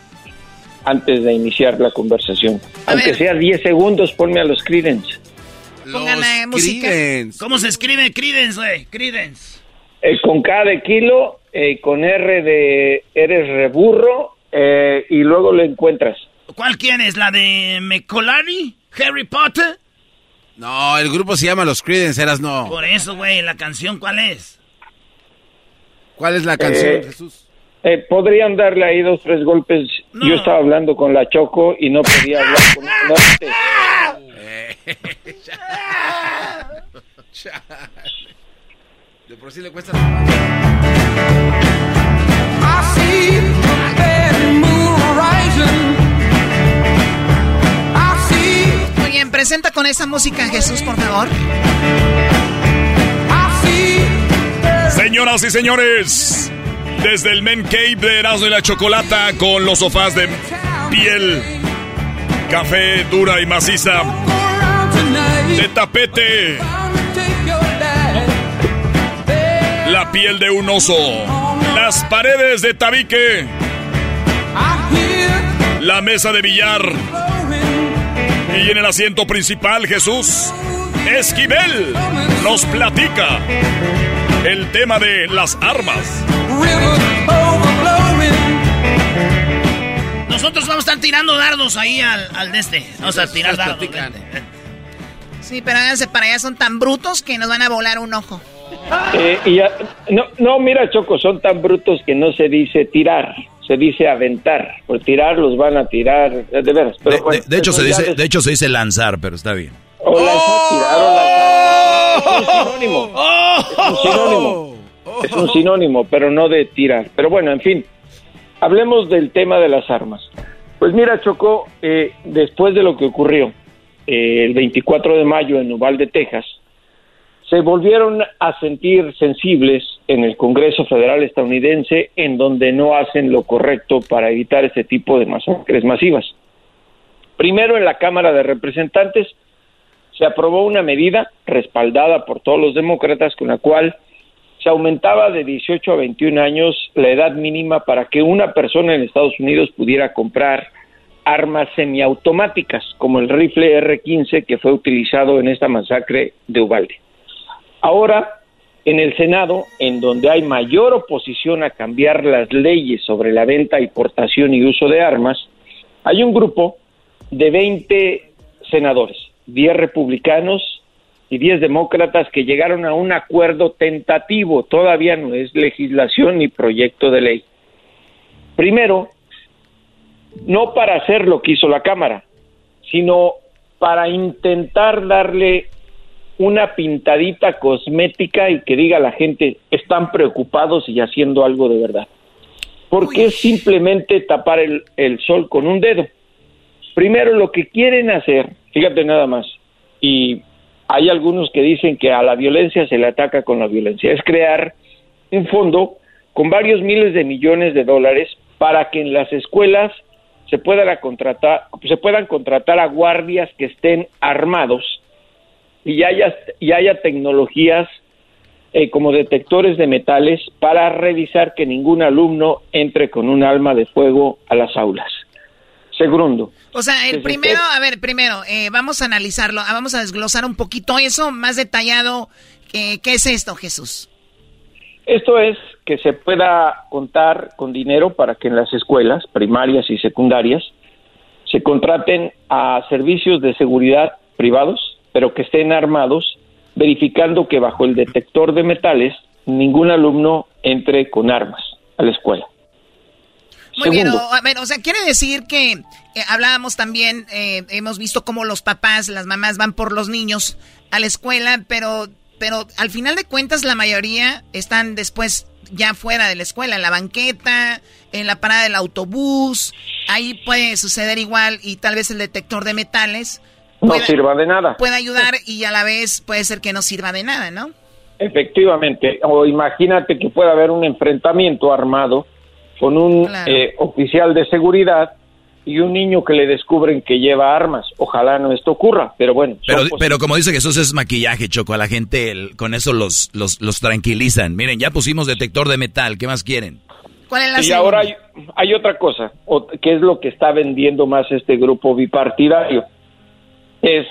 antes de iniciar la conversación. Aunque sea 10 segundos, ponme a los Creedence. Pónganle música. ¿Cómo se escribe Credence, güey? Credence. Eh, con K de kilo, eh, con R de eres reburro, eh, y luego lo encuentras. ¿Cuál quieres? ¿La de Mecolani? ¿Harry Potter? No, el grupo se llama Los Creedence, eras no. Por eso, güey, ¿la canción cuál es? ¿Cuál es la canción, Eh, Jesús? Eh, Podrían darle ahí dos, tres golpes. Yo estaba hablando con la Choco y no podía hablar con no, De por sí le cuesta. Muy bien, presenta con esa música, Jesús, por favor. Señoras y señores, desde el Men Cave de Erasmo y la Chocolata con los sofás de piel, café dura y maciza, de tapete, la piel de un oso, las paredes de tabique, la mesa de billar y en el asiento principal Jesús Esquivel nos platica el tema de las armas. Nosotros vamos a estar tirando dardos ahí al, al de este. Vamos a tirar dardos. vente. Sí, pero háganse para allá, son tan brutos que nos van a volar un ojo. Eh, y ya- no, no, mira, Choco, son tan brutos que no se dice tirar, se dice aventar. Por tirar los van a tirar, de veras. Pero De, bueno, de- de hecho, se dice, de hecho, se dice lanzar, pero está bien. O lanzar, tirar o lanzar. Es un sinónimo. Es un sinónimo. Es un sinónimo, pero no de tirar. Pero bueno, en fin. Hablemos del tema de las armas. Pues mira, Choco, eh, después de lo que ocurrió eh, el 24 de mayo en Uvalde, Texas, se volvieron a sentir sensibles en el Congreso Federal estadounidense en donde no hacen lo correcto para evitar este tipo de masacres masivas. Primero en la Cámara de Representantes se aprobó una medida respaldada por todos los demócratas con la cual se aumentaba de 18 a 21 años la edad mínima para que una persona en Estados Unidos pudiera comprar armas semiautomáticas, como el rifle R-15 que fue utilizado en esta masacre de Ubalde. Ahora, en el Senado, en donde hay mayor oposición a cambiar las leyes sobre la venta, importación y uso de armas, hay un grupo de 20 senadores, 10 republicanos y 10 demócratas que llegaron a un acuerdo tentativo, todavía no es legislación ni proyecto de ley. Primero, no para hacer lo que hizo la Cámara, sino para intentar darle una pintadita cosmética y que diga a la gente están preocupados y haciendo algo de verdad. Porque es simplemente tapar el, el sol con un dedo. Primero lo que quieren hacer, fíjate nada más, y hay algunos que dicen que a la violencia se le ataca con la violencia, es crear un fondo con varios miles de millones de dólares para que en las escuelas se puedan contratar, se puedan contratar a guardias que estén armados y haya, y haya tecnologías eh, como detectores de metales para revisar que ningún alumno entre con un arma de fuego a las aulas. Segundo. O sea, el primero, a ver, primero, eh, vamos a analizarlo, ah, vamos a desglosar un poquito eso más detallado. Eh, ¿Qué es esto, Jesús? Esto es que se pueda contar con dinero para que en las escuelas primarias y secundarias se contraten a servicios de seguridad privados pero que estén armados, verificando que bajo el detector de metales ningún alumno entre con armas a la escuela. Muy bien, a ver, o sea, quiere decir que eh, hablábamos también, eh, hemos visto cómo los papás, las mamás van por los niños a la escuela, pero, pero al final de cuentas la mayoría están después ya fuera de la escuela, en la banqueta, en la parada del autobús, ahí puede suceder igual y tal vez el detector de metales no sirva de nada. Puede ayudar y a la vez puede ser que no sirva de nada, ¿no? Efectivamente. O imagínate que pueda haber un enfrentamiento armado con un eh, oficial de seguridad y un niño que le descubren que lleva armas. Ojalá no esto ocurra, pero bueno. Pero, pero como dice Jesús, es maquillaje, Choco. A la gente con eso los, los, los tranquilizan. Miren, ya pusimos detector de metal. ¿Qué más quieren? ¿Cuál es la y ahora hay, hay otra cosa, que es lo que está vendiendo más este grupo bipartidario es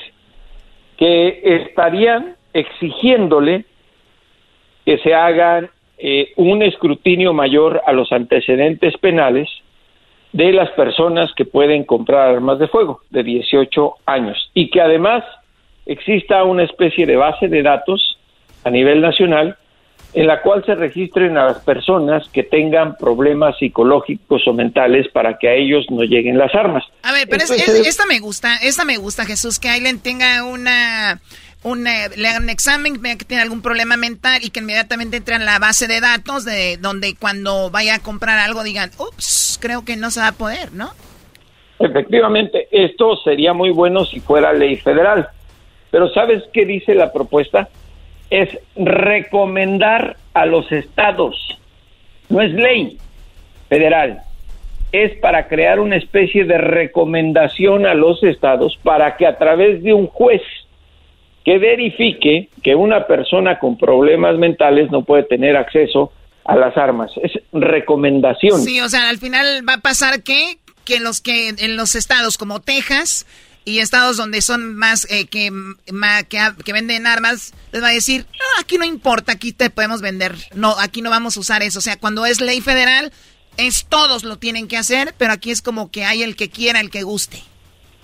que estarían exigiéndole que se hagan eh, un escrutinio mayor a los antecedentes penales de las personas que pueden comprar armas de fuego de 18 años y que además exista una especie de base de datos a nivel nacional en la cual se registren a las personas que tengan problemas psicológicos o mentales para que a ellos no lleguen las armas. A ver, pero esta me gusta, esta me gusta, Jesús, que alguien tenga una, una, le hagan un examen, vea que tiene algún problema mental y que inmediatamente entre en la base de datos de donde cuando vaya a comprar algo digan, ups, creo que no se va a poder, ¿no? Efectivamente, esto sería muy bueno si fuera ley federal. Pero ¿sabes qué dice la propuesta? Es recomendar a los estados. No es ley federal, es para crear una especie de recomendación a los estados para que a través de un juez que verifique que una persona con problemas mentales no puede tener acceso a las armas. Es recomendación. Sí, o sea, al final va a pasar que, que los que en los estados como Texas y estados donde son más eh, que, que, venden armas, les va a decir, aquí no importa, aquí te podemos vender. No, aquí no vamos a usar eso. O sea, cuando es ley federal, es todos lo tienen que hacer, pero aquí es como que hay el que quiera, el que guste.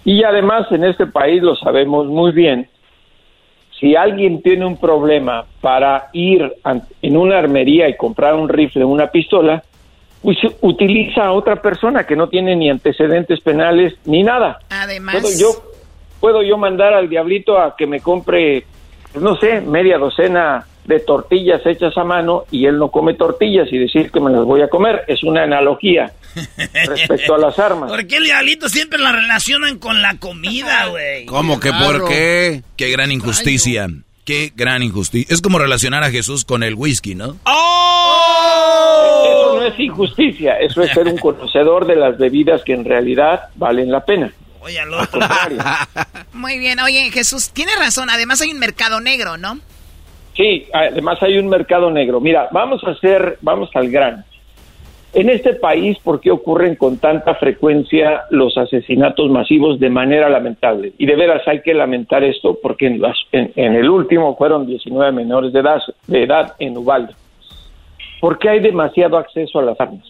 Y además en este país lo sabemos muy bien. Si alguien tiene un problema para ir en una armería y comprar un rifle, una pistola, utiliza a otra persona que no tiene ni antecedentes penales ni nada. Además, puedo yo puedo yo mandar al diablito a que me compre pues, no sé, media docena de tortillas hechas a mano y él no come tortillas y decir que me las voy a comer. Es una analogía respecto a las armas. ¿Por qué el diablito siempre la relacionan con la comida, güey? ¿Cómo que por qué? Qué gran injusticia. Qué gran injusticia. Es como relacionar a Jesús con el whisky, ¿no? ¡Oh! No es injusticia, eso es ser un conocedor de las bebidas que en realidad valen la pena. Oye, al Muy bien, oye, Jesús, tiene razón. Además hay un mercado negro, ¿no? Sí, además hay un mercado negro. Mira, vamos a hacer, vamos al grano. En este país, ¿por qué ocurren con tanta frecuencia los asesinatos masivos de manera lamentable? Y de veras hay que lamentar esto porque en, las- en- en el último fueron 19 menores de edad, de edad en Ubalde. Porque hay demasiado acceso a las armas.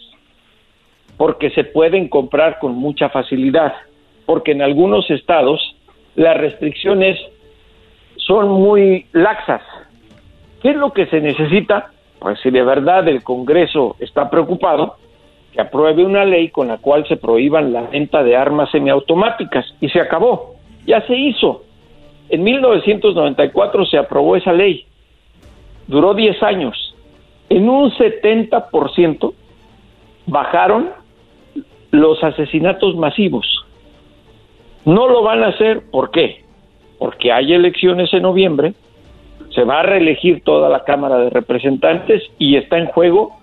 Porque se pueden comprar con mucha facilidad. Porque en algunos estados las restricciones son muy laxas. ¿Qué es lo que se necesita? Pues si de verdad el Congreso está preocupado, que apruebe una ley con la cual se prohíban la venta de armas semiautomáticas. Y se acabó. Ya se hizo. En 1994 se aprobó esa ley. Duró 10 años. En un 70% bajaron los asesinatos masivos. No lo van a hacer, ¿por qué? Porque hay elecciones en noviembre, se va a reelegir toda la Cámara de Representantes y está en juego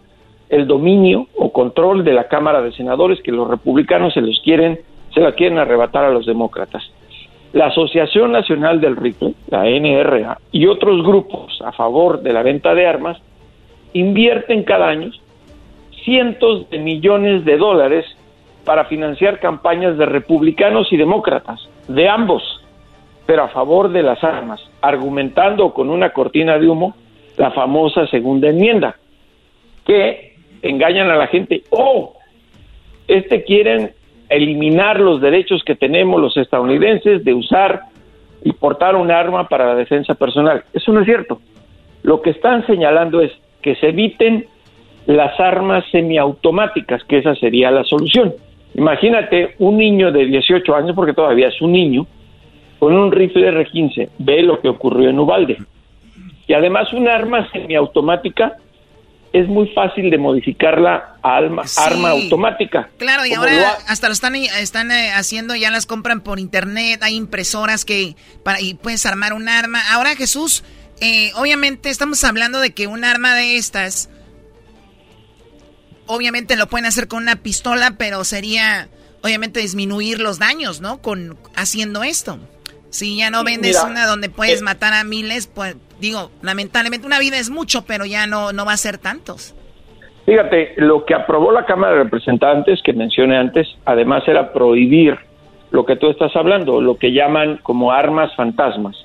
el dominio o control de la Cámara de Senadores que los republicanos se los quieren, se la quieren arrebatar a los demócratas. La Asociación Nacional del Rifle, la NRA, y otros grupos a favor de la venta de armas invierten cada año cientos de millones de dólares para financiar campañas de republicanos y demócratas, de ambos, pero a favor de las armas, argumentando con una cortina de humo la famosa segunda enmienda, que engañan a la gente, oh, este quieren eliminar los derechos que tenemos los estadounidenses de usar y portar un arma para la defensa personal. Eso no es cierto. Lo que están señalando es que se eviten las armas semiautomáticas, que esa sería la solución. Imagínate un niño de 18 años, porque todavía es un niño, con un rifle R-15, ve lo que ocurrió en Ubalde. Y además un arma semiautomática es muy fácil de modificarla a alma- arma automática. Claro, y ahora lo ha- hasta lo están, están eh, haciendo, ya las compran por internet, hay impresoras que para, y puedes armar un arma. Ahora Jesús, eh, obviamente estamos hablando de que un arma de estas, obviamente lo pueden hacer con una pistola, pero sería obviamente disminuir los daños, ¿no? Con haciendo esto. Si ya no vendes mira, una donde puedes eh, matar a miles, pues digo, lamentablemente una vida es mucho, pero ya no, no va a ser tantos. Fíjate, lo que aprobó la Cámara de Representantes, que mencioné antes, además era prohibir lo que tú estás hablando, lo que llaman como armas fantasmas,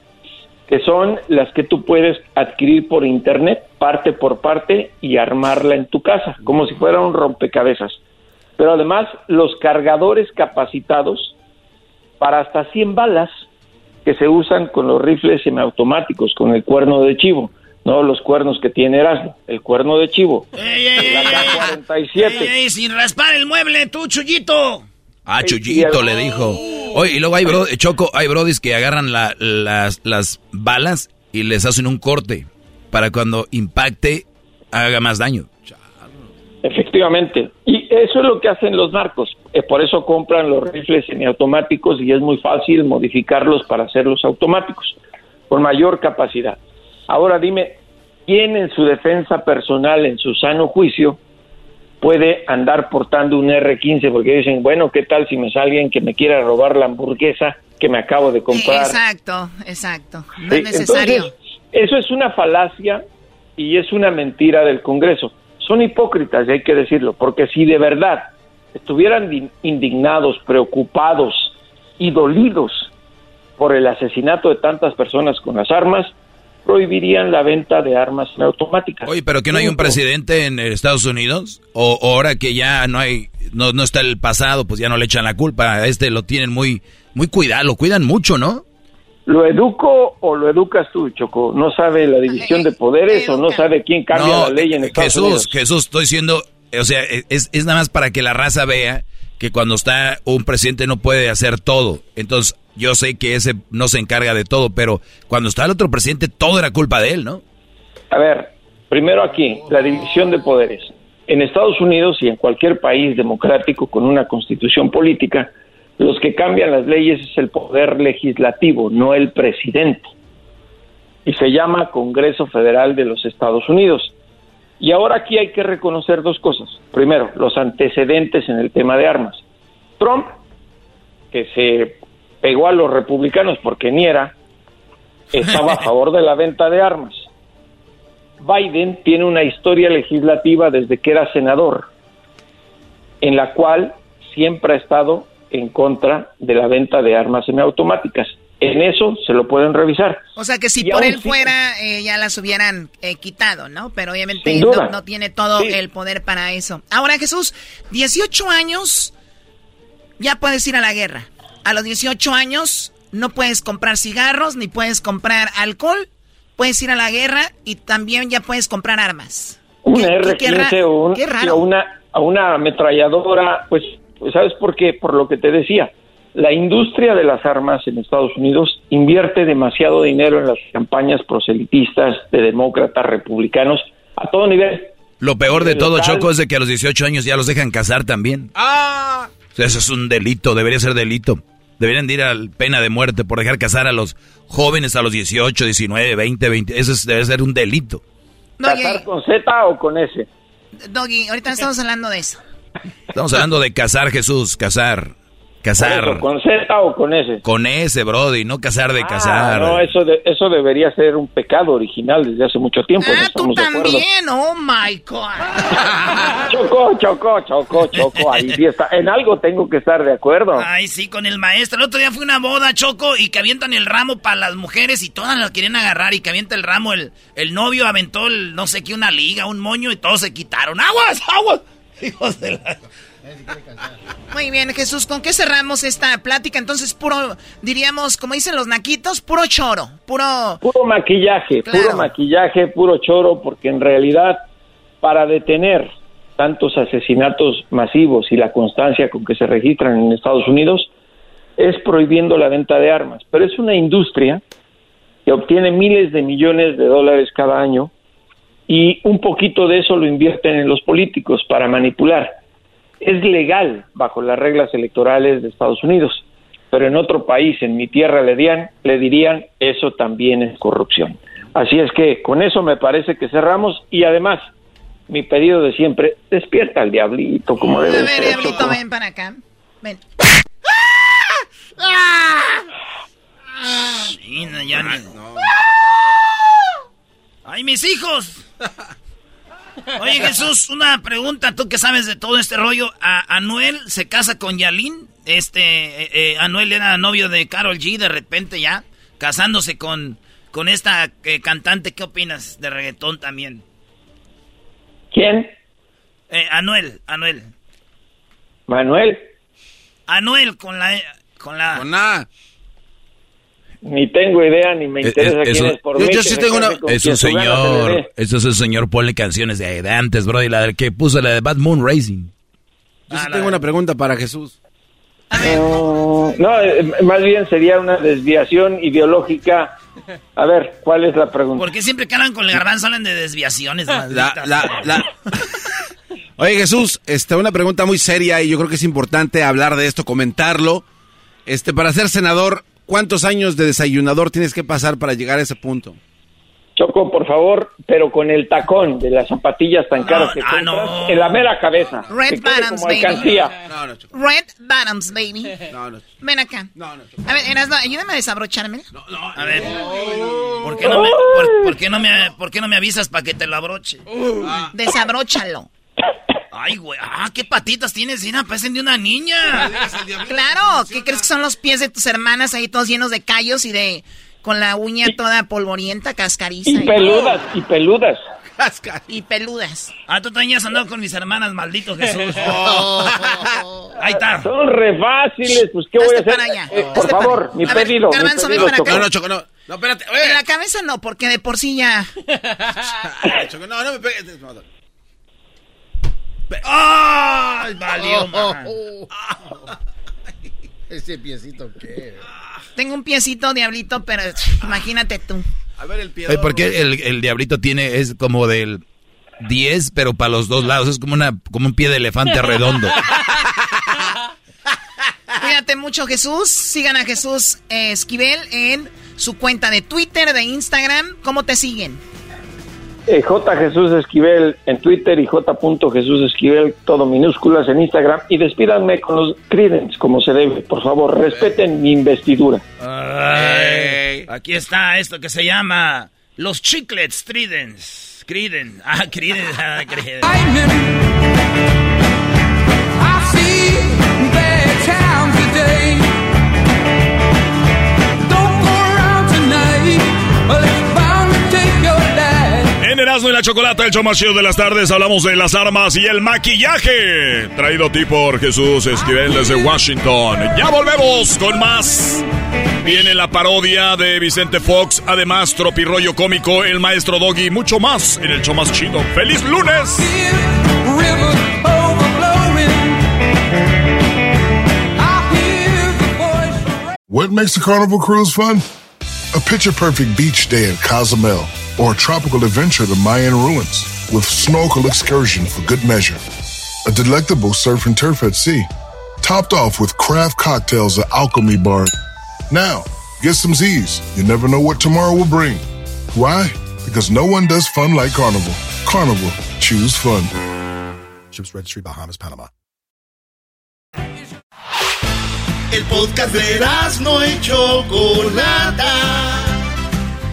que son las que tú puedes adquirir por internet, parte por parte, y armarla en tu casa, como si fuera un rompecabezas. Pero además, los cargadores capacitados para hasta 100 balas que se usan con los rifles semiautomáticos, con el cuerno de chivo, no los cuernos que tiene Erasmo, el cuerno de chivo. La K-47. Ey, ey, sin raspar el mueble, tú, Chuyito. Ah, Chuyito le dijo. Y luego hay, bro, Choco, hay brodis que agarran la- las, las balas y les hacen un corte para cuando impacte haga más daño. Efectivamente. Y eso es lo que hacen los narcos. Eh, por eso compran los rifles semiautomáticos y es muy fácil modificarlos para hacerlos automáticos, con mayor capacidad. Ahora dime, ¿quién en su defensa personal, en su sano juicio, puede andar portando un R-15? Porque dicen, bueno, ¿qué tal si me sale alguien que me quiera robar la hamburguesa que me acabo de comprar? Exacto, exacto. No es necesario. entonces, eso es una falacia y es una mentira del Congreso. Son hipócritas, y hay que decirlo, porque si de verdad estuvieran di- indignados, preocupados y dolidos por el asesinato de tantas personas con las armas, prohibirían la venta de armas automáticas. Oye, pero que no hay un presidente en Estados Unidos o, o ahora que ya no hay no, no está el pasado, pues ya no le echan la culpa. A este lo tienen muy muy cuidado, lo cuidan mucho, ¿no? ¿Lo educo o lo educas tú, Choco? ¿No sabe la división de poderes o no sabe quién cambia No, la ley en Estados Jesús, Unidos? Jesús, estoy diciendo, o sea, es, es nada más para que la raza vea que cuando está un presidente no puede hacer todo. Entonces, yo sé que ese no se encarga de todo, pero cuando está el otro presidente, todo era culpa de él, ¿no? A ver, primero aquí, la división de poderes. En Estados Unidos y en cualquier país democrático con una constitución política, los que cambian las leyes es el poder legislativo, no el presidente. Y se llama Congreso Federal de los Estados Unidos. Y ahora aquí hay que reconocer dos cosas. Primero, los antecedentes en el tema de armas. Trump, que se pegó a los republicanos porque ni era, estaba a favor de la venta de armas. Biden tiene una historia legislativa desde que era senador, en la cual siempre ha estado en contra de la venta de armas semiautomáticas. En eso se lo pueden revisar. O sea que si Y por él sí- fuera, eh, ya las hubieran eh, quitado, ¿no? Pero obviamente no, no tiene todo Sí. el poder para eso. Ahora, Jesús, 18 años, ya puedes ir a la guerra. A los 18 años no puedes comprar cigarros ni puedes comprar alcohol. Puedes ir a la guerra y también ya puedes comprar armas. Una Qué- qué ra- R-15 o un- qué raro. o una, a una ametralladora, pues, pues, ¿sabes por qué? Por lo que te decía. La industria de las armas en Estados Unidos invierte demasiado dinero en las campañas proselitistas de demócratas, republicanos, a todo nivel. Lo peor de todo, Local. Choco, es de que a los 18 años ya los dejan casar también. ¡Ah! O sea, eso es un delito, debería ser delito. Deberían de ir a la pena de muerte por dejar casar a los jóvenes a los 18, 19, 20, 20. Eso es- debe ser un delito. ¿Casar con Z o con S? Doggy, ahorita no estamos hablando de eso. Estamos hablando de casar, Jesús, casar. Casar. Eso, ¿Con Z o con S? Con ese, Brody, no casar de Ah, casar. no, eso, de- eso debería ser un pecado original desde hace mucho tiempo. no Ah, tú también, oh my God. Chocó, chocó, chocó, chocó. Ahí sí está. En algo tengo que estar de acuerdo. Ay, sí, con el maestro. El otro día fue una boda, Choco, y que avientan el ramo para las mujeres y todas las quieren agarrar y que avienta el ramo. El, el novio aventó, el, no sé qué, una liga, un moño y todos se quitaron. ¡Aguas, aguas! Hijos de la... Muy bien, Jesús, ¿con qué cerramos esta plática? Entonces, puro, diríamos, como dicen los naquitos, puro choro, puro... Puro maquillaje, Claro. puro maquillaje, puro choro, porque en realidad para detener tantos asesinatos masivos y la constancia con que se registran en Estados Unidos es prohibiendo la venta de armas. Pero es una industria que obtiene miles de millones de dólares cada año y un poquito de eso lo invierten en los políticos para manipular. Es legal bajo las reglas electorales de Estados Unidos, pero en otro país, en mi tierra, le dirían, le dirían eso también es corrupción. Así es que con eso me parece que cerramos y además mi pedido de siempre, despierta al diablito como A debe ver, ser. diablito, Choco. ven para acá. Ven. Sí, no, ya ni- ¡Ay, mis hijos! Oye, Jesús, una pregunta, tú que sabes de todo este rollo. ¿A Anuel se casa con Yalín? Este, eh, eh, Anuel era novio de Carol G, de repente ya, casándose con, con esta eh, cantante. ¿Qué opinas de reggaetón también? ¿Quién? Eh, Anuel, Anuel. Manuel, Anuel con la... Con la... Con la... ni tengo idea ni me Eh, interesa eh, quién eso- es por yo- mí. yo sí tengo una- Es un señor, eso es un señor, ponle canciones de, de antes, Brody, la del que puso la de Bad Moon Racing. Yo sí tengo una pregunta para Jesús. No, no, eh, más bien sería una desviación ideológica. A ver, ¿cuál es la pregunta? ¿Por qué siempre que hablan con el garbanzo hablan de desviaciones? La, malditas? la, la... Oye Jesús, este, una pregunta muy seria y yo creo que es importante hablar de esto, comentarlo. Este, para ser senador, ¿cuántos años de desayunador tienes que pasar para llegar a ese punto? Choco, por favor, pero con el tacón de las zapatillas tan caras que ah, compras no. en la mera cabeza. Red bottoms, baby. alcancía. No, no, Red bottoms, baby. no, no. Ven acá. No, no. A ver, ayúdame a desabrocharme. A ver, ¿por qué no me, por, por qué no me, por qué no me avisas para que te lo abroche? Desabróchalo. Ay, güey, ah, qué patitas tienes, Sina, parecen de una niña. Claro, ¿qué crees que son los pies de tus hermanas ahí todos llenos de callos y de con la uña toda polvorienta, cascariza? Y peludas, y peludas. Y peludas. Ah, tú también has andado con mis hermanas, maldito Jesús. Ahí está. Son re fáciles, pues ¿qué voy a hacer? para allá. Eh, por Hazte favor, para- mi A ver, pedido, mi ven para Choco. acá. No, no, Choco, no. No, espérate. En Oye. la cabeza no, porque de por sí ya. No, no me pegues. ¡Ay, valió, man. Ese piecito qué. Tengo un piecito diablito, pero imagínate tú. A ver el pie. Porque el, el diablito tiene, es como del 10, pero para los dos lados, es como una, como un pie de elefante redondo. Cuídate mucho, Jesús. Sigan a Jesús eh, Esquivel en su cuenta de Twitter, de Instagram. ¿Cómo te siguen? Eh, J. Jesús Esquivel en Twitter y J. Jesús Esquivel, todo minúsculas en Instagram. Y despídanme con los Credence, como se debe. Por favor, respeten mi investidura. Ay, aquí está esto que se llama los chiclets Tridents. Criden. Ah, Criden. Ah, Criden. En Erasmo y la Chocolata, el show más chido de las tardes, hablamos de las armas y el maquillaje. Traído a ti por Jesús Esquivel desde Washington. Ya volvemos con más. Viene la parodia de Vicente Fox, además tropirollo cómico, el maestro Doggy mucho más en el show más chido. ¡Feliz lunes! What makes a carnival cruise fun? A picture perfect beach day in Cozumel or a tropical adventure to Mayan ruins with snorkel excursion for good measure. A delectable surf and turf at sea, topped off with craft cocktails at Alchemy Bar. Now, get some Z's. You never know what tomorrow will bring. Why? Because no one does fun like Carnival. Carnival, choose fun. Ships Registry, Bahamas, Panama. El podcast de no y Chocolata.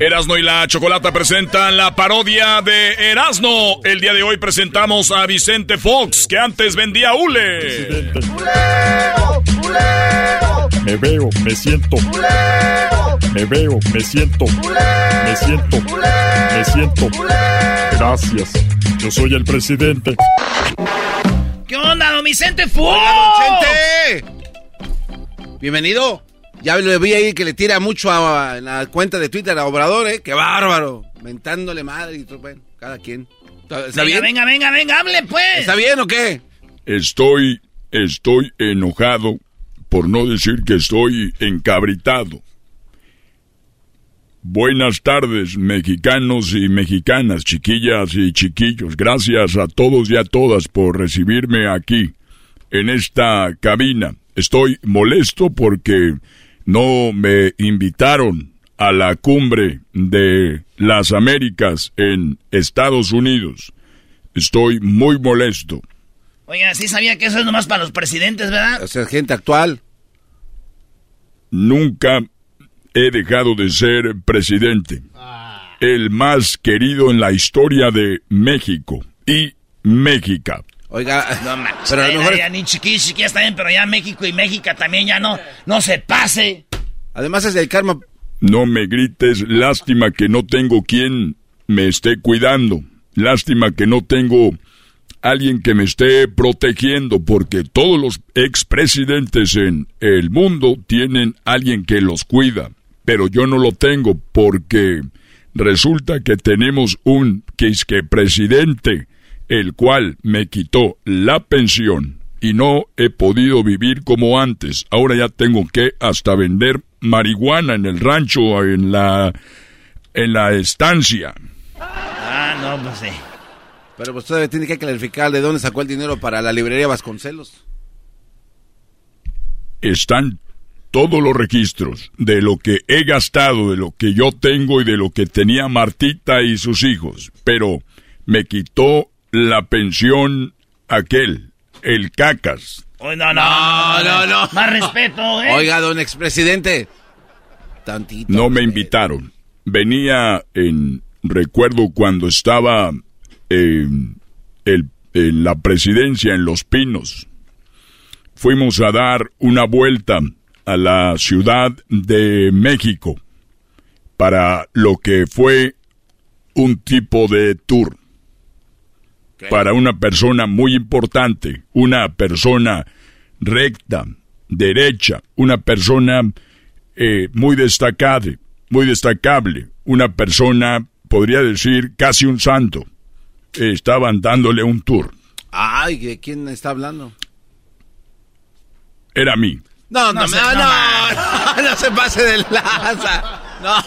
Erasno y la Chocolata presentan la parodia de Erasno. El día de hoy presentamos a Vicente Fox, que antes vendía hule. Me veo, me siento. Me veo, me siento. Me siento. Me siento. Gracias. Yo soy el presidente. ¿Qué onda, don Vicente Fox? Bienvenido. Ya lo vi ahí que le tira mucho a, en la cuenta de Twitter a Obrador, ¿eh? ¡Qué bárbaro! Mentándole madre y todo, bueno, cada quien. ¿Está venga, bien? venga, venga, venga, hable pues. ¿Está bien o qué? Estoy, estoy enojado, por no decir que estoy encabritado. Buenas tardes, mexicanos y mexicanas, chiquillas y chiquillos. Gracias a todos y a todas por recibirme aquí, en esta cabina. Estoy molesto porque no me invitaron a la cumbre de las Américas en Estados Unidos. Estoy muy molesto. Oiga, sí sabía que eso es nomás para los presidentes, ¿verdad? O sea, gente actual. Nunca he dejado de ser presidente. El más querido en la historia de México y México. Oiga, No manches, pero a lo ya, mejor- ya ni chiquillos, chiquillas está bien, pero ya México y México también ya no, no se pase. Además es el karma. No me grites, lástima que no tengo quien me esté cuidando. Lástima que no tengo alguien que me esté protegiendo, porque todos los expresidentes en el mundo tienen alguien que los cuida. Pero yo no lo tengo porque resulta que tenemos un quisque presidente, el cual me quitó la pensión y no he podido vivir como antes. Ahora ya tengo que hasta vender marihuana en el rancho, en la en la estancia. Ah, no, pues sí. Pero pues todavía tiene que clarificar de dónde sacó el dinero para la librería Vasconcelos. Están todos los registros de lo que he gastado, de lo que yo tengo y de lo que tenía Martita y sus hijos. Pero me quitó la pensión aquel, el cacas. No, no, no, no, Más respeto, ¿eh? Oiga, don expresidente. Tantito. No me invitaron. Venía en recuerdo cuando estaba en, el- en la presidencia en Los Pinos. Fuimos a dar una vuelta a la Ciudad de México para lo que fue un tipo de tour para una persona muy importante, una persona recta, derecha, una persona eh, muy destacada, muy destacable, una persona, podría decir, casi un santo. Eh, estaban dándole un tour. Ay, ¿de quién está hablando? Era mí. No, no, No no, se- no, no, no, no se pase de lanza.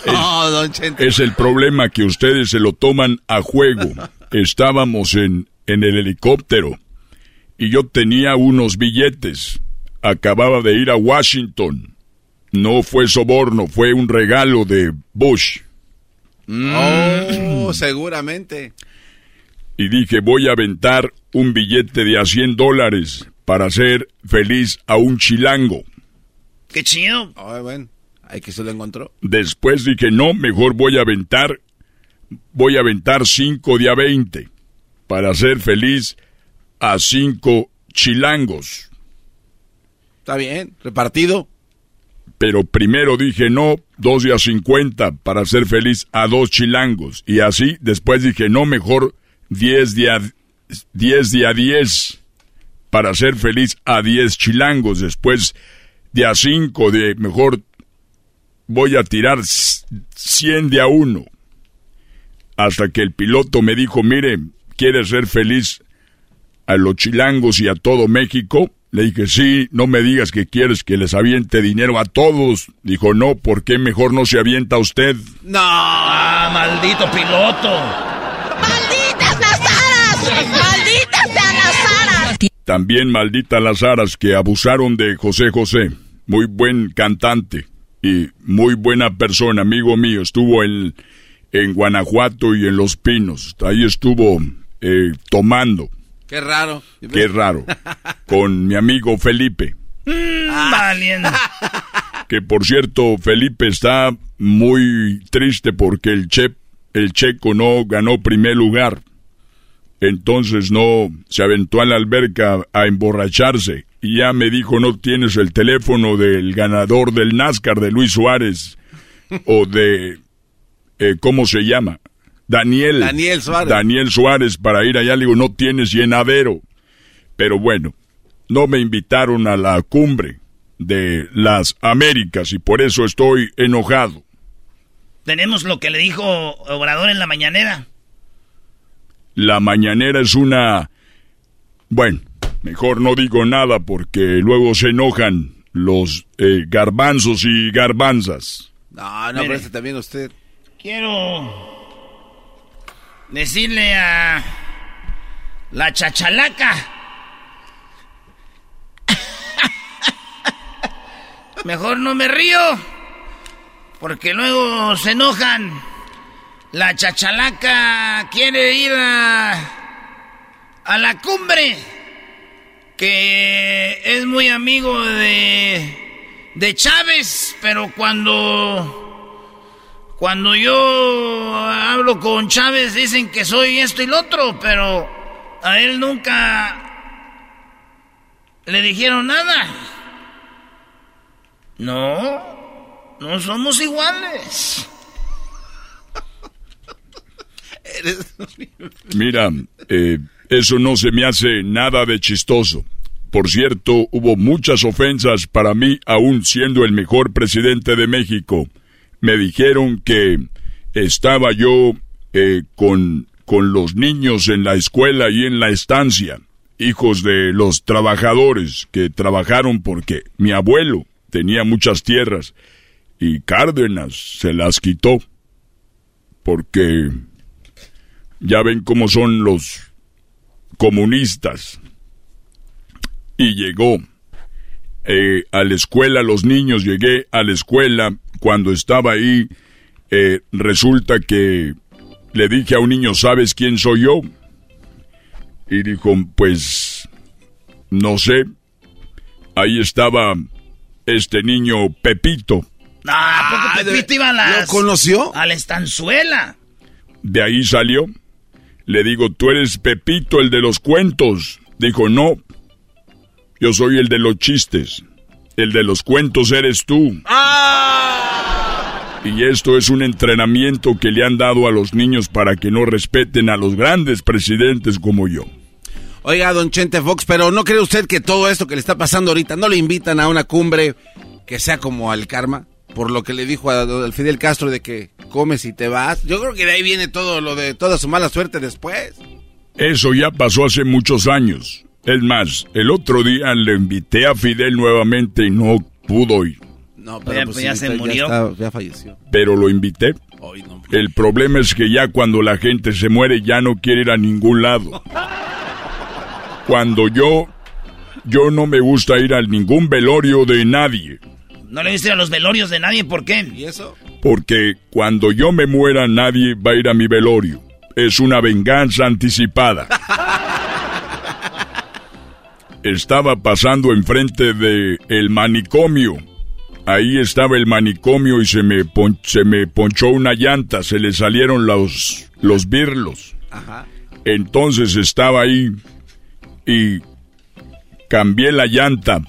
No, don Chente. Es el problema que ustedes se lo toman a juego. Estábamos en, en el helicóptero y yo tenía unos billetes. Acababa de ir a Washington. No fue soborno, fue un regalo de Bush. Oh, seguramente. y dije voy a aventar un billete de a 100 dólares para hacer feliz a un chilango. Qué chido. Ay, bueno, hay que se lo encontró. Después dije, no, mejor voy a aventar, voy a aventar 5 de a 20 para hacer feliz a 5 chilangos. Está bien, repartido. Pero primero dije, no, 2 de a 50 para hacer feliz a dos chilangos. Y así, después dije, no, mejor 10 de a 10 de a 10 para hacer feliz a 10 chilangos. Después de a 5 de mejor voy a tirar 100 de a 1. Hasta que el piloto me dijo, mire, ¿quiere ser feliz a los chilangos y a todo México? Le dije, sí, no me digas que quieres que les aviente dinero a todos. Dijo, no, ¿por qué mejor no se avienta usted? No, ah, maldito piloto. ¡Malditas las aras! ¡Malditas las aras! También malditas las aras que abusaron de José José. Muy buen cantante y muy buena persona, amigo mío. Estuvo en, en Guanajuato y en Los Pinos. Ahí estuvo eh, tomando. Qué raro. Qué raro. Con mi amigo Felipe. Mm, valiendo. Que por cierto, Felipe está muy triste porque el, che, el checo no ganó primer lugar. Entonces no se aventó a la alberca a emborracharse. Y ya me dijo, no tienes el teléfono del ganador del NASCAR de Luis Suárez. o de... Eh, ¿Cómo se llama? Daniel. Daniel Suárez. Daniel Suárez para ir allá. Le digo, no tienes llenadero. Pero bueno, no me invitaron a la cumbre de las Américas y por eso estoy enojado. Tenemos lo que le dijo Obrador en la mañanera. La mañanera es una... Bueno, mejor no digo nada porque luego se enojan los eh, garbanzos y garbanzas. No, no, pero también usted. Quiero decirle a la chachalaca. Mejor no me río, porque luego se enojan. La chachalaca quiere ir a, a la cumbre, que es muy amigo de, de Chávez, pero cuando cuando yo hablo con Chávez dicen que soy esto y lo otro, pero a él nunca le dijeron nada. No, no somos iguales. Mira, eh, eso no se me hace nada de chistoso. Por cierto, hubo muchas ofensas para mí, aún siendo el mejor presidente de México me dijeron que estaba yo eh, con, con los niños en la escuela y en la estancia, hijos de los trabajadores que trabajaron porque mi abuelo tenía muchas tierras y Cárdenas se las quitó porque ya ven cómo son los comunistas. Y llegó eh, a la escuela, los niños, llegué a la escuela cuando estaba ahí, eh, resulta que le dije a un niño, ¿sabes quién soy yo? Y dijo, pues, no sé. Ahí estaba este niño Pepito. Ah, porque Pepito iba a la... ¿Lo conoció? A la estanzuela. De ahí salió. Le digo, tú eres Pepito, el de los cuentos. Dijo, no. Yo soy el de los chistes. El de los cuentos eres tú. ¡Ah! Y esto es un entrenamiento que le han dado a los niños para que no respeten a los grandes presidentes como yo. Oiga, don Chente Fox, pero ¿no cree usted que todo esto que le está pasando ahorita no le invitan a una cumbre que sea como al karma? Por lo que le dijo a, Fidel Castro de que comes y te vas. Yo creo que de ahí viene todo lo de toda su mala suerte después. Eso ya pasó hace muchos años. Es más, el otro día le invité a Fidel nuevamente y no pudo ir. No, pero ya, pues pues se murió. Ya, falleció. Pero lo invité. El problema es que ya cuando la gente se muere ya no quiere ir a ningún lado. Cuando yo, yo no me gusta ir a ningún velorio de nadie. ¿No le gusta a los velorios de nadie? ¿Por qué? ¿Y eso? Porque cuando yo me muera nadie va a ir a mi velorio. es una venganza anticipada. Estaba pasando enfrente de el manicomio. Ahí estaba el manicomio y se me, pon- se me ponchó una llanta, se le salieron los, los birlos. Entonces estaba ahí y cambié la llanta,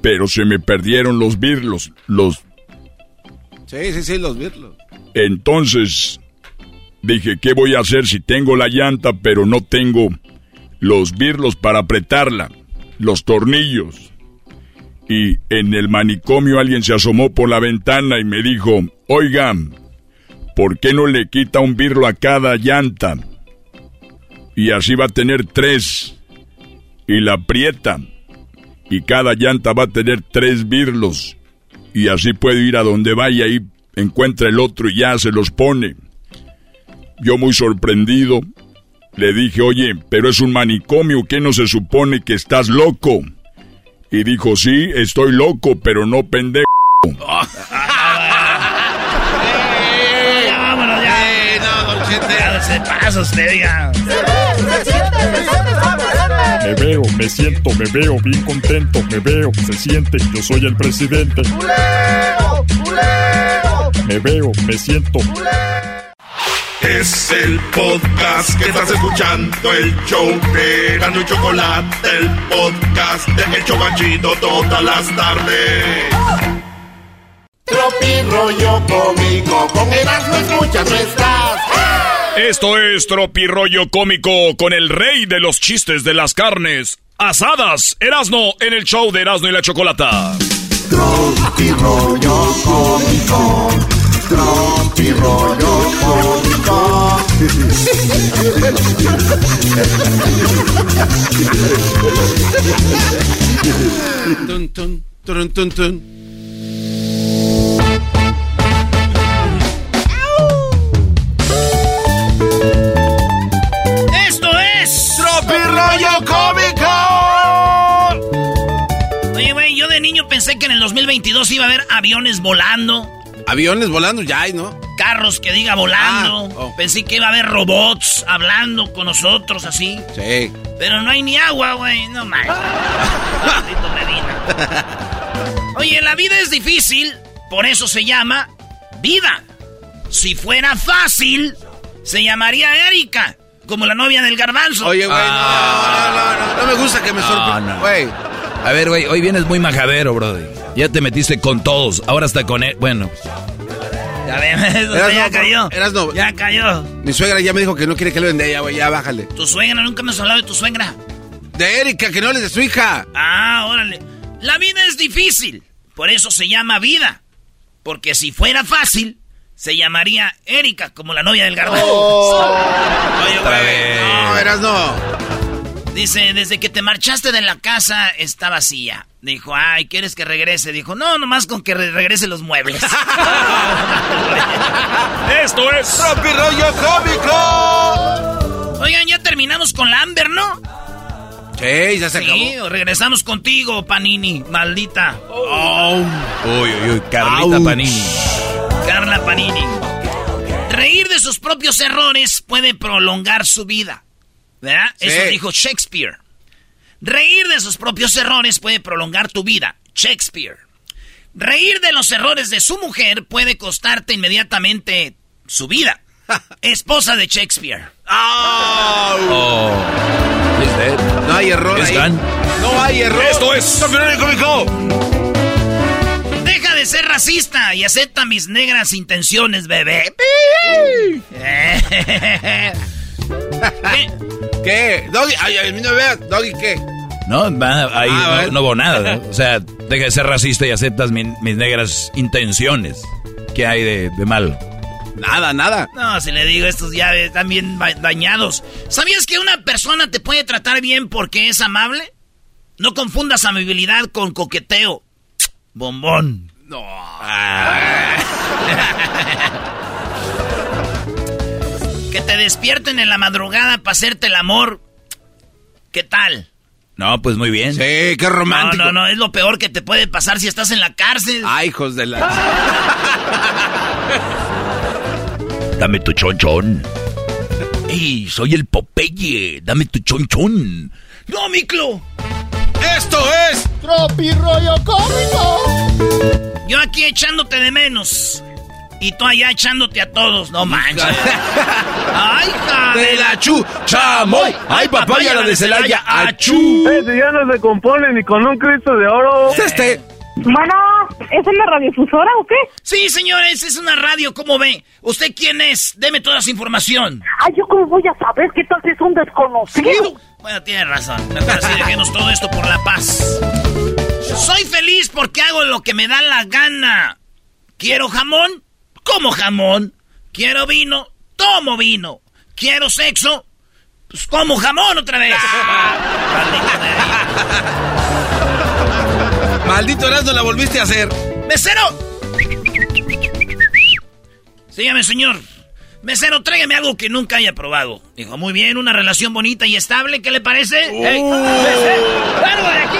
pero se me perdieron los birlos. Los, Sí, sí, sí, los virlos. entonces dije, ¿qué voy a hacer si tengo la llanta, pero no tengo los birlos para apretarla, los tornillos? Y en el manicomio alguien se asomó por la ventana y me dijo, oigan, ¿por qué no le quita un birlo a cada llanta? Y así va a tener tres. Y la aprieta. Y cada llanta va a tener tres birlos. Y así puede ir a donde vaya y encuentra el otro y ya se los pone. Yo muy sorprendido le dije, oye, pero es un manicomio, ¿qué no se supone que estás loco? Y dijo, sí, estoy loco, pero no pendejo. Ya, vámonos, ya. no, don Ya se pasa usted, ya. Me veo, me siento, me veo bien contento, me veo, se siente, yo soy el presidente. Me veo, me siento. Es el podcast que estás escuchando, el show de Gano y Chocolate, el podcast de El Chocachito todas las tardes. Tropi rollo cómico, con Erasmo escuchas no estás. Esto es Tropirollo Cómico con el rey de los chistes de las carnes asadas, Erasno, en el show de Erasno y la Chocolata. Tropi rollo cómico, tropi rollo cómico. Tun, tun, tun, tun. Esto es Tropi rollo cómico. Oye, güey, yo de niño pensé que en el 2022 iba a haber aviones volando, Aviones volando ya hay, ¿no? carros que diga volando. Ah, oh. Pensé que iba a haber robots hablando con nosotros así. Sí. Pero no hay ni agua, güey. No Medina. Oye, la vida es difícil, por eso se llama vida. Si fuera fácil, se llamaría Erika, como la novia del garbanzo. Oye, güey, Ah. no, no, no, no, no me gusta que me No, sorprenda. no. Güey, A ver, güey, hoy vienes muy majadero, brody. Ya te metiste con todos, ahora hasta con él. Bueno, Ya ven, eso Eras ya cayó. eras no. Ya cayó. mi suegra ya me dijo que no quiere que le venda ella, güey, ya bájale. Tu suegra, nunca me has hablado de tu suegra. De Erika, que no hables de su hija. Ah, órale. La vida es difícil, por eso se llama vida. Porque si fuera fácil, se llamaría Erika, como la novia del garbanzo. Oye, otra güey, vez. No, eras no. Dice, desde que te marchaste de la casa está vacía. Dijo, ay, ¿quieres que regrese? Dijo, no, nomás con que re- regrese los muebles. Esto es Tropi rollo cómico. Oigan, ya terminamos con la Amber, ¿no? Sí, ya se Sí, acabó. regresamos contigo, Panini, maldita. uy, uy, uy, Carlita Ouch. Panini. Carla Panini. Reír de sus propios errores puede prolongar su vida. ¿Verdad? Sí. Eso dijo Shakespeare. Reír de sus propios errores puede prolongar tu vida. Shakespeare. Reír de los errores de su mujer puede costarte inmediatamente su vida. Esposa de Shakespeare. Oh. That- No hay error ahí. No hay error. Esto es-. Deja de ser racista y acepta mis negras intenciones, bebé. ¿Qué? ¿Qué? Doggy, ay, ay, a mí no me veas. Doggy, ¿qué? No, ahí Ah, no, no hubo nada. ¿no? O sea, deja de ser racista y aceptas mi- mis negras intenciones. ¿Qué hay de, de malo? Nada, nada. No, si le digo, estos ya están bien dañados. ¿Sabías que una persona te puede tratar bien porque es amable? No confundas amabilidad con coqueteo. Bombón. No. Que te despierten en la madrugada para hacerte el amor. ¿Qué tal? No, pues muy bien. Sí, qué No, romántico. no, no, es lo peor que te puede pasar si estás en la cárcel. Ay, hijos de la... Dame tu chonchón. Hey, soy el Popeye, dame tu chonchón. ¡No, Miclo! ¡Esto es Tropi Rollo Cómico! Yo aquí echándote de menos. Y tú allá echándote a todos, no manches. ¡Ay, hija! De la chu, chamoy. ¡Ay, papaya la de Celaya! ¡Achú! Ese ya no se compone ni con un Cristo de oro. Este. Bueno, ¿es una radiodifusora o qué? Sí, señores, es una radio, ¿cómo ve? ¿Usted quién es? Deme toda su información. Ay, ¿yo cómo voy a saber que tal es un desconocido? Bueno, tiene razón. Mejor así dejemos todo esto por la paz. Soy feliz porque hago lo que me da la gana. ¿Quiero jamón? Como jamón. ¿Quiero vino? Tomo vino. ¿Quiero sexo? Pues como jamón otra vez. Maldito Erasmo, la volviste a hacer. ¡Mesero! Sígame, señor. Mesero, tráigame algo que nunca haya probado. Dijo, muy bien, una relación bonita y estable, ¿qué le parece? Mesero, ¡Algo de aquí!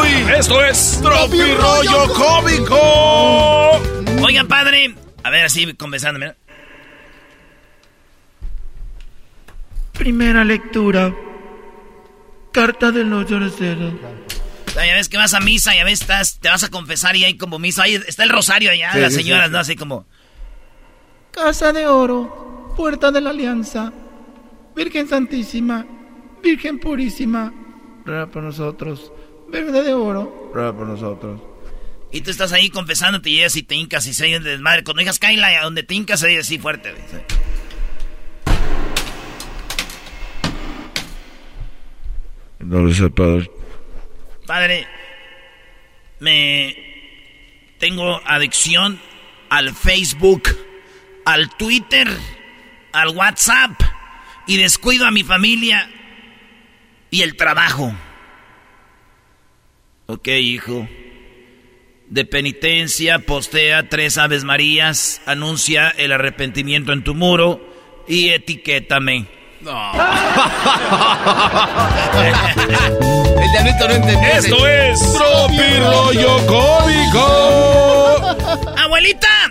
¡Uy! Esto es Tropi Rollo Cómico. Oigan, padre. A ver, así conversándome. Primera lectura. Carta del no lloracero. Ya ves que vas a misa, ya ves, estás, te vas a confesar y hay como misa. Ahí está el rosario allá, Sí, las sí, señoras, sí. ¿no? Así como. Casa de oro, puerta de la alianza. Virgen Santísima, Virgen Purísima, ruega por nosotros. Verde de oro, ruega por nosotros. Y tú estás ahí confesándote y llegas y te hincas y se oye de desmadre. Cuando digas Kaila, a donde te hincas se oye así fuerte. No le sé, padre. Padre, me tengo adicción al Facebook, al Twitter, al WhatsApp y descuido a mi familia y el trabajo. Ok, hijo. De penitencia, postea tres Aves Marías, anuncia el arrepentimiento en tu muro y etiquétame. El diablito no entendió. Esto es Tropi Rollo Cómico. ¡Abuelita!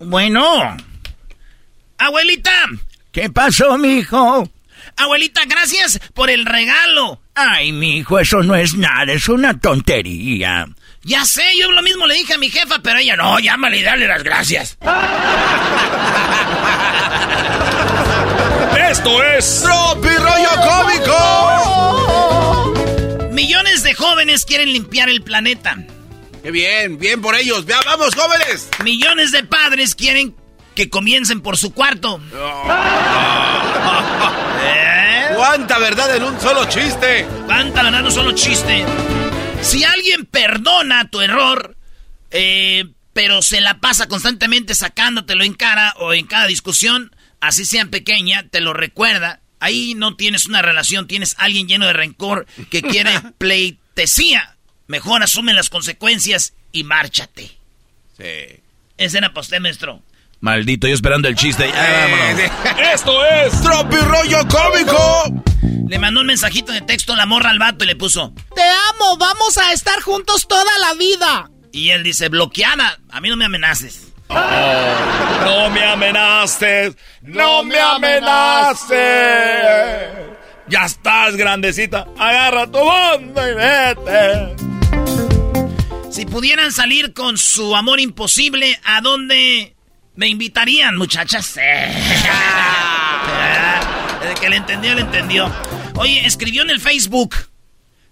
Bueno. Abuelita. ¿Qué pasó, mijo? Abuelita, gracias por el regalo. Ay, mijo, eso no es nada, es una tontería. Ya sé, yo lo mismo le dije a mi jefa, pero ella no, llámale y dale las gracias. Esto es Tropi Rollo Cómico. Millones de jóvenes quieren limpiar el planeta. Qué bien, bien por ellos. Vea, vamos, jóvenes. Millones de padres quieren que comiencen por su cuarto. ¿Eh? ¿Cuánta verdad en un solo chiste? ¿Cuánta verdad en un solo chiste? Si alguien perdona tu error, eh, pero se la pasa constantemente sacándotelo en cara o en cada discusión, así sea pequeña, te lo recuerda. Ahí no tienes una relación, tienes alguien lleno de rencor que quiere pleitesía. Mejor asume las consecuencias y márchate. Sí. Ese era maestro. Maldito, yo esperando el chiste. Esto es Tropi Rollo Cómico. Le mandó un mensajito de texto la morra al vato y le puso. Te amo, vamos a estar juntos toda la vida. Y él dice, bloqueada, a mí no me amenaces. No me amenaces, no me amenaces. Ya estás grandecita, agarra tu banda y vete. Si pudieran salir con su amor imposible, ¿a dónde me invitarían, muchachas? El que le entendió, le entendió. Oye, escribió en el Facebook.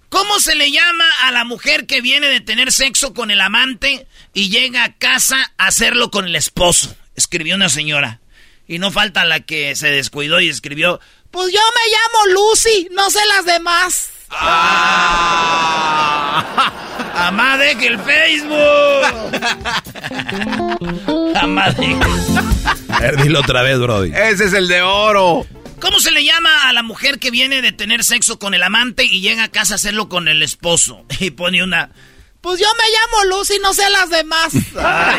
¿Cómo se le llama a la mujer que viene de tener sexo con el amante y llega a casa a hacerlo con el esposo? Escribió una señora. Y no falta la que se descuidó y escribió. Pues yo me llamo Lucy, no sé las demás. ¡Amá, deje el Facebook! ¡Amá, deje. A ver, dilo otra vez, Brody. Ese es el de oro. ¿Cómo se le llama a la mujer que viene de tener sexo con el amante y llega a casa a hacerlo con el esposo? Y pone una... Pues yo me llamo Lucy, no sé las demás. Ay,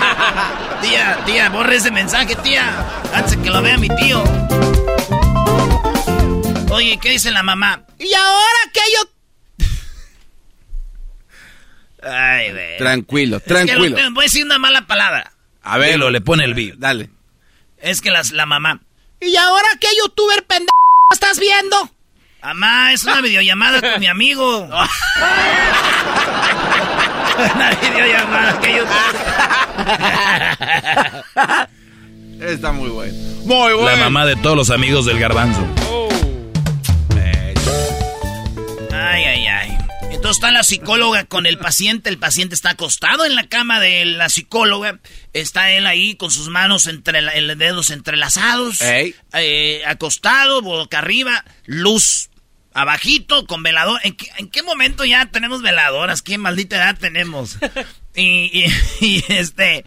tía, tía, borre ese mensaje, tía. Antes que lo vea mi tío. Oye, ¿qué dice la mamá? Y ahora que yo... Ay, güey. Tranquilo, Es que lo- tranquilo. voy a decir una mala palabra. A ver. Dilo, le pone el beat. Dale. Es que las, la mamá. ¿Y ahora qué youtuber pendejo estás viendo? Mamá, es una videollamada con mi amigo. una videollamada que yo... Está muy bueno. Muy bueno. La mamá de todos los amigos del garbanzo. Ay, ay, ay. Entonces está la psicóloga con el paciente. El paciente está acostado en la cama de la psicóloga. Está él ahí con sus manos entre la- dedos entrelazados. Eh, acostado, boca arriba. Luz abajito con velador. ¿En qué, en qué momento ya tenemos veladoras? ¿Qué maldita edad tenemos? y, y- y, este...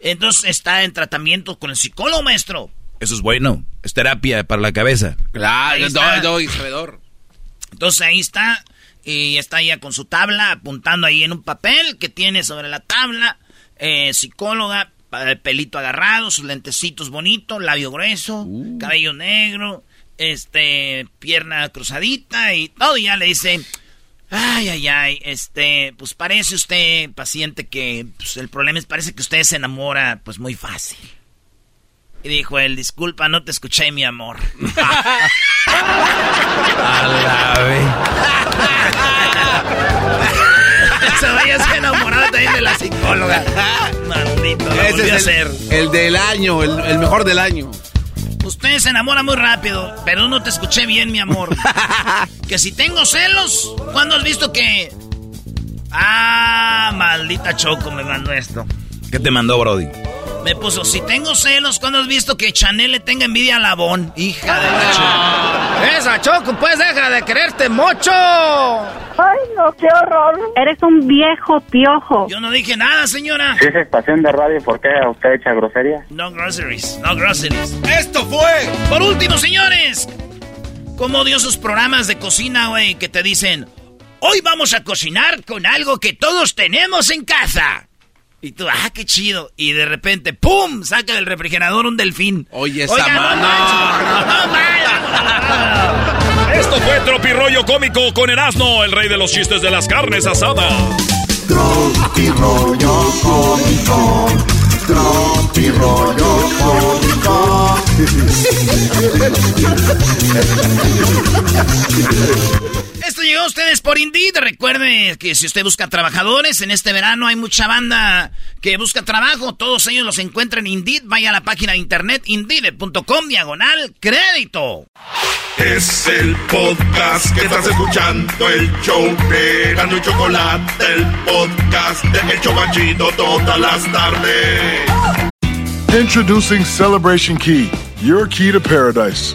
Entonces está en tratamiento con el psicólogo, maestro. Eso es bueno. Es terapia para la cabeza. Claro, doy, doy, sabedor. Entonces ahí está, y está ya con su tabla, apuntando ahí en un papel que tiene sobre la tabla, eh, psicóloga, pelito agarrado, sus lentecitos bonitos, labio grueso, cabello negro, este, pierna cruzadita y todo, y ya le dice, ay, ay, ay, este, pues parece usted, paciente, que pues, el problema es, parece que usted se enamora, pues muy fácil. Y dijo él, disculpa, no te escuché, mi amor. Se vaya a enamorar también de la psicóloga. Maldito, a Ese es el, el del año, el, el mejor del año. Usted se enamora muy rápido, pero no te escuché bien, mi amor. que si tengo celos, ¿cuándo has visto que... Ah, maldita Choco me mandó esto. ¿Qué te mandó, Brody? Me puso, si tengo celos, ¿cuándo has visto que Chanel le tenga envidia a Labón? Hija de la Choco. Esa Choco, pues deja de quererte mucho. Ay, no, qué horror. Eres un viejo piojo. Yo no dije nada, señora. Si es estación de radio, ¿por qué usted echa grosería? No groceries, no groceries. ¡Esto fue! Por último, señores. ¿Cómo dio sus programas de cocina, güey, que te dicen, hoy vamos a cocinar con algo que todos tenemos en casa? Y tú, ah, qué chido. Y de repente, ¡pum! Saca del refrigerador un delfín. Oye, esa Oiga, no mano. manches, no, no, Esto fue Tropirollo Cómico con Erasmo, el rey de los chistes de las carnes asadas. Tropi rollo cómico. Tropi rollo cómico. Llegó a ustedes por Indeed. Recuerde que si usted busca trabajadores, en este verano hay mucha banda que busca trabajo. Todos ellos los encuentran en Indeed. Vaya a la página de internet indeed.com diagonal crédito. Es el podcast que estás escuchando, el show de Gano y Chocolate, el podcast de El Chobachito todas las tardes. Introducing Celebration Key, your key to paradise.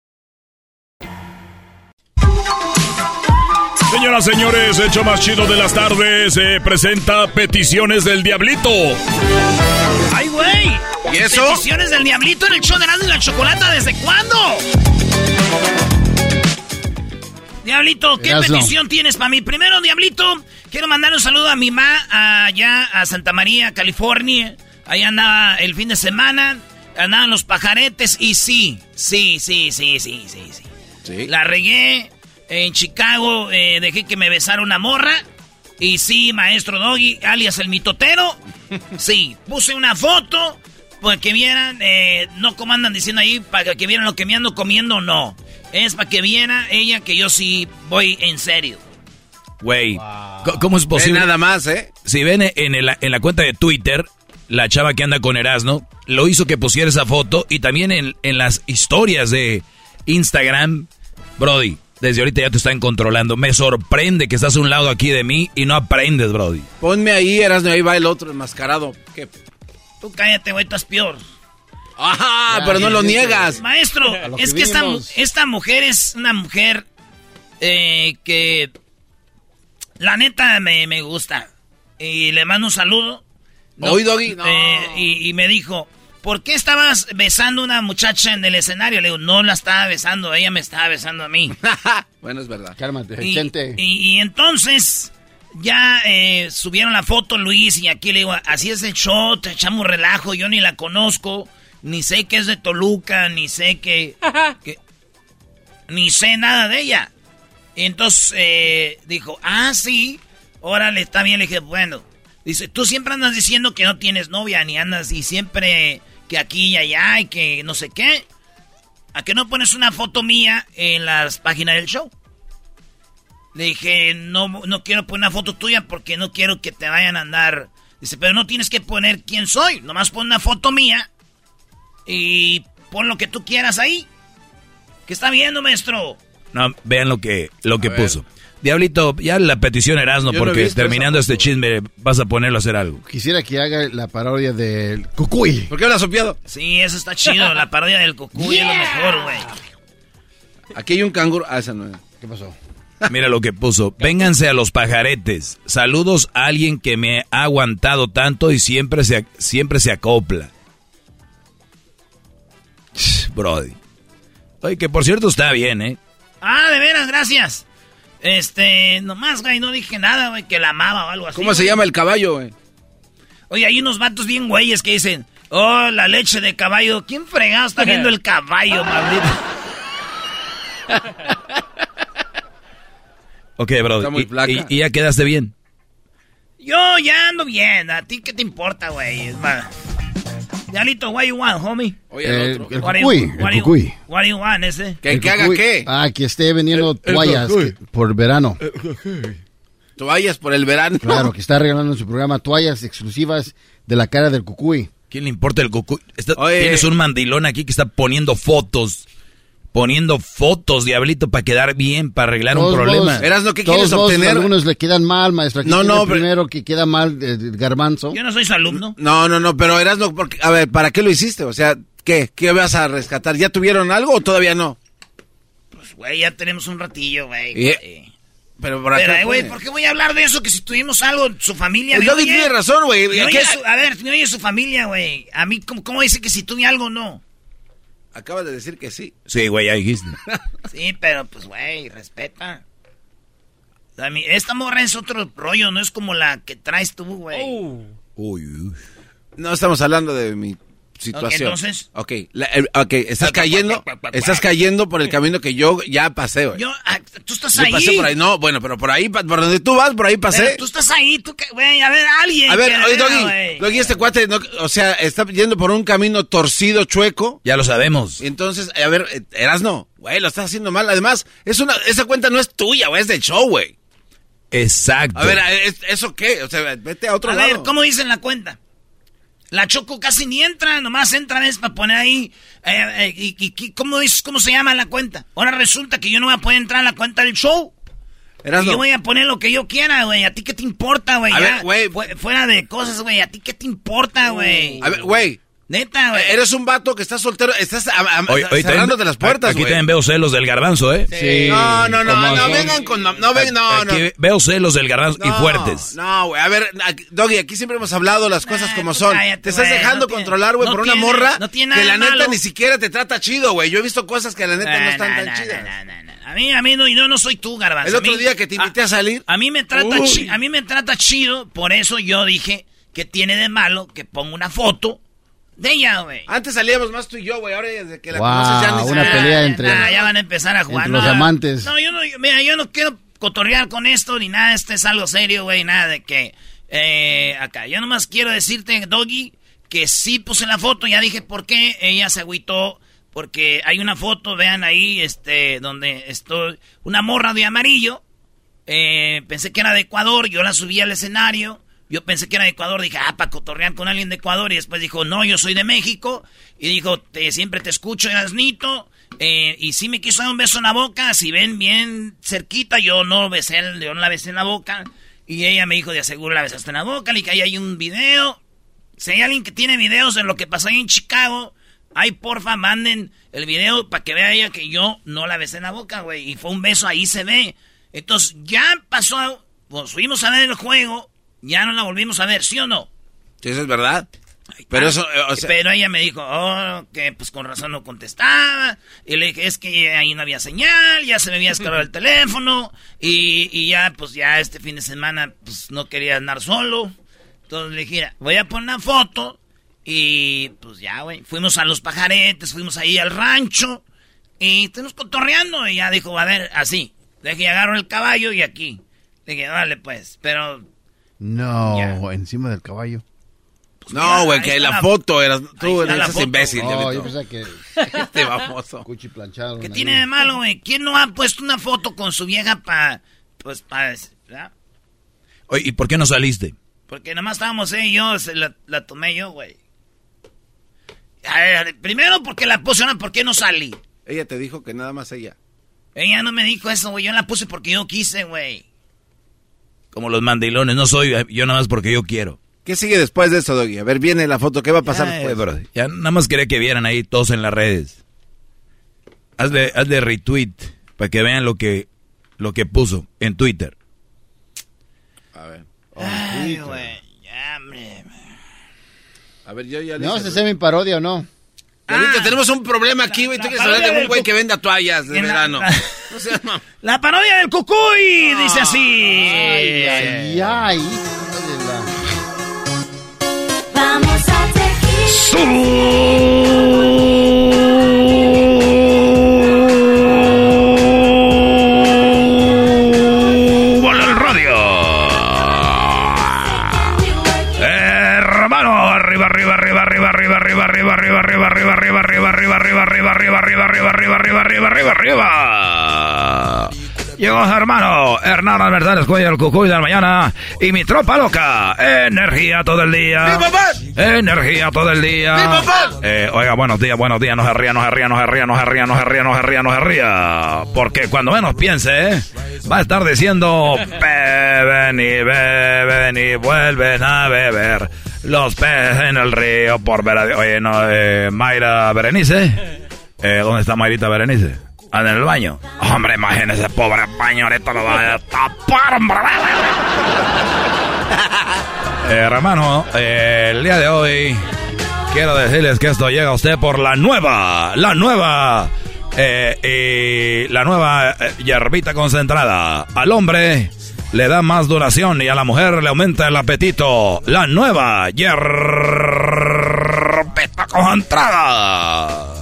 Señoras, señores, el hecho más chido de las tardes se presenta Peticiones del Diablito. ¡Ay, güey! ¿Y eso? Peticiones del Diablito en el show de y la Chocolata, ¿desde cuándo? Diablito, ¿qué petición tienes para mí? Primero, Diablito, quiero mandar un saludo a mi ma allá a Santa María, California. Ahí andaba el fin de semana, andaban los pajaretes y sí, sí, sí, sí, sí, sí, sí. Sí. La regué en Chicago, eh, dejé que me besara una morra. Y sí, maestro Doggy, alias el mitotero. Sí, puse una foto para que vieran, eh, no como andan diciendo ahí, para que vieran lo que me ando comiendo, no. Es para que viera ella que yo sí voy en serio. Güey, ¿c- ¿cómo es posible? nada más, ¿eh? Si ven en, el- en la cuenta de Twitter, la chava que anda con Erasmo, lo hizo que pusiera esa foto y también en, en las historias de Instagram, Brody, desde ahorita ya te están controlando. Me sorprende que estás a un lado aquí de mí y no aprendes, Brody. Ponme ahí, Erasmo, ahí va el otro enmascarado. ¿Qué? Tú cállate, güey, estás peor. Ajá, Ya, pero no lo niegas. Maestro, es que esta, mujer es una mujer eh, que la neta me, me gusta. Y le mando un saludo. Hoy, Doggy, no. Eh, y, y me dijo, ¿por qué estabas besando a una muchacha en el escenario? Le digo, no la estaba besando, ella me estaba besando a mí. bueno, es verdad. Cálmate, Y, gente. y- y entonces ya eh, subieron la foto Luis y aquí le digo, así es el show, te echamos relajo, yo ni la conozco, ni sé que es de Toluca, ni sé que... que- ni sé nada de ella. Y entonces eh, dijo, ah, sí, órale, está bien. Le dije, bueno, dice, tú siempre andas diciendo que no tienes novia, ni andas y siempre que aquí y allá y que no sé qué. ¿A qué no pones una foto mía en las páginas del show? Le dije, no, no quiero poner una foto tuya porque no quiero que te vayan a andar. Dice, pero no tienes que poner quién soy. Nomás pon una foto mía y pon lo que tú quieras ahí. ¿Qué está viendo, maestro? No, vean lo que, lo que ver. Diablito, ya la petición Erasmo, porque visto terminando este chisme vas a ponerlo a hacer algo. Quisiera que haga la parodia del Cucuy. ¿Por qué hablas sopiado? Sí, eso está chido. La parodia del cucuy es lo mejor, güey. Aquí hay un canguro. Ah, esa no es. ¿Qué pasó? Mira lo que puso. Vénganse a los pajaretes. Saludos a alguien que me ha aguantado tanto y siempre se, siempre se acopla. Brody. Oye, que por cierto está bien, ¿eh? Ah, de veras, gracias. Este, nomás, güey, no dije nada, güey, que la amaba o algo así. ¿Cómo se güey. llama el caballo, güey? Oye, hay unos vatos bien güeyes que dicen, oh, la leche de caballo. ¿Quién fregado está viendo el caballo, maldito? Ok, muy y- flaca. y- y ya quedaste bien. Yo ya ando bien. ¿A ti qué te importa, güey? Es más, Dialito, what you want, homie? Oye, El, el otro. el cucuy, you- el you- cucuy. What do you want, ese? ¿Que, El que haga qué? Ah, que esté vendiendo toallas cucuy. que- por verano. Toallas por el verano. Claro, que está regalando en su programa toallas exclusivas de la cara del cucuy. ¿Quién le importa el cucuy? Está- Oye. Tienes un mandilón aquí que está poniendo fotos. Poniendo fotos, Diablito, para quedar bien, para arreglar un problema. modos- Eras lo que todos quieres modos, obtener. Algunos le quedan mal, maestro. Aquí No, no, el pero- primero que queda mal, eh, garbanzo. Yo no soy su alumno. No, no, no, pero eras no, porque, a ver, ¿para qué lo hiciste? O sea, ¿qué? ¿Qué vas a rescatar? ¿Ya tuvieron algo o todavía no? Pues, güey, ya tenemos un ratillo, güey. Y- güey. Pero ¿para Pero, qué eh, güey? ¿por qué voy a hablar de eso? Que si tuvimos algo, su familia... Oye. tiene razón, güey. Me ¿Qué- oye su- a ver, me oye su familia, güey. A mí, ¿cómo, cómo dice que si tuve algo no? Acabas de decir que sí. Sí, güey, ya dijiste. Sí, pero pues, güey, respeta. A mí, esta morra es otro rollo, no es como la que traes tú, güey. Oh. Uy, uy. No estamos hablando de mi situación. Entonces. Ok, la- el- ok, estás cayendo, estás cayendo por el camino que yo ya pasé, güey. Yo, ah, tú estás Yo ahí. pasé por ahí, no, bueno, pero por ahí, por donde tú vas, por ahí pasé. Pero tú estás ahí, tú, que- güey, a ver, alguien. A ver, oye, Doggy. Doggy, este cuate, no- o sea, está yendo por un camino torcido, chueco. Ya lo sabemos. Entonces, a ver, eh, Erasno, güey, lo estás haciendo mal. Además, es una, esa cuenta no es tuya, güey, es del show, güey. Exacto. A ver, ¿es- ¿eso qué? O sea, vete a otro A lado. ver, ¿cómo dicen la cuenta? La Choco casi ni entra, nomás entra vez para poner ahí. eh, eh, y, y- ¿Cómo dices, cómo se llama la cuenta? Ahora resulta que yo no voy a poder entrar a la cuenta del show. Y yo voy a poner lo que yo quiera, güey. ¿A ti qué te importa, güey? A Ya, ver, güey. fu- Fuera de cosas, güey. ¿A ti qué te importa, güey? A ver, güey. Neta, güey. Eres un vato que estás soltero, estás a- a- Oye, oye, cerrándote las puertas, Aquí güey. también veo celos del garbanzo, ¿eh? Sí. No, no, no, no, son. vengan con... No, no, ven, no, no. Aquí veo celos del garbanzo y No, fuertes. No, güey, a ver, aquí- Doggy, aquí siempre hemos hablado las cosas como son. cállate, te estás dejando no controlar, güey, no por una morra no tiene que nada la neta malo. ni siquiera te trata chido, güey. Yo he visto cosas que la neta no están nah, tan nah, chidas. nah, nah, nah. A mí, a mí no, yo no soy tú, garbanzo. El A otro mí- día que te invité a, salir... A mí me trata a mí me trata chido, por eso yo dije que tiene de malo que ponga una foto de ella, güey. Antes salíamos más tú y yo, güey. Ahora desde que la Wow, conoces ya ni una se- pelea entre- Ah, ya van a empezar a jugar. entre los no, amantes. No, yo no, yo- mira, yo no quiero cotorrear con esto ni nada. Este es algo serio, güey. Nada de que eh, acá. Yo nomás quiero decirte, Doggy, que sí puse la foto. Ya dije por qué. Ella se agüitó porque hay una foto, vean ahí, este, donde estoy, una morra de amarillo. Eh, pensé que era de Ecuador, yo la subí al escenario. Yo pensé que era de Ecuador, dije, ah, para cotorrear con alguien de Ecuador. Y después dijo, no, yo soy de México. Y dijo, te, siempre te escucho, Erasnito. Eh, y sí me quiso dar un beso en la boca. Si ven bien cerquita, yo no besé, yo no la besé en la boca. Y ella me dijo, de seguro la besaste en la boca. Le dije, ahí hay un video. Si hay alguien que tiene videos de lo que pasó ahí en Chicago, ay, porfa, manden el video para que vea ella que yo no la besé en la boca, güey. Y fue un beso, ahí se ve. Entonces, ya pasó, pues fuimos a ver el juego, ya no la volvimos a ver, ¿sí o no? Sí, eso es verdad. Pero eso, eh, o sea- Pero ella me dijo, oh, que pues con razón no contestaba. Y le dije, es que ahí no había señal, ya se me había descargado el teléfono. Y, y ya, pues ya este fin de semana, pues no quería andar solo. Entonces le dije, "Mira, voy a poner una foto. Y pues ya, güey, fuimos a los pajaretes, fuimos ahí al rancho. Y estuvimos cotorreando. Y ya dijo, a ver, así. Le dije, agarro el caballo y aquí. Le dije, dale pues, pero No, encima del caballo. No, güey, que la la- foto eras tú, eres foto. imbécil. Diablito. yo pensaba que... Este baboso. Cuchi planchado. ¿Qué tiene de malo, güey? ¿Quién no ha puesto una foto con su vieja para, pues, para, ¿verdad? Oye, ¿y por qué no saliste? Porque nada más estábamos ella y yo, se la, la tomé yo, güey. A ver, primero porque la puse una, ¿por qué no salí? Ella te dijo que nada más ella. Ella no me dijo eso, güey, yo la puse porque yo quise, güey. Como los mandilones, no soy yo nada más porque yo quiero. ¿Qué sigue después de eso, Doggy? A ver, viene la foto. ¿Qué va a pasar Ay, después? bro, ya nada más quería que vieran ahí todos en las redes. Hazle, hazle retweet para que vean lo que, lo que puso en Twitter. A ver. Ay, güey, ya, hombre. A ver, yo ya le ¿No se hace mi parodia o no? Diablito, tenemos un problema aquí, güey. Tú quieres hablar de un güey que venda toallas de la- verano. la- No seas mam- La parodia del cucuy, dice así. Ay, ay, ay. Vamos a ¡Súbale Hermano, Hernán Albertán Cuello, el cucuy de la mañana, y mi tropa loca, energía todo el día. Energía todo el día. Eh, oiga, buenos días, buenos días, no se ría, no se ría, no se ría, no se ría, no se ría, no se ría, no se ría. Porque cuando menos piense, va a estar diciendo, beben y beben y vuelven a beber. Los peces en el río por ver a... Oye, no, eh, Mayra Berenice. Eh, ¿Dónde está Mayrita Berenice? Anda en el baño. Hombre, imagínese, pobre baño, ahorita lo va a tapar, hombre. Eh, hermano, eh, el día de hoy quiero decirles que esto llega a usted por la nueva, la nueva, eh, y la nueva eh, hierbita concentrada. Al hombre le da más duración y a la mujer le aumenta el apetito. La nueva hierbita concentrada.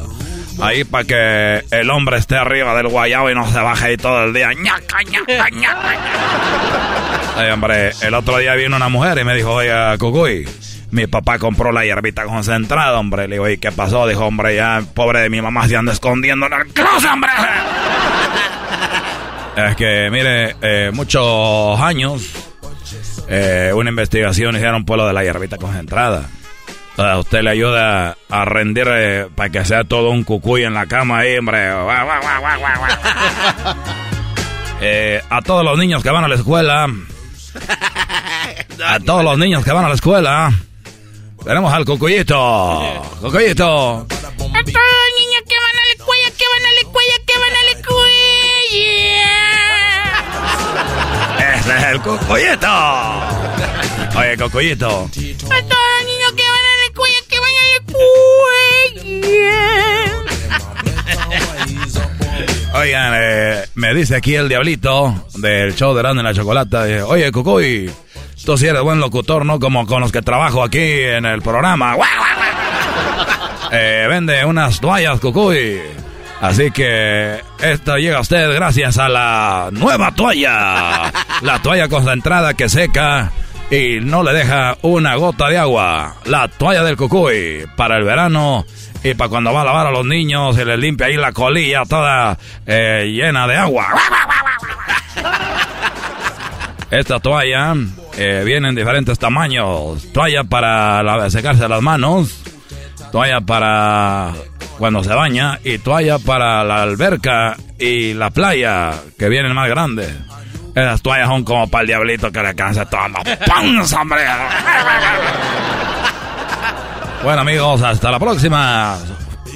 Ahí para que el hombre esté arriba del guayabo y no se baje ahí todo el día. ñaca, ñaca, ñaca. Ay, hombre, el otro día vino una mujer y me dijo, oiga, Cucuy, mi papá compró la hierbita concentrada, hombre. Le digo, ¿y qué pasó? Dijo, hombre, ya, pobre de mi mamá se anda escondiendo en el closet, hombre. es que, mire, eh, muchos años, eh, una investigación hicieron por lo de la hierbita concentrada. A usted le ayuda a rendir eh, para que sea todo un cucuy en la cama ahí, hombre. Eh, a todos los niños que van a la escuela. A todos los niños que van a la escuela. Tenemos al cucuyito. Cucuyito. A todos los niños que van a la escuela, que van a la escuela, que van a la escuela. Ese es el cucuyito. Oye, cucuyito. A todos los niños Oigan, eh, me dice aquí el diablito del show de Grande en la Chocolata. Oye, Cucuy, tú sí eres buen locutor, ¿no? Como con los que trabajo aquí en el programa. Eh, vende unas toallas, Cucuy. Así que esto llega a usted gracias a la nueva toalla. La toalla concentrada que seca y no le deja una gota de agua. La toalla del Cucuy para el verano y para cuando va a lavar a los niños se les limpia ahí la colilla toda eh, llena de agua. Esta toalla eh, viene en diferentes tamaños. Toalla para la- secarse las manos, toalla para cuando se baña y toalla para la alberca y la playa, que vienen más grandes. Esas toallas son como para el diablito que le cansa la panza, hombre. Bueno, amigos, hasta la próxima.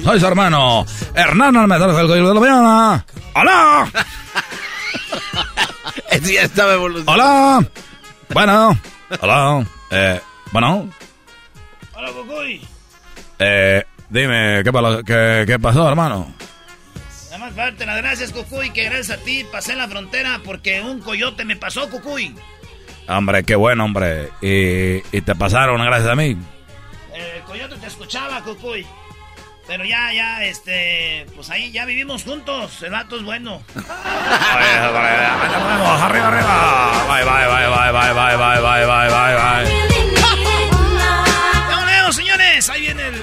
Soy su hermano, Hernán Almendral del Coyo de la Mañana. ¡Hola! Ese ya estaba evolucionando. ¡Hola! Bueno, hola. Eh, bueno. Hola, Cucuy. Eh, dime, ¿qué, qué, qué pasó, hermano? Más darte las gracias, Cucuy, que gracias a ti pasé la frontera porque un coyote me pasó, Cucuy. Hombre, qué bueno, hombre. Y, y te pasaron gracias a mí. El coyote te escuchaba, Cucuy. Pero ya, ya, este, pues ahí ya vivimos juntos. El vato es bueno. arriba, arriba. Bye, bye, bye, bye, bye, bye, bye, bye, bye, bye, bye. ¡Vámonos, señores! Ahí viene el...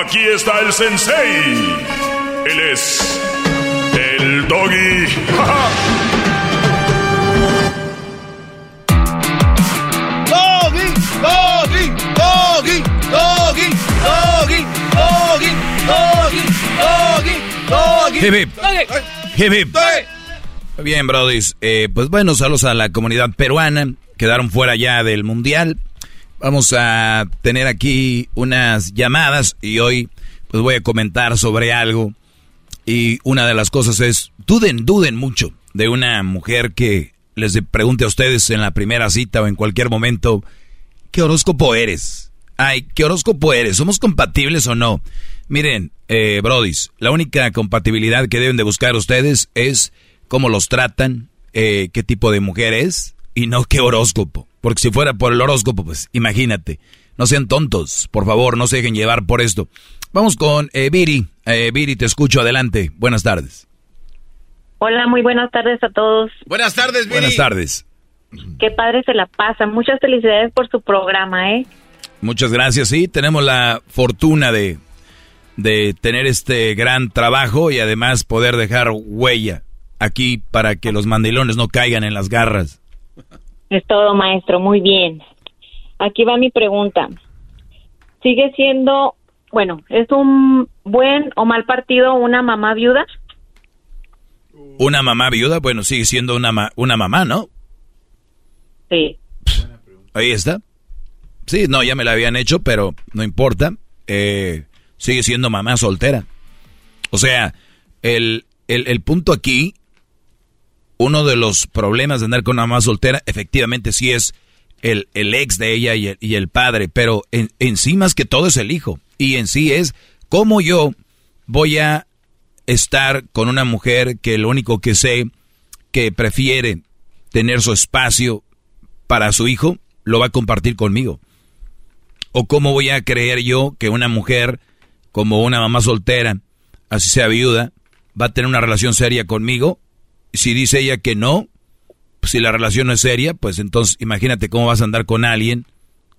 Aquí está el sensei. Él es el doggy. Doggy, doggy, doggy, doggy, doggy, doggy, doggy, doggy, doggy. Hip, hip. Hip, hip. Bien, brodis. Eh, pues bueno, saludos a la comunidad peruana. Quedaron fuera ya del mundial. Vamos a tener aquí unas llamadas y hoy pues voy a comentar sobre algo. Y una de las cosas es, duden, duden mucho de una mujer que les pregunte a ustedes en la primera cita o en cualquier momento, ¿qué horóscopo eres? Ay, ¿qué horóscopo eres? ¿Somos compatibles o no? Miren, eh, brodis, la única compatibilidad que deben de buscar ustedes es cómo los tratan, eh, qué tipo de mujer es y no qué horóscopo. Porque si fuera por el horóscopo, pues imagínate. No sean tontos, por favor, no se dejen llevar por esto. Vamos con eh, Viri. Eh, Viri, te escucho, adelante. Buenas tardes. Hola, muy buenas tardes a todos. Buenas tardes, Viri. Buenas tardes. Qué padre se la pasa. Muchas felicidades por su programa, ¿eh? Muchas gracias. Sí, tenemos la fortuna de, de tener este gran trabajo y además poder dejar huella aquí para que los mandilones no caigan en las garras. Es todo, maestro. Muy bien. Aquí va mi pregunta. ¿Sigue siendo, bueno, es un buen o mal partido una mamá viuda? Una mamá viuda, bueno, sigue siendo una, ma- una mamá, ¿no? Sí. Ahí está. Sí, no, ya me la habían hecho, pero no importa. Eh, sigue siendo mamá soltera. O sea, el, el, el punto aquí, uno de los problemas de andar con una mamá soltera, efectivamente sí es el, ex de ella y el, y el padre, pero en, en sí más que todo es el hijo. Y en sí es cómo yo voy a estar con una mujer que lo único que sé que prefiere tener su espacio para su hijo, lo va a compartir conmigo. ¿O cómo voy a creer yo que una mujer como una mamá soltera, así sea viuda, va a tener una relación seria conmigo? Si dice ella que no, si la relación no es seria, pues entonces imagínate cómo vas a andar con alguien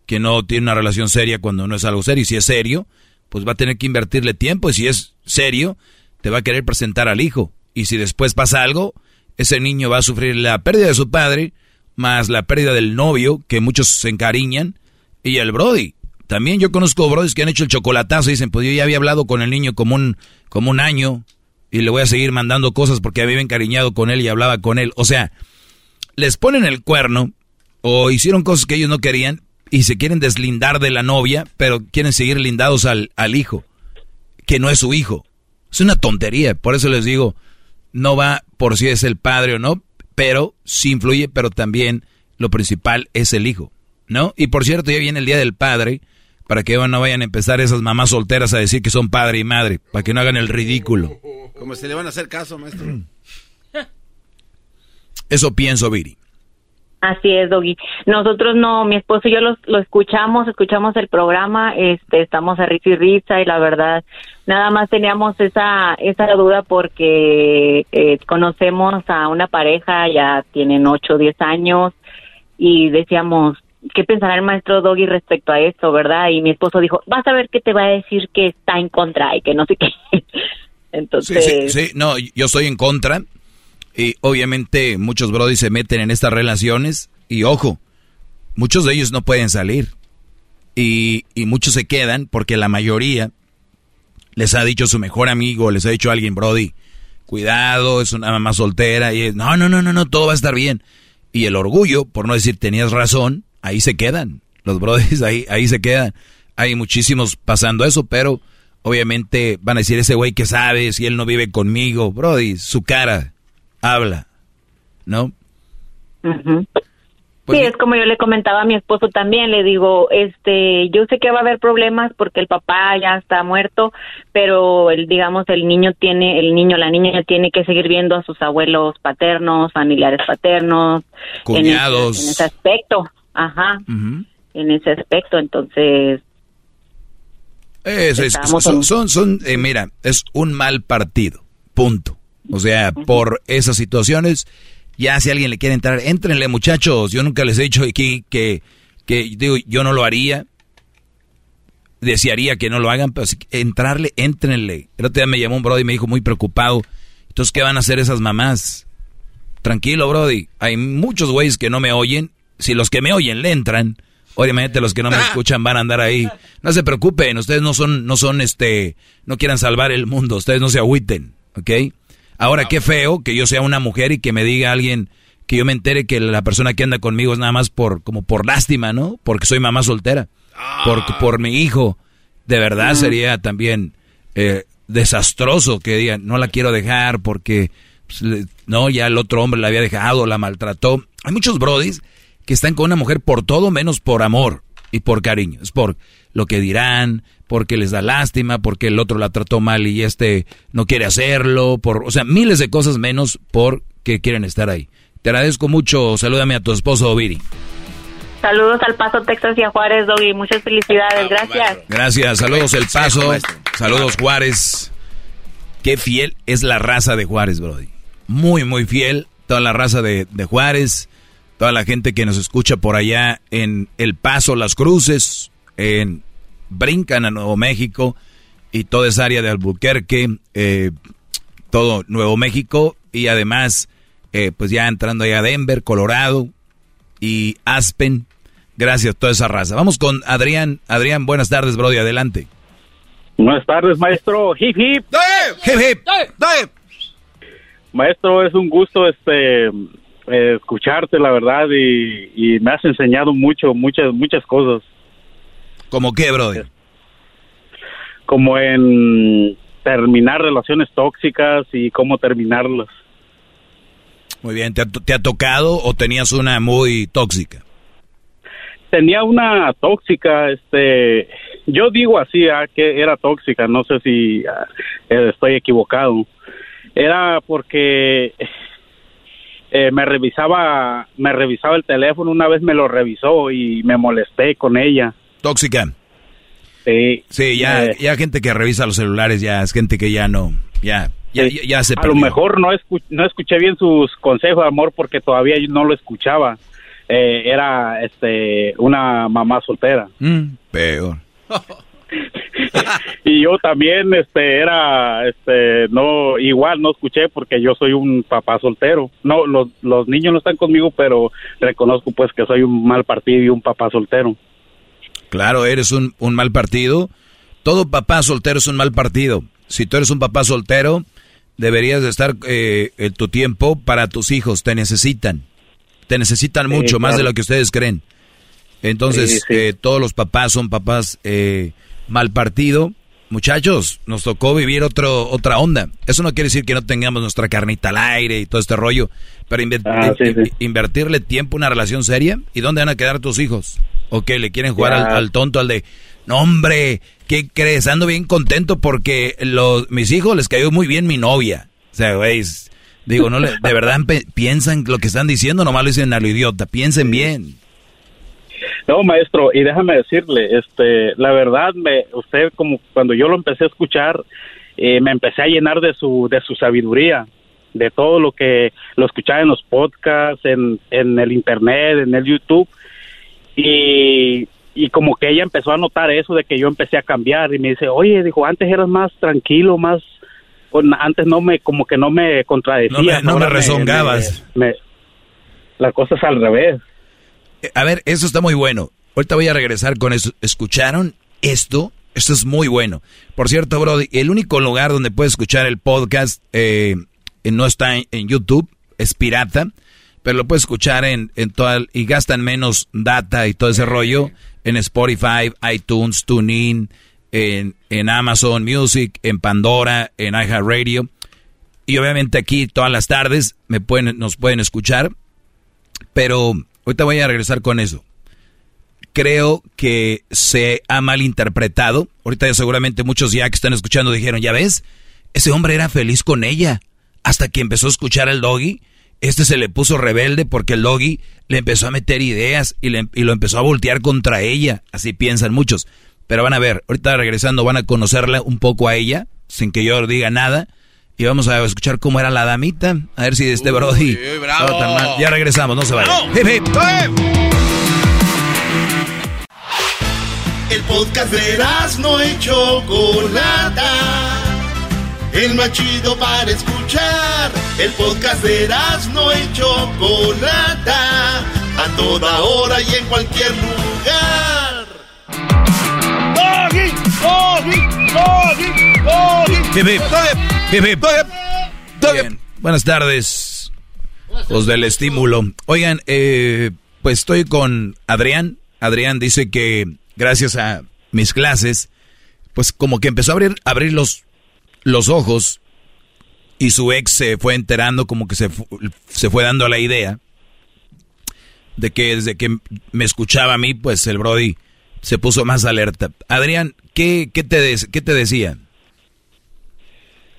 que no tiene una relación seria cuando no es algo serio. Y si es serio, pues va a tener que invertirle tiempo. Y si es serio, te va a querer presentar al hijo. Y si después pasa algo, ese niño va a sufrir la pérdida de su padre, más la pérdida del novio, que muchos se encariñan, y el Brody. También yo conozco Brodis que han hecho el chocolatazo y dicen, pues yo ya había hablado con el niño como un, como un año y le voy a seguir mandando cosas porque había encariñado con él y hablaba con él. O sea, les ponen el cuerno o hicieron cosas que ellos no querían y se quieren deslindar de la novia, pero quieren seguir lindados al, al hijo, que no es su hijo. Es una tontería, por eso les digo, no va por si es el padre o no, pero sí influye, pero también lo principal es el hijo, ¿no? Y por cierto, ya viene el Día del Padre, para que no vayan a empezar esas mamás solteras a decir que son padre y madre, para que no hagan el ridículo. Como se le van a hacer caso, maestro. Eso pienso, Viri. Así es, Doggy. Nosotros no, mi esposo y yo lo, lo escuchamos, escuchamos el programa, este, estamos a risa y risa y la verdad, nada más teníamos esa, esa duda porque eh, conocemos a una pareja, ya tienen 8 o 10 años y decíamos, ¿qué pensará el maestro Doggy respecto a esto, verdad? Y mi esposo dijo, vas a ver que te va a decir que está en contra y que no sé qué. Entonces, sí, no, yo estoy en contra. Y obviamente muchos brodis se meten en estas relaciones. Y ojo, muchos de ellos no pueden salir. Y, muchos se quedan porque la mayoría les ha dicho su mejor amigo, les ha dicho alguien, Brody, cuidado, es una mamá soltera, y es, no, no, no, no, no, todo va a estar bien. Y el orgullo, por no decir tenías razón, ahí se quedan. Los brodis ahí, ahí se quedan. Hay muchísimos pasando eso, pero obviamente van a decir ese güey que sabe si él no vive conmigo, Brody, su cara habla, ¿no? sí, es como yo le comentaba a mi esposo también, le digo, este, yo sé que va a haber problemas porque el papá ya está muerto, pero el, digamos, el niño tiene, el niño, la niña tiene que seguir viendo a sus abuelos paternos, familiares paternos, cuñados, en ese, aspecto, ajá, en ese aspecto, entonces. Eso es, son, son, son eh, mira, es un mal partido, punto. O sea, por esas situaciones ya si alguien le quiere entrar, éntrenle muchachos. Yo nunca les he dicho aquí que, que digo, yo no lo haría. Desearía que no lo hagan, pero si, entrarle, éntrenle. El otro día me llamó un Brody y me dijo muy preocupado. Entonces, ¿qué van a hacer esas mamás? Tranquilo, Brody. Hay muchos güeyes que no me oyen. Si los que me oyen le entran, obviamente los que no me escuchan van a andar ahí. No se preocupen, ustedes no son, no son este, no quieran salvar el mundo, ustedes no se agüiten, ¿ok? Ahora, qué feo que yo sea una mujer y que me diga alguien que yo me entere que la persona que anda conmigo es nada más por como por lástima, ¿no? Porque soy mamá soltera. Por, por mi hijo. De verdad sería también eh, desastroso que digan, no la quiero dejar porque pues, no, ya el otro hombre la había dejado, la maltrató. Hay muchos brodis que están con una mujer por todo menos por amor y por cariño. Es por lo que dirán, porque les da lástima, porque el otro la trató mal y este no quiere hacerlo, por, o sea, miles de cosas menos porque quieren estar ahí. Te agradezco mucho, salúdame a tu esposo Viri. Saludos al Paso, Texas y a Juárez, Doggy. Muchas felicidades, gracias. Gracias, saludos El Paso, saludos Juárez. Qué fiel es la raza de Juárez, Brody. Muy, muy fiel, toda la raza de, de Juárez, toda la gente que nos escucha por allá en El Paso, Las Cruces, en brincan a Nuevo México y toda esa área de Albuquerque, eh, todo Nuevo México y además eh, pues ya entrando allá a Denver, Colorado y Aspen. Gracias a toda esa raza. Vamos con Adrián. Adrián, buenas tardes, Brody, adelante. Buenas tardes, maestro. Hip hip. Hip hip. Maestro, es un gusto este eh, escucharte, la verdad, y, y me has enseñado mucho, muchas, muchas cosas. ¿Cómo qué, brother? Como en terminar relaciones tóxicas y cómo terminarlas. Muy bien, ¿te ha, tocado o tenías una muy tóxica? Tenía una tóxica, este, yo digo así, ah, que era tóxica, no sé si ah, estoy equivocado. Era porque eh, me revisaba, me revisaba el teléfono, una vez me lo revisó y me molesté con ella. Tóxica. Sí. Sí, ya, Eh. ya gente que revisa los celulares, ya es gente que ya no, ya, ya, ya, ya se a perdió. lo mejor no, escu- no escuché bien sus consejos de amor porque todavía yo no lo escuchaba. Eh, era este una mamá soltera. Mm, peor. y yo también este era este no igual no escuché porque yo soy un papá soltero. No los los niños no están conmigo, pero reconozco pues que soy un mal partido y un papá soltero. Claro, eres un, un mal partido. Todo papá soltero es un mal partido. Si tú eres un papá soltero, deberías de estar eh, en tu tiempo para tus hijos. Te necesitan. Te necesitan Sí, mucho, más de lo que ustedes creen. Entonces, Sí, sí. eh, todos los papás son papás eh, mal partido. Muchachos, nos tocó vivir otro, otra onda. Eso no quiere decir que no tengamos nuestra carnita al aire y todo este rollo, pero Ah, sí, invertirle tiempo a una relación seria. ¿Y dónde van a quedar tus hijos? ¿O qué? ¿Le quieren jugar al, al tonto, al de, no hombre, ¿qué crees? Ando bien contento porque los, mis hijos les cayó muy bien mi novia. O sea, güey, digo, no le- de verdad piensan lo que están diciendo, nomás lo dicen a lo idiota. Piensen bien. No, maestro, y déjame decirle, este, la verdad, me, usted como cuando yo lo empecé a escuchar, eh, me empecé a llenar de su, de su sabiduría, de todo lo que lo escuchaba en los podcasts, en, en el internet, en el YouTube, y, y como que ella empezó a notar eso de que yo empecé a cambiar y me dice, oye, dijo, antes eras más tranquilo, más, antes no me, como que no me contradecías. No me- no me rezongabas. me- me- la cosa es al revés. Eh, A ver, eso está muy bueno. Ahorita voy a regresar con eso. ¿Escucharon esto? Esto es muy bueno. Por cierto, Brody, el único lugar donde puedes escuchar el podcast eh, eh, no está en, YouTube, es pirata, pero lo puedes escuchar en, en toda, y gastan menos data y todo ese rollo en Spotify, iTunes, TuneIn, en, en Amazon Music, en Pandora, en iHeartRadio. Y obviamente aquí todas las tardes me pueden, nos pueden escuchar. Pero ahorita voy a regresar con eso. Creo que se ha malinterpretado. Ahorita ya seguramente muchos ya que están escuchando dijeron, ya ves, ese hombre era feliz con ella. Hasta que empezó a escuchar al doggy, este se le puso rebelde porque el doggy le empezó a meter ideas y, le- y lo empezó a voltear contra ella. Así piensan muchos. Pero van a ver, ahorita regresando van a conocerla un poco a ella, sin que yo diga nada. Y vamos a escuchar cómo era la damita. A ver si este Brody. bravo. estaba tan mal. Ya regresamos, no se vayan. Hip, hip. El podcast de no y Chocolata. El más chido para escuchar. El podcast de no y Chocolata. A toda hora y en cualquier lugar. Bien. Buenas tardes. Los del estímulo. Oigan, eh, pues estoy con Adrián. Adrián dice que gracias a mis clases, pues como que empezó a abrir, abrir los, los ojos y su ex se fue enterando, como que se, se fue dando la idea de que desde que me escuchaba a mí, pues el Brody se puso más alerta. Adrián, ¿qué, qué, te, des- qué te decía?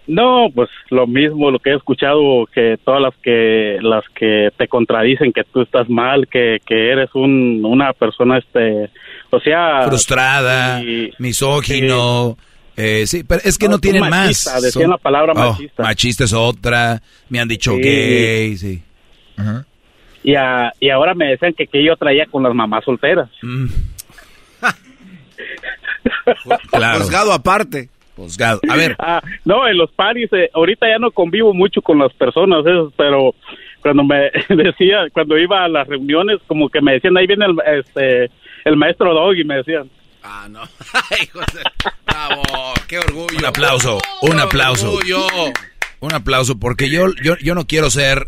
No, pues lo mismo, lo que he escuchado, que todas las que las que te contradicen que tú estás mal, que, que eres un, una persona, este, o sea... frustrada, y- misógino. eh, sí, pero es que no, No, tienen machista, más. decían la palabra Oh, machista. machista es otra. Me han dicho Sí. gay, sí. Y, a- y ahora me decían que, que yo traía con las mamás solteras. Mm. Claro. Juzgado aparte. Juzgado. A ver. Ah, no, en los paris, eh, ahorita ya no convivo mucho con las personas, esas, pero cuando me decía, cuando iba a las reuniones, como que me decían, ahí viene el, este, el maestro Dog y me decían, Ah, no. Bravo, qué orgullo. Un aplauso, un aplauso. orgullo. Un aplauso, porque yo, yo, yo no quiero ser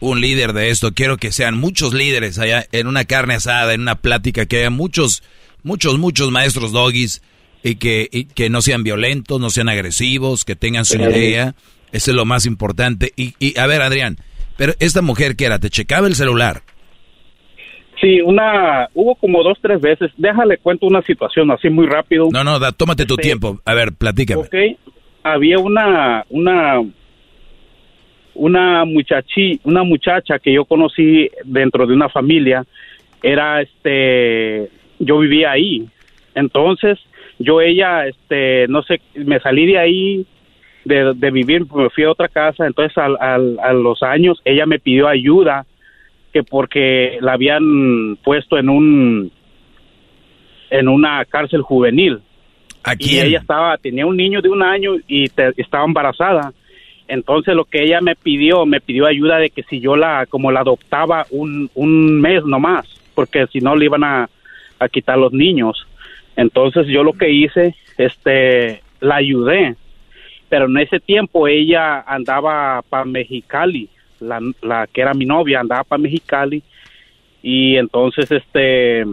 un líder de esto, quiero que sean muchos líderes allá en una carne asada, en una plática, que haya muchos, muchos, muchos maestros doggies y que, y que no sean violentos, no sean agresivos, que tengan su idea, eso es lo más importante. Y, y a ver, Adrián, pero esta mujer que era, te checaba el celular. sí, una, hubo como dos, tres veces, déjale cuento una situación así muy rápido. No, no, da- tómate tu Sí. tiempo. A ver, platícame. Ok, había una, una, una muchachi, una muchacha que yo conocí dentro de una familia, era este, yo vivía ahí, entonces yo ella, este, no sé, me salí de ahí de, de vivir, me fui a otra casa, entonces al, al- a los años ella me pidió ayuda que porque la habían puesto en un en una cárcel juvenil. ¿A y quién? ella estaba tenía un niño de un año y te- estaba embarazada. Entonces lo que ella me pidió me pidió ayuda de que si yo la como la adoptaba un, un mes nomás porque si no le iban a, a quitar los niños. Entonces yo lo que hice este la ayudé pero en ese tiempo ella andaba para Mexicali la, la que era mi novia andaba para Mexicali y entonces este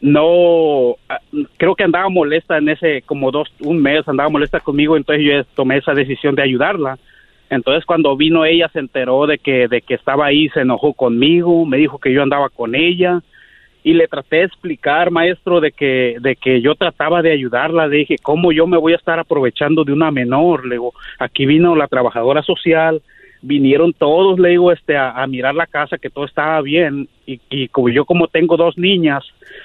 no ah, creo que andaba molesta en ese como dos un mes andaba molesta conmigo entonces yo tomé esa decisión de ayudarla. Entonces cuando vino ella se enteró de que de que estaba ahí se enojó conmigo me dijo que yo andaba con ella y le traté de explicar maestro de que de que yo trataba de ayudarla le dije cómo yo me voy a estar aprovechando de una menor le digo aquí vino la trabajadora social vinieron todos le digo este a, mirar la casa que todo estaba bien y, y como yo como tengo dos niñas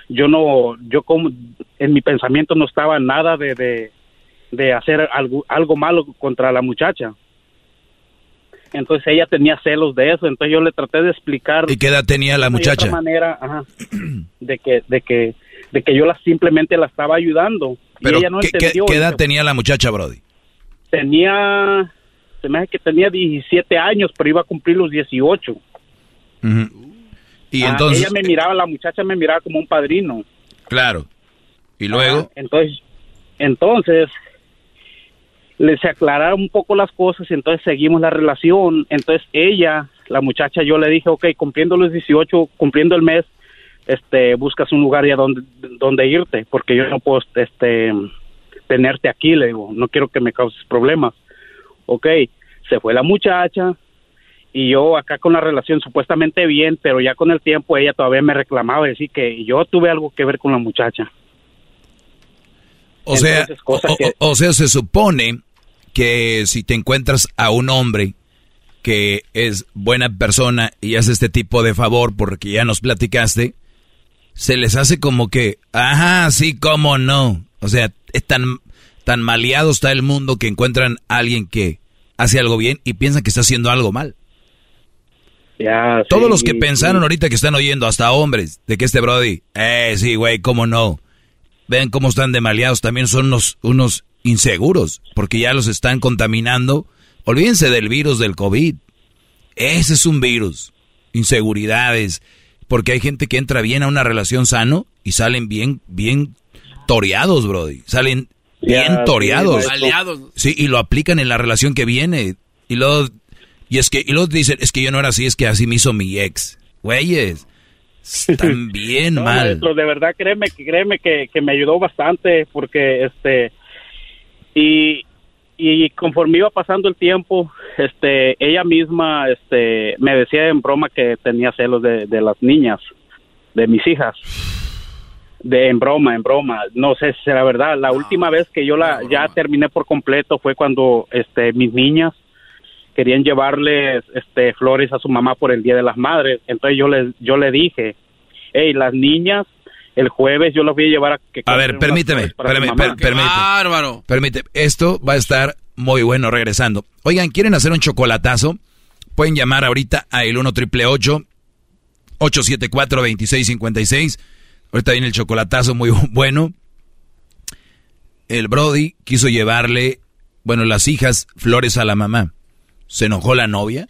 yo no yo como en mi pensamiento no estaba nada de de, de hacer algo algo malo contra la muchacha entonces ella tenía celos de eso entonces yo le traté de explicar ¿Y qué edad tenía la de muchacha? otra manera ajá, de que de que de que yo la simplemente la estaba ayudando Pero, y ella no ¿qué, qué- entendió qué y edad tenía la muchacha, Brody? tenía se me hace que tenía 17 años pero iba a cumplir los 18 Ujú. Y Ah, entonces, ella me miraba, la muchacha me miraba como un padrino. claro. Y luego, Ah, entonces, entonces les aclararon un poco las cosas y entonces seguimos la relación. Entonces ella, la muchacha, yo le dije, ok, cumpliendo los 18, cumpliendo el mes, este, buscas un lugar ya donde, donde irte, porque yo no puedo, este, tenerte aquí, le digo, no quiero que me causes problemas. Ok, se fue la muchacha y yo acá con la relación supuestamente bien, pero ya con el tiempo ella todavía me reclamaba, decir que yo tuve algo que ver con la muchacha. o sea, Entonces, cosas o, que- o- o sea, se supone que si te encuentras a un hombre que es buena persona y hace este tipo de favor porque ya nos platicaste, se les hace como que, ajá, sí, cómo no. O sea, es tan, tan maleado está el mundo que encuentran a alguien que hace algo bien y piensan que está haciendo algo mal. Ya, Todos sí, los que sí. pensaron ahorita que están oyendo, hasta hombres, de que este Brody, eh, sí, güey, cómo no. Vean cómo están de maleados, también son unos, unos inseguros, porque ya los están contaminando. Olvídense del virus del COVID. Ese es un virus. Inseguridades. Porque hay gente que entra bien a una relación sano y salen bien, bien toreados, Brody. Salen Ya, bien toreados. Sí, y lo aplican en la relación que viene. Y luego, y es que, y luego dicen, es que yo no era así, es que así me hizo mi ex. Güeyes, están bien No, mal. maestro, de verdad, créeme, que- créeme que, que me ayudó bastante porque, este, y, y conforme iba pasando el tiempo, este, ella misma, este, me decía en broma que tenía celos de, de las niñas, de mis hijas. De en broma, en broma. No sé si será verdad. La última vez que yo la ya terminé por completo fue cuando, este, mis niñas querían llevarles, este, flores a su mamá por el Día de las Madres. Entonces yo le, yo le dije, hey, las niñas, el jueves yo las voy a llevar a que A ver, permíteme, flores para su permí- mamá". per- permíteme. Bárbaro. Permite, esto va a estar muy bueno regresando. Oigan, ¿quieren hacer un chocolatazo? Pueden llamar ahorita a el 1 triple 874 2656. Ahorita viene el chocolatazo muy bueno. El Brody quiso llevarle, bueno, las hijas flores a la mamá. Se enojó la novia.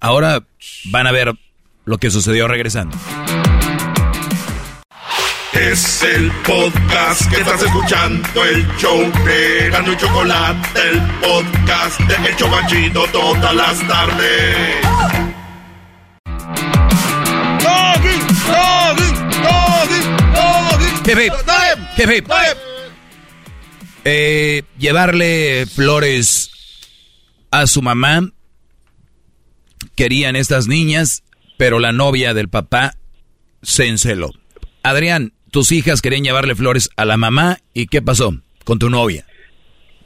Ahora van a ver lo que sucedió regresando. Es el podcast que estás escuchando, el show de Gano y Chocolate, el podcast de El Chocachito todas las tardes. Hip, hip. Hip, hip. Eh, llevarle flores a su mamá. Querían estas niñas, pero la novia del papá se enceló. Adrián, tus hijas querían llevarle flores a la mamá y ¿qué pasó con tu novia?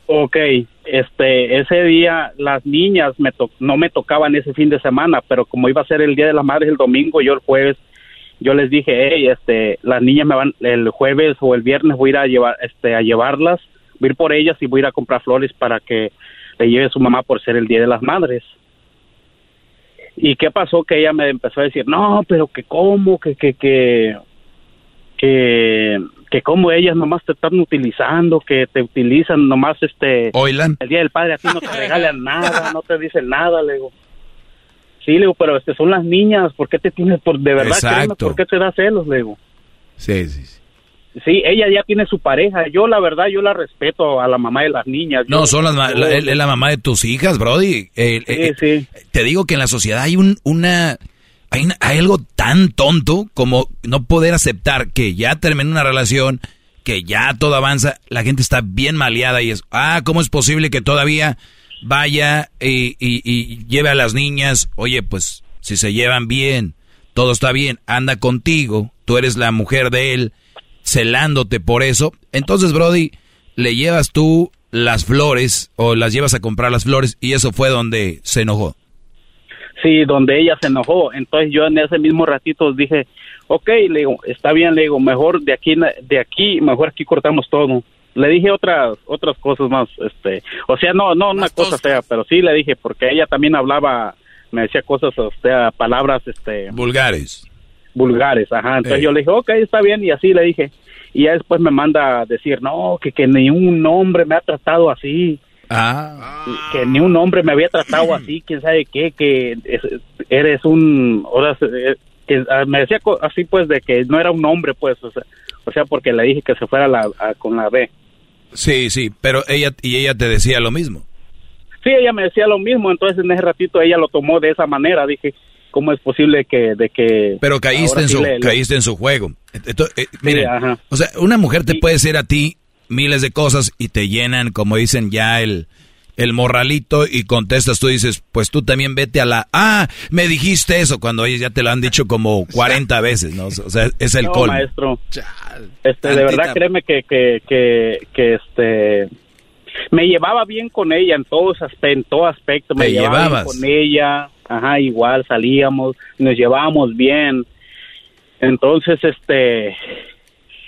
Ok, este, ese día las niñas me to- no me tocaban ese fin de semana, pero como iba a ser el Día de las Madres el domingo, yo el jueves, yo les dije, hey, este, las niñas me van, el jueves o el viernes voy a ir a llevar, este, a llevarlas, voy a ir por ellas y voy a ir a comprar flores para que le lleve su mamá por ser el Día de las Madres. ¿Y qué pasó? Que ella me empezó a decir, no, pero que cómo, que, que, que, que, que como ellas nomás te están utilizando, que te utilizan nomás este... Oilan. El Día del Padre a ti no te regalan nada, no te dicen nada, le digo. Sí, le digo, pero este son las niñas, ¿por qué te tienes por de verdad créeme, por qué te da celos, le digo? Sí, sí. sí. Sí, ella ya tiene su pareja. Yo la verdad yo la respeto a la mamá de las niñas. No, Yo- son las yo- la, es la mamá de tus hijas, Brody. Eh, eh, sí. Te digo que en la sociedad hay un, una, hay, algo tan tonto como no poder aceptar que ya terminó una relación, que ya todo avanza, la gente está bien maleada y es, ah, ¿cómo es posible que todavía vaya y, y- y lleve a las niñas? Oye, pues si se llevan bien, todo está bien, anda contigo, tú eres la mujer de él, celándote por eso. Entonces, Brody, le llevas tú las flores o las llevas a comprar las flores y eso fue donde se enojó. Sí, donde ella se enojó. Entonces yo en ese mismo ratito dije, ok, le digo, está bien, le digo, mejor de aquí, de aquí, mejor aquí cortamos todo. Le dije otras otras cosas más, este, o sea, no, no una cosa fea, pero sí le dije porque ella también hablaba, me decía cosas, o sea, palabras, este, Vulgares. vulgares, ajá. Entonces Eh. yo le dije, ok, está bien, y así le dije. Y ya después me manda a decir, no, que, que ni un hombre me ha tratado así. Ah. Que ni un hombre me había tratado así, quién sabe qué, que es- eres un, ahora, eh, que ah, me decía así pues de que no era un hombre pues, o sea, o sea porque le dije que se fuera la, a- con la B. Sí, sí, pero ella y ella te decía lo mismo. Sí, ella me decía lo mismo, entonces en ese ratito ella lo tomó de esa manera, dije, ¿cómo es posible que de que Pero caíste en sí su le- le- caíste en su juego. Ento- eh, miren, o sea, una mujer te puede decir a ti miles de cosas y te llenan, como dicen ya el el morralito y contestas tú dices, pues tú también vete a la ah, me dijiste eso cuando ellos ya te lo han dicho como 40 veces, ¿no? O sea, es el no, colmo. maestro. Este, de verdad, créeme que, que, que, que, este, me llevaba bien con ella en todos aspe- en todo aspecto. Me llevaba bien con ella, ajá, igual salíamos, nos llevábamos bien. Entonces, este,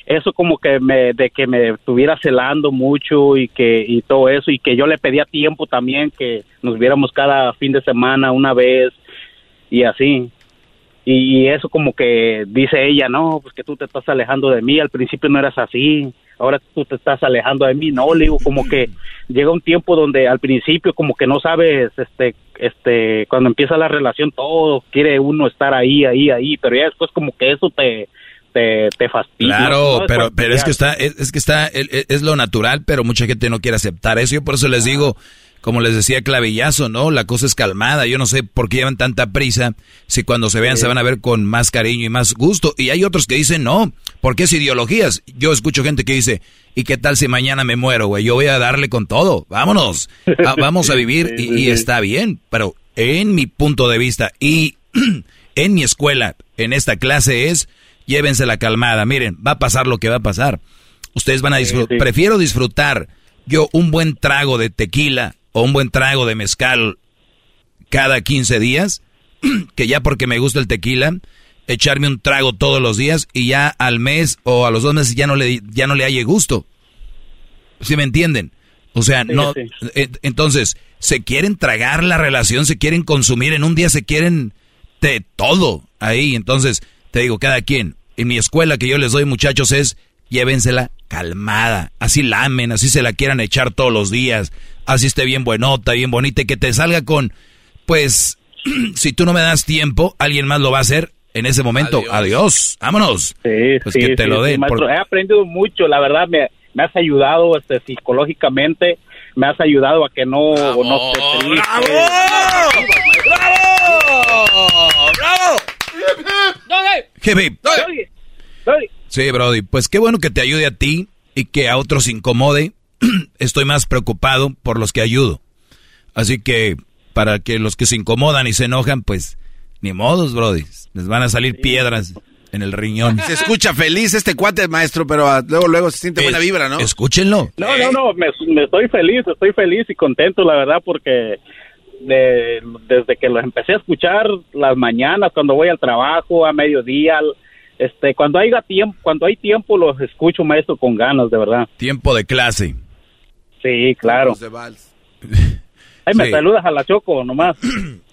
eso como que me, de que me estuviera celando mucho y que, y todo eso, y que yo le pedía tiempo también, que nos viéramos cada fin de semana una vez, y así. Y, y eso como que dice ella, no, pues que tú te estás alejando de mí, al principio no eras así, ahora tú te estás alejando de mí, no, le digo como que llega un tiempo donde al principio como que no sabes, este, este, cuando empieza la relación todo, quiere uno estar ahí, ahí, ahí, pero ya después como que eso te, te, te fastidia. Claro, ¿no? pero, pero es que está, es, es que está, es, es lo natural, pero mucha gente no quiere aceptar eso. Yo por eso les digo, como les decía Clavillazo, ¿no? La cosa es calmada. Yo no sé por qué llevan tanta prisa si cuando se vean Sí. se van a ver con más cariño y más gusto. Y hay otros que dicen no, porque es ideologías. Yo escucho gente que dice, ¿y qué tal si mañana me muero, güey? Yo voy a darle con todo. Vámonos. Vamos a vivir Sí, y, sí, y está bien. Pero en mi punto de vista y en mi escuela, en esta clase es, llévense la calmada. Miren, va a pasar lo que va a pasar. Ustedes van a disfrutar. Prefiero disfrutar yo un buen trago de tequila o un buen trago de mezcal cada 15 días que ya porque me gusta el tequila, echarme un trago todos los días y ya al mes o a los dos meses ya no le, ya no le halle gusto. ¿Sí me entienden? O sea, Sí, no. eh, Entonces, se quieren tragar la relación, se quieren consumir, en un día se quieren de todo ahí. Entonces, te digo, cada quien. En mi escuela que yo les doy, muchachos, es llévensela calmada. Así la amen, así se la quieran echar todos los días. Así esté bien buenota, bien bonita y que te salga con, pues, si tú no me das tiempo, alguien más lo va a hacer en ese momento. Adiós, vámonos. Sí, Pues sí, que te sí, lo den. maestro. por- He aprendido mucho, la verdad, me, me has ayudado este, psicológicamente, me has ayudado a que no, no esté triste. ¡Bravo! ¡Bravo! Hip, hip. Sí, Brody. Pues qué bueno que te ayude a ti y que a otros incomode. Estoy más preocupado por los que ayudo. Así que para que los que se incomodan y se enojan, pues ni modos, Brody. Les van a salir piedras en el riñón. Se escucha feliz este cuate, maestro, pero ah, luego, luego se siente buena vibra, ¿no? Escúchenlo. No, no, no, me, me estoy feliz, estoy feliz y contento, la verdad, porque de- desde que los empecé a escuchar las mañanas, cuando voy al trabajo, a mediodía, al- este, cuando haya tiempo, cuando hay tiempo los escucho, maestro, con ganas, de verdad. Tiempo de clase. Sí, claro. Ay, me Sí. saludas a la Choco, nomás.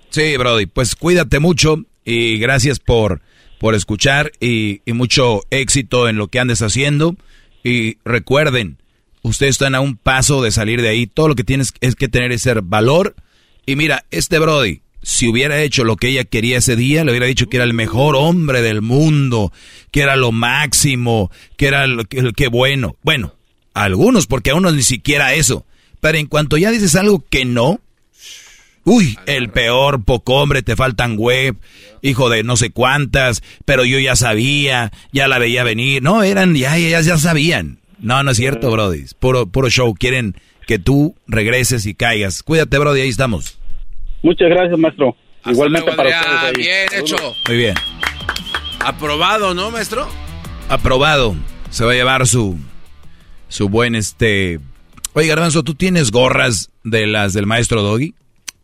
Sí, Brody, pues cuídate mucho y gracias por, por escuchar y, y mucho éxito en lo que andes haciendo. Y recuerden, ustedes están a un paso de salir de ahí. Todo lo que tienes es que tener ese valor. Y mira, este Brody, si hubiera hecho lo que ella quería ese día, le hubiera dicho que era el mejor hombre del mundo, que era lo máximo, que era lo que, que bueno. Bueno, a algunos, porque a unos ni siquiera eso. Pero en cuanto ya dices algo que no, Uy, el peor poco hombre, te faltan web, hijo de no sé cuántas, pero yo ya sabía, ya la veía venir. No, eran, ya, ya, ya sabían. No, no es cierto, Brody. Es Puro, puro show. Quieren que tú regreses y caigas. Cuídate, Brody, ahí estamos. Muchas gracias, maestro. Igualmente luego, para ustedes. ahí. Bien hecho. Muy bien. Aprobado, ¿no, maestro? Aprobado. Se va a llevar su, su buen este... Oye, Garbanzo, ¿tú tienes gorras de las del maestro Doggy?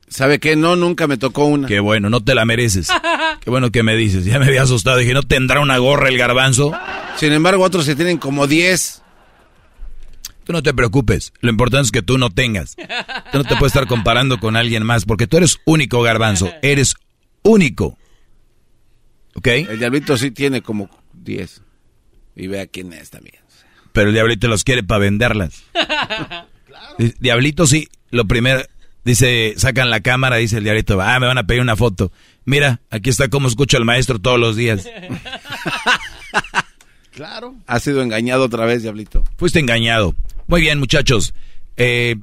¿Sabe qué? No, nunca me tocó una. Qué bueno, no te la mereces. Qué bueno que me dices. Ya me había asustado. Dije, ¿no tendrá una gorra el garbanzo? Sin embargo, otros se tienen como 10. Tú no te preocupes. Lo importante es que tú no tengas. Tú no te puedes estar comparando con alguien más porque tú eres único, garbanzo. Eres único. ¿Ok? El diablito sí tiene como 10. Y vea quién es también. Pero el diablito los quiere para venderlas. Diablito sí, lo primero, Dice, sacan la cámara, dice el diablito, ah, me van a pedir una foto. Mira, aquí está cómo escucho al maestro todos los días. claro. Ha sido engañado otra vez, diablito. Fuiste engañado. Muy bien, muchachos. Eh,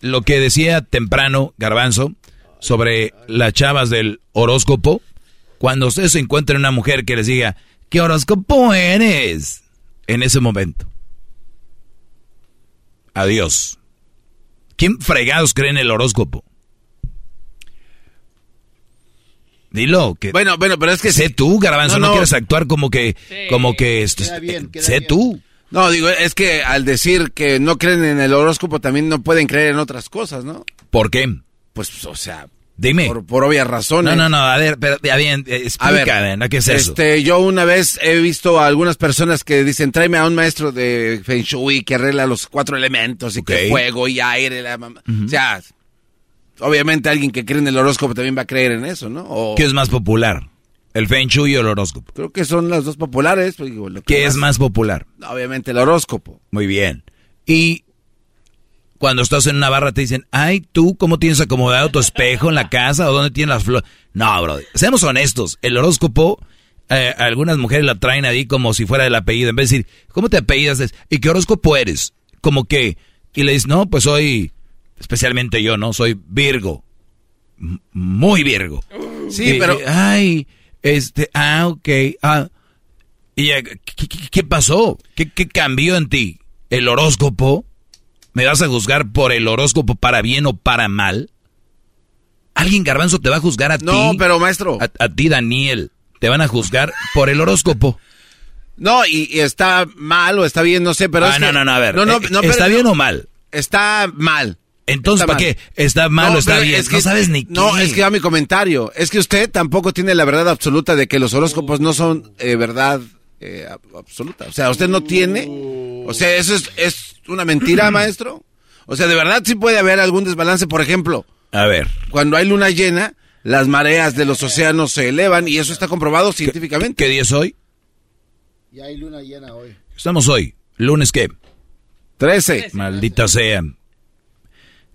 lo que decía temprano Garbanzo sobre las chavas del horóscopo, cuando ustedes se encuentren una mujer que les diga, ¿qué horóscopo eres? En ese momento. Adiós. ¿Quién fregados cree en el horóscopo? Dilo, que bueno, bueno, pero es que sé tú, Garbanzo, no, quieres actuar como que, como que, este, sé tú. No, digo, es que al decir que no creen en el horóscopo también no pueden creer en otras cosas, ¿no? ¿Por qué? Pues, o sea, Dime. Por, obvias razones. No, no, no, a ver, pero, ya bien, explica, a ver, ¿qué es eso? Este, yo una vez he visto a algunas personas que dicen, tráeme a un maestro de Feng Shui que arregla los cuatro elementos y que fuego y aire, la O sea, obviamente alguien que cree en el horóscopo también va a creer en eso, ¿no? ¿Qué es más popular? ¿El Feng Shui o el horóscopo? Creo que son las dos populares. Pues, ¿Qué es más popular? Obviamente el horóscopo. Muy bien. Y cuando estás en una barra te dicen, ay, ¿tú cómo tienes acomodado tu espejo en la casa o dónde tienes las flores? No, bro, seamos honestos. El horóscopo, eh, algunas mujeres la traen ahí como si fuera el apellido. En vez de decir, ¿cómo te apellidas? ¿Y qué horóscopo eres? Como que, y le dices, no, pues soy, especialmente yo, ¿no? Soy Virgo. muy Virgo. Sí, pero... ay este, ah, ok. Ah. ¿Y qué, pasó? ¿Qué, cambió en ti? ¿El horóscopo? ¿Me vas a juzgar por el horóscopo para bien o para mal? ¿Alguien garbanzo te va a juzgar a ti? No, pero maestro. A, ti, Daniel. Te van a juzgar por el horóscopo. No, y, está mal o está bien, no sé, pero. Ah, no, no, no, a ver. No, no, eh, ¿Está bien o mal? Está mal. Entonces, ¿para qué? ¿Está mal o está bien? Es que, no sabes ni qué. No, es que a mi comentario. Es que usted tampoco tiene la verdad absoluta de que los horóscopos no son eh, verdad eh, absoluta. O sea, usted no tiene. O sea, eso es, es una mentira, maestro. O sea, de verdad sí puede haber algún desbalance. Por ejemplo, a ver. Cuando hay luna llena, las mareas de los océanos se elevan y eso está comprobado científicamente. ¿Qué, día es hoy? Y hay luna llena hoy. Estamos hoy. ¿Lunes qué? 13. Maldita sea.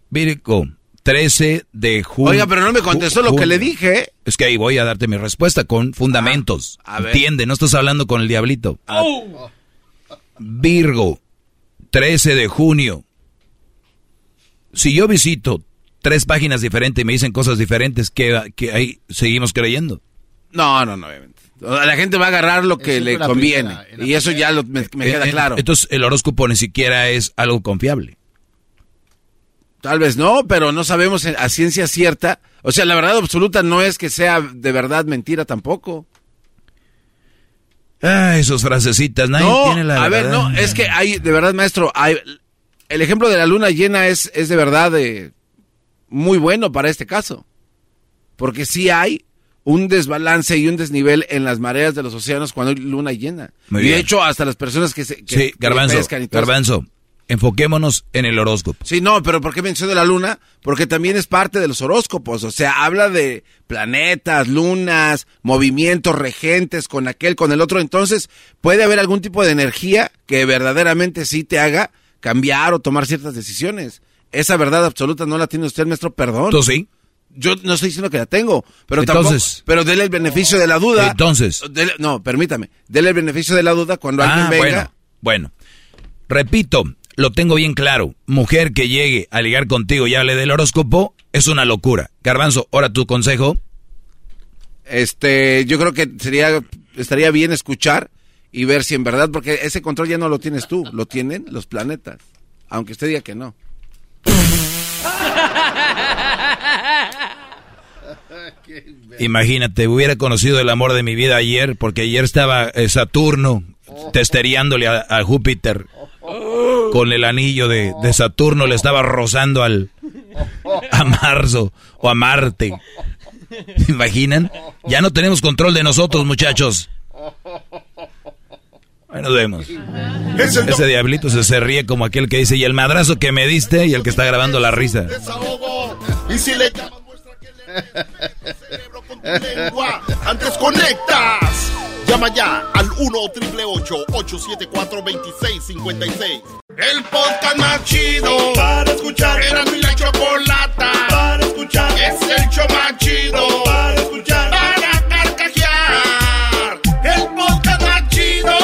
Virgo, 13 de junio. Oiga, pero no me contestó lo que le dije. Es que ahí voy a darte mi respuesta con fundamentos. Ah, Entiende, no estás hablando con el diablito. Oh. Virgo, 13 de junio. Si yo visito tres páginas diferentes y me dicen cosas diferentes, que, que ahí seguimos creyendo. No, no, no, obviamente. La gente va a agarrar lo que le conviene. y eso ya me, me, queda claro. Entonces el horóscopo ni siquiera es algo confiable. Tal vez no, pero no sabemos a ciencia cierta. O sea, la verdad absoluta no es que sea de verdad mentira tampoco. Ah, esos frasecitas, nadie tiene la A ver, no, es que hay, de verdad, maestro, hay, el ejemplo de la luna llena es, es de verdad eh, muy bueno para este caso. Porque sí hay un desbalance y un desnivel en las mareas de los océanos cuando hay luna llena. y de hecho, hasta las personas que se que, sí, garbanzo, garbanzo, enfoquémonos en el horóscopo. Sí, no, pero ¿por qué menciono la luna? Porque también es parte de los horóscopos, o sea, habla de planetas, lunas, movimientos regentes con aquel, con el otro, entonces puede haber algún tipo de energía que verdaderamente sí te haga cambiar o tomar ciertas decisiones. Esa verdad absoluta no la tiene usted, maestro, perdón. ¿Tú sí? Yo no estoy diciendo que la tengo, pero entonces, pero dele el beneficio de la duda. Entonces, no, permítame, dele el beneficio de la duda cuando alguien ah, venga. Bueno, bueno, repito, lo tengo bien claro. Mujer que llegue a ligar contigo y hable del horóscopo es una locura. Garbanzo, ahora tu consejo. Este, yo creo que sería, estaría bien escuchar y ver si en verdad, porque ese control ya no lo tienes tú, lo tienen los planetas. Aunque usted diga que no. Imagínate, hubiera conocido el amor de mi vida ayer, porque ayer estaba eh, Saturno testereándole a Júpiter con el anillo de, Saturno le estaba rozando al a Marzo o a Marte. imaginan? Ya no tenemos control de nosotros, muchachos. Ahí nos vemos. Ese diablito se, se ríe como aquel que dice, y el madrazo que me diste y el que está grabando la risa. Y si le antes conectas. Llama ya al 1 874 2656 El podcast más chido para escuchar. Era mi la chocolata para escuchar. Es el show más chido para escuchar. Para carcajear. El podcast más chido.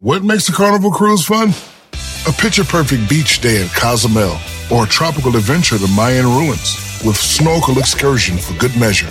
What makes a carnival cruise fun? A picture perfect beach day in Cozumel or a tropical adventure to Mayan ruins with snorkel excursion for good measure.